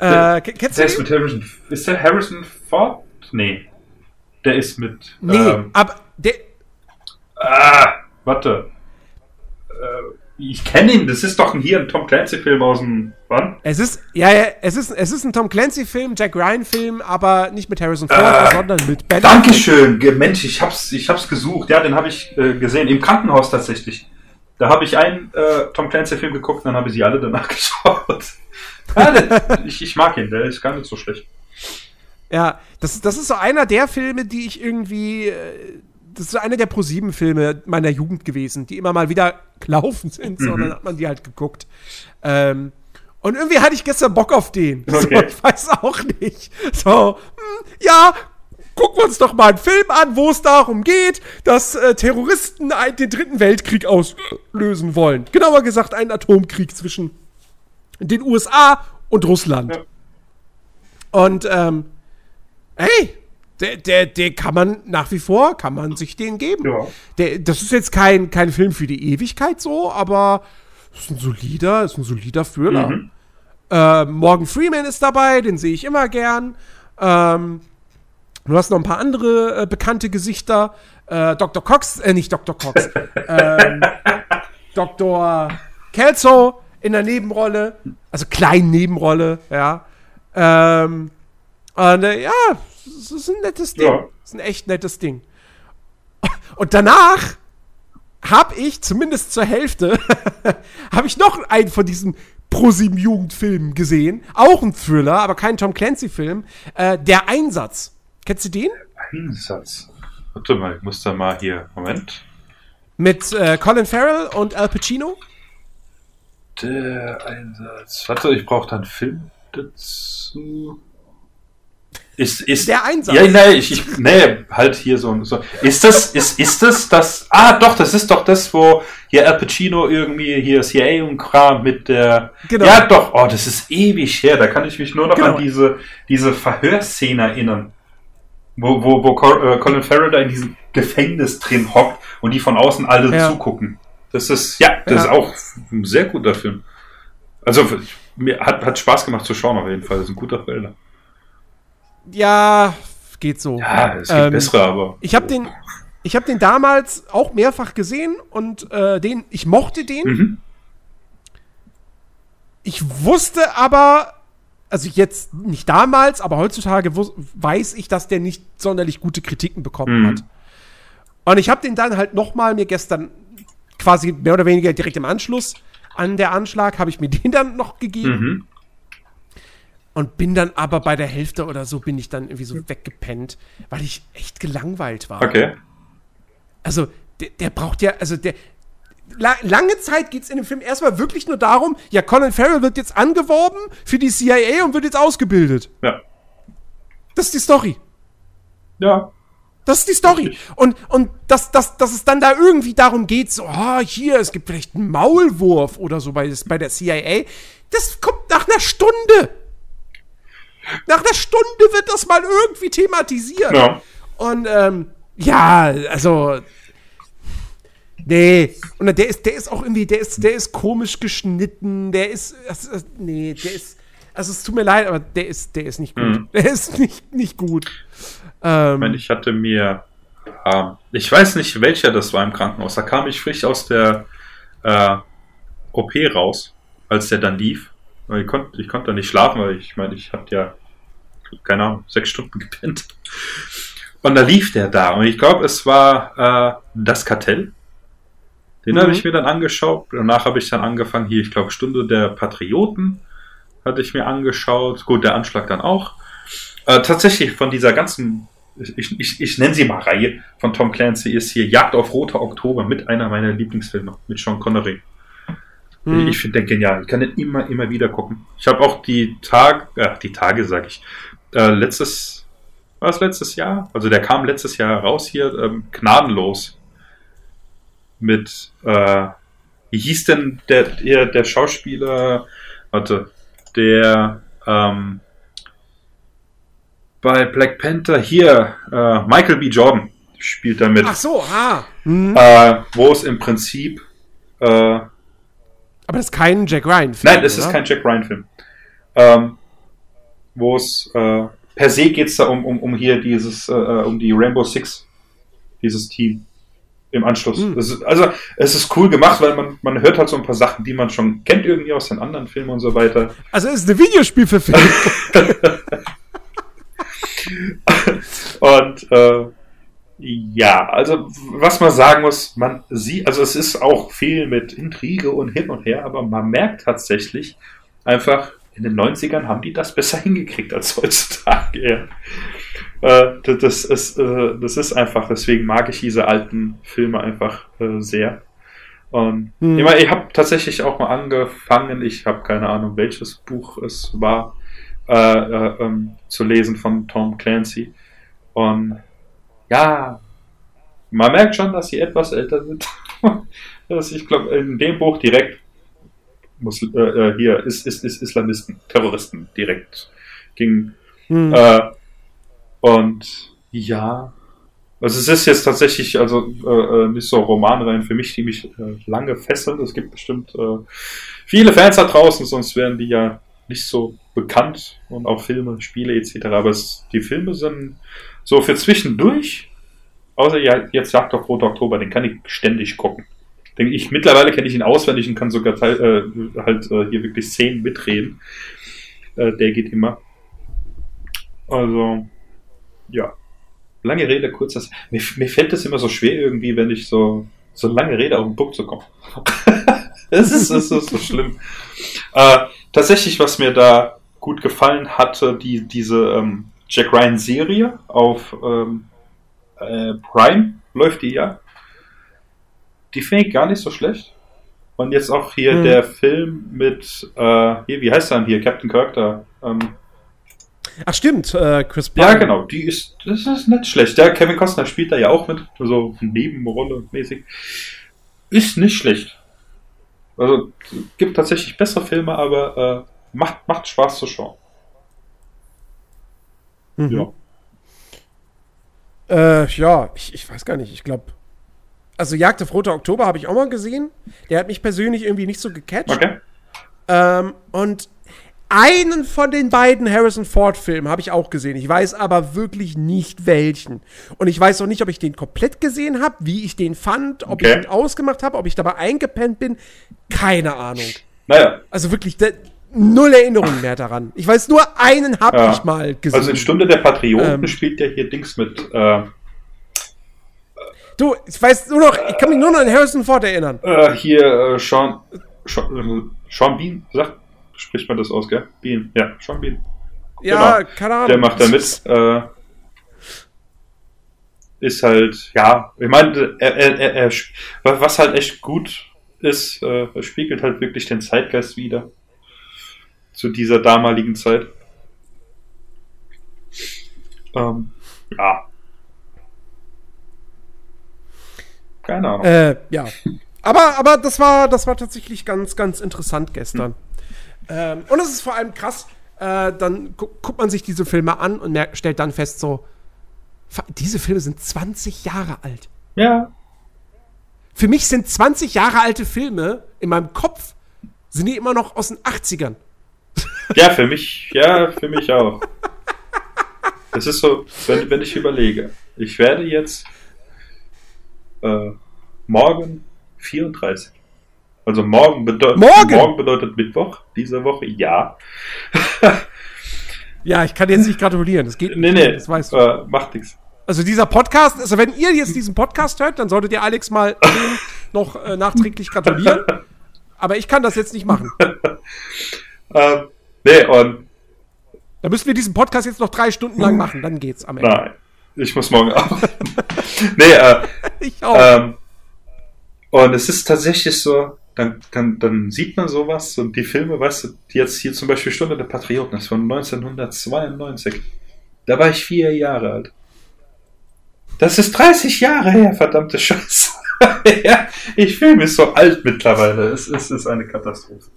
äh, kennst der du ist mit Harrison. Ist der Harrison Ford? Nee. Der ist mit. Nee, ähm, aber der. Ah, warte. Äh, ich kenne ihn, das ist doch hier ein Tom Clancy-Film aus dem. Wann? Es ist, ja, ja, es ist, es ist ein Tom Clancy-Film, Jack Ryan-Film, aber nicht mit Harrison Ford, äh, sondern mit Ben. Dankeschön, Mensch, ich hab's, ich hab's gesucht. Ja, den habe ich äh, gesehen, im Krankenhaus tatsächlich. Da habe ich einen äh, Tom Clancy-Film geguckt, dann habe ich sie alle danach geschaut. Ja, ich, ich mag ihn, der ist gar nicht so schlecht. Ja, das, das ist so einer der Filme, die ich irgendwie. Äh, das ist so einer der ProSieben-Filme meiner Jugend gewesen, die immer mal wieder gelaufen sind, mhm. so, dann hat man die halt geguckt. Ähm, und irgendwie hatte ich gestern Bock auf den. Okay. So, ich weiß auch nicht. So, hm, ja, gucken wir uns doch mal einen Film an, wo es darum geht, dass äh, Terroristen den dritten Weltkrieg auslösen wollen. Genauer gesagt, einen Atomkrieg zwischen den USA und Russland. Ja. Und ähm, hey, der, der, der kann man nach wie vor, kann man sich den geben. Ja. Der, das ist jetzt kein, kein Film für die Ewigkeit so, aber ist ein solider, ist ein solider Thriller. Mhm. Äh, Morgan Freeman ist dabei, den sehe ich immer gern. Ähm, du hast noch ein paar andere äh, bekannte Gesichter. Äh, Dr. Cox, äh, nicht Dr. Cox. ähm, Dr. Kelso in der Nebenrolle, also kleinen Nebenrolle, ja. Ähm, und äh, ja, das ist ein nettes Ding. Ja. Das ist ein echt nettes Ding. Und danach habe ich, zumindest zur Hälfte, habe ich noch einen von diesen ProSieben Jugendfilmen gesehen. Auch ein Thriller, aber kein Tom Clancy-Film. Äh, Der Einsatz. Kennst du den? Einsatz. Warte mal, ich muss da mal hier. Moment. Mit äh, Colin Farrell und Al Pacino? Der Einsatz. Warte, ich brauche da einen Film dazu. Ist, ist, der Einsatz. Ja, nee, ich, ich, nee, halt hier so, so. Ist das, ist, ist das das, ah, doch, das ist doch das, wo hier Al Pacino irgendwie hier CIA und Kram mit der, genau. ja, doch, oh, das ist ewig her, da kann ich mich nur noch genau. an diese, diese Verhörszene erinnern. Wo, wo, wo äh, Colin Farrell da in diesem Gefängnis drin hockt und die von außen alle ja. zugucken. Das ist, ja, das ja. ist auch ein sehr guter Film. Also, mir hat, hat Spaß gemacht zu schauen, auf jeden Fall. Das ist ein guter Film ja, geht so. Ja, es gibt ähm, bessere, aber. Ich habe den, ich habe den damals auch mehrfach gesehen und äh, den, ich mochte den. Mhm. Ich wusste aber, also jetzt nicht damals, aber heutzutage weiß ich, dass der nicht sonderlich gute Kritiken bekommen mhm. hat. Und ich habe den dann halt noch mal mir gestern quasi mehr oder weniger direkt im Anschluss an der Anschlag habe ich mir den dann noch gegeben. Mhm. Und bin dann aber bei der Hälfte oder so bin ich dann irgendwie so weggepennt, weil ich echt gelangweilt war. Okay. Also, der, der braucht ja, also der. La lange Zeit geht es in dem Film erstmal wirklich nur darum, ja, Colin Farrell wird jetzt angeworben für die CIA und wird jetzt ausgebildet. Ja. Das ist die Story. Ja. Das ist die Story. Und, und dass, dass, dass es dann da irgendwie darum geht, so, ah, hier, es gibt vielleicht einen Maulwurf oder so bei, bei der CIA. Das kommt nach einer Stunde. Nach einer Stunde wird das mal irgendwie thematisiert. Ja. Und ähm, ja, also. Nee. Und der ist, der ist auch irgendwie, der ist, der ist komisch geschnitten, der ist. Also, nee, der ist. Also es tut mir leid, aber der ist, der ist nicht gut. Mhm. Der ist nicht, nicht gut. Ähm, ich meine, ich hatte mir. Ähm, ich weiß nicht, welcher das war im Krankenhaus. Da kam ich frisch aus der äh, OP raus, als der dann lief. Ich konnte, ich konnte da nicht schlafen, weil ich meine, ich hatte ja, keine Ahnung, sechs Stunden gepennt. Und da lief der da. Und ich glaube, es war äh, das Kartell. Den mhm. habe ich mir dann angeschaut. Danach habe ich dann angefangen, hier, ich glaube, Stunde der Patrioten hatte ich mir angeschaut. Gut, der Anschlag dann auch. Äh, tatsächlich von dieser ganzen, ich, ich, ich nenne sie mal Reihe von Tom Clancy, ist hier Jagd auf Roter Oktober mit einer meiner Lieblingsfilme, mit Sean Connery. Mhm. Ich finde den genial. Ich kann den immer, immer wieder gucken. Ich habe auch die Tage, äh, die Tage sage ich, äh, letztes, war es letztes Jahr? Also der kam letztes Jahr raus hier, ähm, gnadenlos. Mit, äh, wie hieß denn der, der, der Schauspieler, warte, der, ähm, bei Black Panther hier, äh, Michael B. Jordan spielt damit. Ach so, ah. Hm. Äh, wo es im Prinzip. Äh, Aber das ist kein Jack Ryan-Film. Nein, es ist kein Jack Ryan-Film. Ähm, wo es äh, per se geht es da um, um, um hier dieses, äh, äh, um die Rainbow Six, dieses Team im Anschluss. Hm. Ist, also es ist cool gemacht, weil man, man hört halt so ein paar Sachen, die man schon kennt irgendwie aus den anderen Filmen und so weiter. Also es ist eine Videospielverfilmung. und äh, ja, also was man sagen muss, man sieht, also es ist auch viel mit Intrige und hin und her, aber man merkt tatsächlich einfach, in den 90ern haben die das besser hingekriegt als heutzutage. Ja. Äh, das, ist, äh, das ist einfach, deswegen mag ich diese alten Filme einfach äh, sehr. Und hm. ich, ich habe tatsächlich auch mal angefangen, ich habe keine Ahnung, welches Buch es war, äh, äh, ähm, zu lesen von Tom Clancy. Und ja, man merkt schon, dass sie etwas älter sind. ich glaube, in dem Buch direkt muss, äh, äh, hier ist, ist, ist Islamisten, Terroristen direkt ging. Hm. Äh, und ja, also es ist jetzt tatsächlich also äh nicht so Romanreihen für mich, die mich äh, lange fesseln. Es gibt bestimmt äh, viele Fans da draußen, sonst wären die ja nicht so bekannt und auch Filme, Spiele etc. Aber es, die Filme sind so für zwischendurch, außer ja, jetzt Jagd auf Rote Oktober, den kann ich ständig gucken. Denke ich, mittlerweile kenne ich ihn auswendig und kann sogar äh, halt äh, hier wirklich Szenen mitreden. Äh, der geht immer. Also, ja. Lange Rede, kurz Mir, mir fällt es immer so schwer irgendwie, wenn ich so, so lange Rede auf den Punkt zu kommen. Es ist, es ist so schlimm. Äh, tatsächlich, was mir da gut gefallen hatte, die, diese ähm, Jack Ryan Serie auf ähm, äh, Prime läuft die ja. Die finde ich gar nicht so schlecht. Und jetzt auch hier hm. der Film mit, äh, hier, wie heißt er denn hier? Captain Kirk da. Ähm, Ach stimmt, äh, Chris Pine. Ja, genau, die ist, das ist nicht schlecht. Ja, Kevin Costner spielt da ja auch mit, so Nebenrolle mäßig. Ist nicht schlecht. Also gibt tatsächlich bessere Filme, aber äh, macht, macht Spaß zu schauen. Mhm. Ja. Äh, ja, ich, ich weiß gar nicht. Ich glaube, also Jagd auf Roter Oktober habe ich auch mal gesehen. Der hat mich persönlich irgendwie nicht so gecatcht. Okay. Ähm, und einen von den beiden Harrison Ford-Filmen habe ich auch gesehen. Ich weiß aber wirklich nicht welchen. Und ich weiß auch nicht, ob ich den komplett gesehen habe, wie ich den fand, ob okay. ich ihn ausgemacht habe, ob ich dabei eingepennt bin. Keine Ahnung. Naja. Also wirklich, null Erinnerung mehr daran. Ich weiß nur, einen habe ja. ich mal gesehen. Also in Stunde der Patrioten ähm, spielt ja hier Dings mit. Äh, du, ich weiß nur noch, ich kann mich nur noch an Harrison Ford erinnern. Äh, hier, äh, Sean, Sean, Sean Bean, sagt spricht man das aus, gell? Bean, ja, Sean Bean. Ja, genau. keine Ahnung. Der macht da mit. Äh, ist halt, ja, ich meine, er, er, er, er, was halt echt gut ist, äh, er spiegelt halt wirklich den Zeitgeist wieder. Zu dieser damaligen Zeit. Ähm, ja. Keine Ahnung. Äh, ja. Aber, aber das war, das war tatsächlich ganz, ganz interessant gestern. Hm. Ähm, und es ist vor allem krass, äh, dann gu guckt man sich diese Filme an und stellt dann fest, so, diese Filme sind 20 Jahre alt. Ja. Für mich sind 20 Jahre alte Filme in meinem Kopf, sind die immer noch aus den 80ern. Ja, für mich, ja, für mich auch. Es ist so, wenn, wenn ich überlege, ich werde jetzt äh, morgen 34. Also morgen, bedeutet morgen? morgen bedeutet Mittwoch, diese Woche, ja. ja, ich kann jetzt nicht gratulieren, das geht nicht. Nee, nee, das weißt du. Äh, macht nichts. Also dieser Podcast, also wenn ihr jetzt diesen Podcast hört, dann solltet ihr Alex mal noch äh, nachträglich gratulieren. Aber ich kann das jetzt nicht machen. ähm, nee, und. Da müssen wir diesen Podcast jetzt noch drei Stunden lang machen, dann geht's am Ende. Nein, ich muss morgen arbeiten. nee, äh, ich auch. Ähm, und es ist tatsächlich so, dann, dann, dann sieht man sowas und die Filme, weißt du, die jetzt hier zum Beispiel Stunde der Patrioten ist von 1992. Da war ich vier Jahre alt. Das ist 30 Jahre her, verdammte Scheiße. ja, ich fühle mich so alt mittlerweile. Es, es ist eine Katastrophe.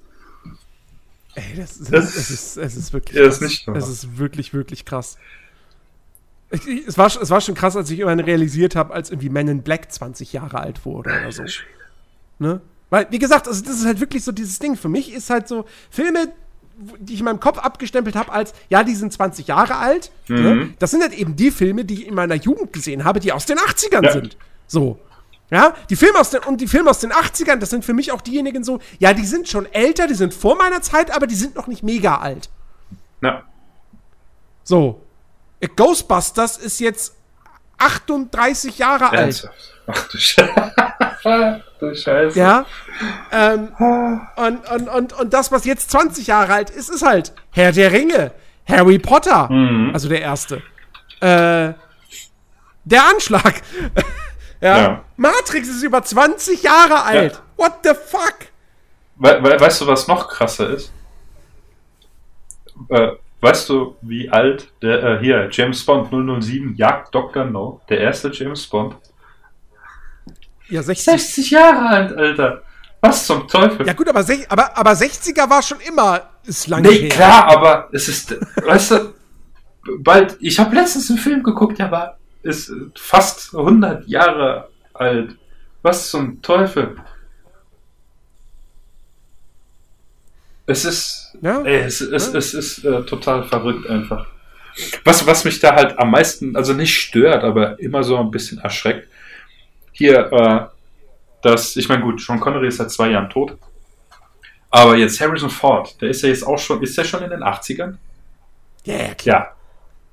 Ey, das, das, das, es, ist, es ist wirklich krass. Ist nicht es ist wirklich, wirklich krass. es, war, es war schon krass, als ich irgendwann realisiert habe, als irgendwie Man in Black 20 Jahre alt wurde oder so. Ne? Weil, wie gesagt, also das ist halt wirklich so dieses Ding. Für mich ist halt so, Filme, die ich in meinem Kopf abgestempelt habe als, ja, die sind 20 Jahre alt. Ne? Mhm. Ne? Das sind halt eben die Filme, die ich in meiner Jugend gesehen habe, die aus den 80ern ja. sind. So. Ja, die Filme aus den, und die Filme aus den 80ern, das sind für mich auch diejenigen so, ja, die sind schon älter, die sind vor meiner Zeit, aber die sind noch nicht mega alt. Ja. So. Ghostbusters ist jetzt 38 Jahre alt. Ach du Scheiße. du Scheiße. Ja. Ähm, und, und, und, und das, was jetzt 20 Jahre alt ist, ist halt Herr der Ringe, Harry Potter, mhm. also der erste. Äh, der Anschlag. ja. ja. Matrix ist über 20 Jahre alt. Ja. What the fuck? We we weißt du, was noch krasser ist? Äh, Weißt du, wie alt der äh, hier James Bond 007 Jagd Dr. No, der erste James Bond? Ja, 60. 60 Jahre alt, Alter. Was zum Teufel? Ja gut, aber, aber, aber 60er war schon immer ist lange nee, her. klar, aber es ist, weißt du, bald, ich habe letztens einen Film geguckt, der war, ist fast 100 Jahre alt. Was zum Teufel? Es ist, ja, ey, es, ja. es, es ist äh, total verrückt einfach. Was, was mich da halt am meisten, also nicht stört, aber immer so ein bisschen erschreckt. Hier, äh, dass, ich meine, gut, Sean Connery ist seit zwei Jahren tot. Aber jetzt Harrison Ford, der ist ja jetzt auch schon, ist der schon in den 80ern? Yeah, klar. Ja.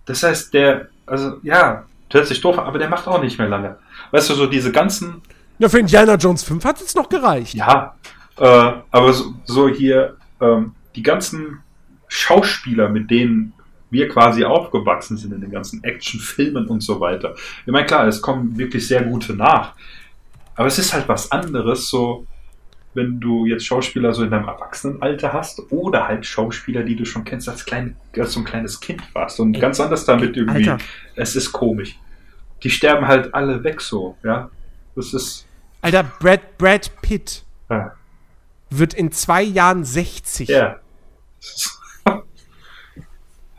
Das heißt, der, also, ja, hört sich doof, aber der macht auch nicht mehr lange. Weißt du, so diese ganzen. Ja, für Indiana Jones 5 hat es noch gereicht. Ja, äh, aber so, so hier ähm, die ganzen Schauspieler, mit denen wir quasi aufgewachsen sind in den ganzen Actionfilmen und so weiter. Ich meine, klar, es kommen wirklich sehr gute nach. Aber es ist halt was anderes, so, wenn du jetzt Schauspieler so in deinem Erwachsenenalter hast oder halt Schauspieler, die du schon kennst, als, klein, als so ein kleines Kind warst und Ey, ganz anders damit irgendwie. Alter. Es ist komisch. Die sterben halt alle weg so, ja. Das ist. Alter, Brad, Brad Pitt. Ja wird in zwei Jahren 60. Ja.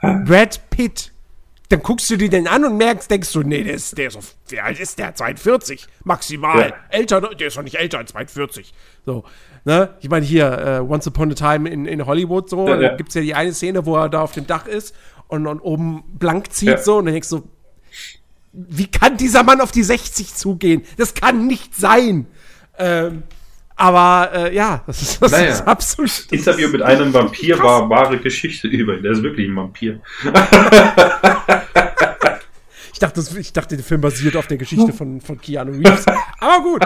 Brad Pitt. Dann guckst du dir den an und merkst, denkst du, nee, der ist, der ist auf, wie alt ist der? 42, maximal. Ja. Älter, der ist doch nicht älter als 42. So, ne? Ich meine, hier, uh, Once Upon a Time in, in Hollywood, so, ja, ja. da gibt es ja die eine Szene, wo er da auf dem Dach ist und, und oben blank zieht, ja. so, und dann denkst du, wie kann dieser Mann auf die 60 zugehen? Das kann nicht sein. Ähm, aber äh, ja, das ist, das naja. ist absolut. Das Interview mit einem Vampir krass. war wahre Geschichte über ihn. Der ist wirklich ein Vampir. ich, dachte, ich dachte, der Film basiert auf der Geschichte von, von Keanu Reeves. Aber gut.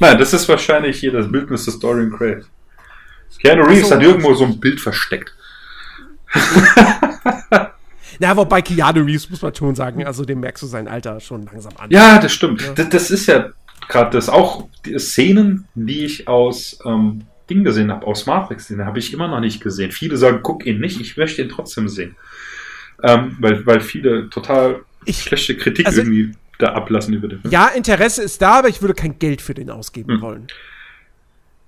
Nein, das ist wahrscheinlich hier das Bildnis des Dorian Gray. Keanu Reeves so. hat irgendwo so ein Bild versteckt. Na, wobei Keanu Reeves muss man schon sagen, also dem merkst du sein Alter schon langsam an. Ja, das stimmt. Ja. Das, das, ist ja gerade das auch die Szenen, die ich aus ähm, Ding gesehen habe, aus Matrix, den habe ich immer noch nicht gesehen. Viele sagen, guck ihn nicht, ich möchte ihn trotzdem sehen. Ähm, weil, weil viele total ich, schlechte Kritik also, irgendwie da ablassen über den Film. Ja, Interesse ist da, aber ich würde kein Geld für den ausgeben hm. wollen.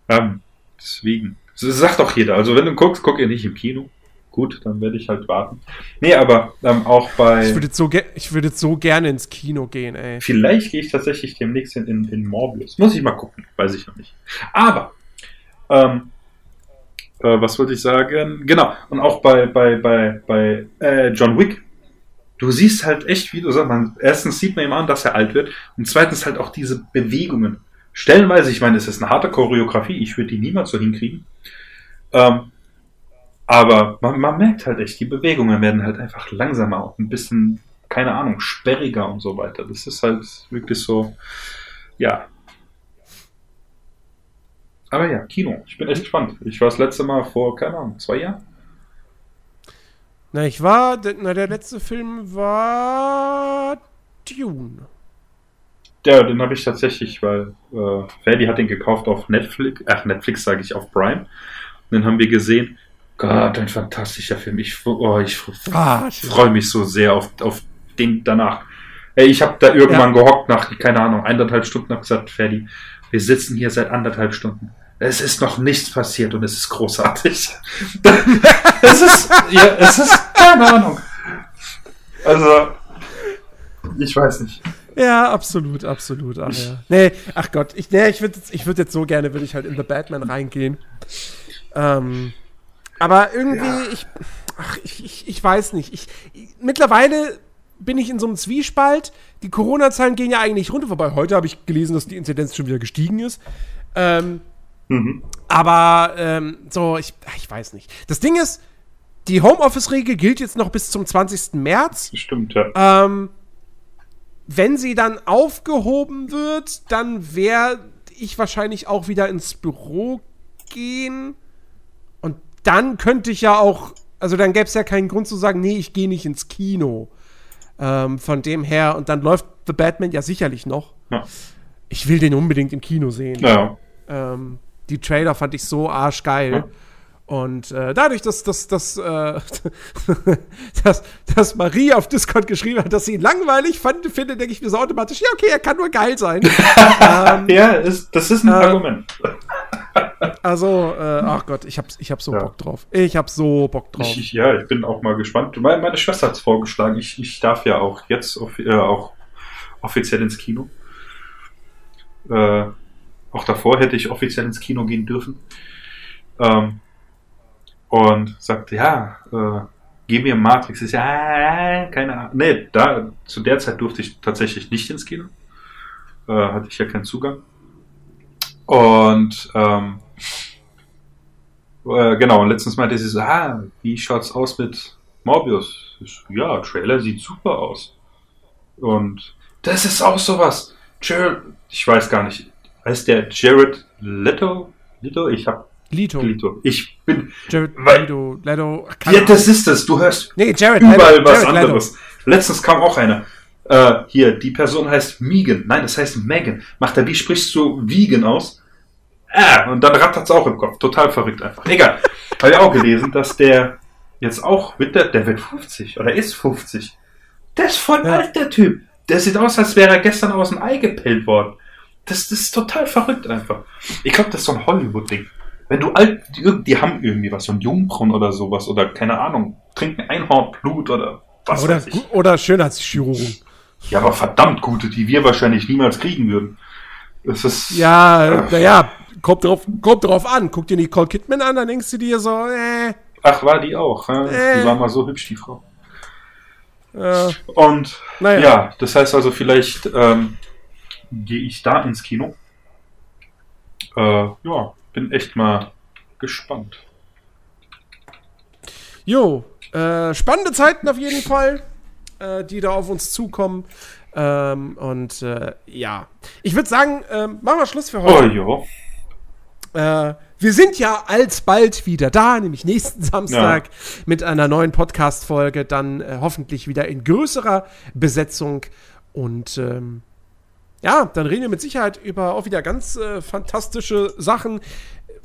Ähm, deswegen. Das sagt auch jeder. Also wenn du guckst, guck ihn nicht im Kino gut, dann werde ich halt warten. Nee, aber ähm, auch bei. Ich würde so, ich würd so gerne ins Kino gehen, ey. Vielleicht gehe ich tatsächlich demnächst in, in, in Morbius. Muss ich mal gucken, weiß ich noch nicht. Aber, ähm, äh, was wollte ich sagen? Genau, und auch bei, bei, bei, bei äh, John Wick. Du siehst halt echt, wie du sagst, man, erstens sieht man ihm an, dass er alt wird und zweitens halt auch diese Bewegungen. Stellenweise, ich meine, es ist eine harte Choreografie, ich würde die niemals so hinkriegen. Ähm, aber man, man merkt halt echt, die Bewegungen werden halt einfach langsamer und ein bisschen, keine Ahnung, sperriger und so weiter. Das ist halt wirklich so, ja. Aber ja, Kino. Ich bin echt gespannt. Ich war das letzte Mal vor, keine Ahnung, zwei Jahren. Na, ich war, na, der letzte Film war Dune. Ja, den habe ich tatsächlich, weil äh, Ferdi hat den gekauft auf Netflix, ach Netflix sage ich, auf Prime. Und den haben wir gesehen. Gott, ein fantastischer Film. Ich, oh, ich ah, freue mich so sehr auf, auf den danach. Ey, ich habe da irgendwann ja. gehockt nach, keine Ahnung, eineinhalb Stunden, habe gesagt, Ferdi, wir sitzen hier seit anderthalb Stunden. Es ist noch nichts passiert und es ist großartig. es ist, ja, es ist, keine Ahnung. Also, ich weiß nicht. Ja, absolut, absolut. Ach, ja. Nee, ach Gott, ich, nee, ich würde ich würd jetzt so gerne, würde ich halt in The Batman reingehen. Ähm, aber irgendwie, ja. ich, ach, ich, ich, ich weiß nicht. Ich, ich, mittlerweile bin ich in so einem Zwiespalt. Die Corona-Zahlen gehen ja eigentlich runter, wobei heute habe ich gelesen, dass die Inzidenz schon wieder gestiegen ist. Ähm, mhm. Aber ähm, so, ich, ich weiß nicht. Das Ding ist, die Homeoffice-Regel gilt jetzt noch bis zum 20. März. Stimmt, ja. Ähm, wenn sie dann aufgehoben wird, dann werde ich wahrscheinlich auch wieder ins Büro gehen. Dann könnte ich ja auch, also dann gäbe es ja keinen Grund zu sagen, nee, ich gehe nicht ins Kino. Ähm, von dem her, und dann läuft The Batman ja sicherlich noch. Ja. Ich will den unbedingt im Kino sehen. Ja. Ähm, die Trailer fand ich so arschgeil. Ja. Und äh, dadurch, dass, dass, dass, äh, dass, dass Marie auf Discord geschrieben hat, dass sie ihn langweilig fand, finde, denke ich mir so automatisch, ja, okay, er kann nur geil sein. ähm, ja, ist, das ist ein äh, Argument. Also, äh, ach Gott, ich hab, ich hab so ja. Bock drauf. Ich hab so Bock drauf. Ich, ja, ich bin auch mal gespannt. Meine, meine Schwester hat es vorgeschlagen. Ich, ich darf ja auch jetzt auf, äh, auch offiziell ins Kino. Äh, auch davor hätte ich offiziell ins Kino gehen dürfen. Ähm, und sagte, ja, äh, geh mir Matrix. Ich, ja, keine Ahnung. Nee, da, zu der Zeit durfte ich tatsächlich nicht ins Kino. Äh, hatte ich ja keinen Zugang. Und ähm, äh, genau, und letztens meinte sie so, ah, wie schaut's aus mit Morbius? Ich, ja, Trailer sieht super aus. Und das ist auch sowas. Jared, ich weiß gar nicht, heißt der Jared Leto? Leto? Ich hab Lito. Lito. Ich bin. Jared weil, Leto. Leto ja, das ist es. Du hörst nee, Jared, überall Leto, was Jared anderes. Leto. Letztens kam auch einer. Äh, hier, die Person heißt Megan. Nein, das heißt Megan. Macht er, wie sprichst du Vegan aus? Ah, und dann rattert's auch im Kopf. Total verrückt einfach. Egal. Habe ich auch gelesen, dass der jetzt auch mit der, der wird 50 oder ist 50. Der ist voll ja. alt, der Typ. Der sieht aus, als wäre er gestern aus dem Ei gepellt worden. Das, das ist total verrückt einfach. Ich glaube, das ist so ein Hollywood-Ding. Wenn du alt, die, die, haben irgendwie was, so ein Jungbraun oder sowas oder keine Ahnung, trinken Einhornblut oder was oder, weiß ich. Oder Schönheitschirurgen. Ja, aber verdammt gute, die wir wahrscheinlich niemals kriegen würden. Das ist. Ja, äh, naja, kommt drauf, kommt drauf an. Guck dir Nicole Kidman an, dann denkst du dir so, äh. Ach, war die auch. Äh. Die war mal so hübsch, die Frau. Äh. Und naja. ja, das heißt also, vielleicht ähm, gehe ich da ins Kino. Äh, ja, bin echt mal gespannt. Jo, äh, spannende Zeiten auf jeden Fall, äh, die da auf uns zukommen. Ähm, und äh, ja, ich würde sagen, ähm, machen wir Schluss für heute. Oh, ja. Äh, wir sind ja alsbald wieder da, nämlich nächsten Samstag ja. mit einer neuen Podcast-Folge, dann äh, hoffentlich wieder in größerer Besetzung. Und ähm, ja, dann reden wir mit Sicherheit über auch wieder ganz äh, fantastische Sachen.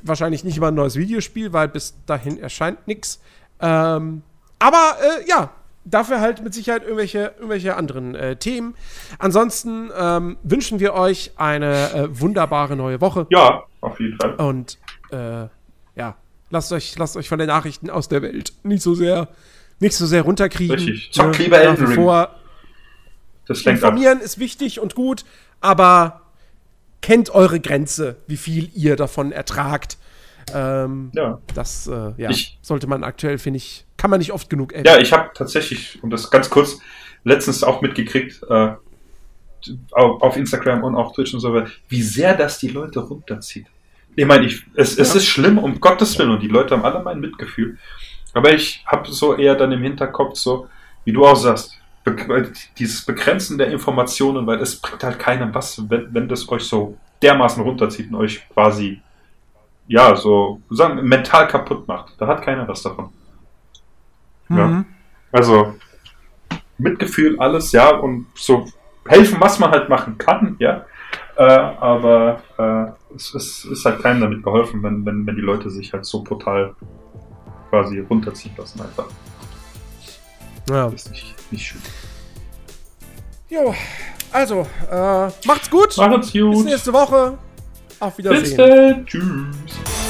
Wahrscheinlich nicht über ein neues Videospiel, weil bis dahin erscheint nichts. Ähm, aber äh, ja, dafür halt mit Sicherheit irgendwelche, irgendwelche anderen äh, Themen. Ansonsten ähm, wünschen wir euch eine äh, wunderbare neue Woche. Ja, auf jeden Fall. Und äh, ja, lasst euch, lasst euch von den Nachrichten aus der Welt nicht so sehr, nicht so sehr runterkriegen. Richtig. Zockt lieber Elden Ring. Das Informieren ab. ist wichtig und gut, aber kennt eure Grenze, wie viel ihr davon ertragt. Ähm, ja. Das äh, ja, ich, sollte man aktuell, finde ich, kann man nicht oft genug erwähnen. Ja, ich habe tatsächlich, und das ganz kurz, letztens auch mitgekriegt, äh, auf Instagram und auch Twitch und so weiter, wie sehr das die Leute runterzieht. Ich meine, ich, es, es ist schlimm, um Gottes Willen, und die Leute haben alle mein Mitgefühl. Aber ich habe so eher dann im Hinterkopf so, wie du auch sagst, dieses Begrenzen der Informationen, weil es bringt halt keinem was, wenn, wenn das euch so dermaßen runterzieht und euch quasi, ja, so, sagen, mental kaputt macht. Da hat keiner was davon. Mhm. Ja. Also, Mitgefühl, alles, ja, und so helfen, was man halt machen kann, ja. Äh, aber äh, es, es, ist halt keinem damit geholfen, wenn, wenn, wenn die Leute sich halt so brutal quasi runterziehen lassen einfach. Ja. Das ist nicht, nicht schön. Jo, also, äh, macht's gut. Macht's gut. Bis nächste Woche. Auf Wiedersehen. Bis dann. Tschüss.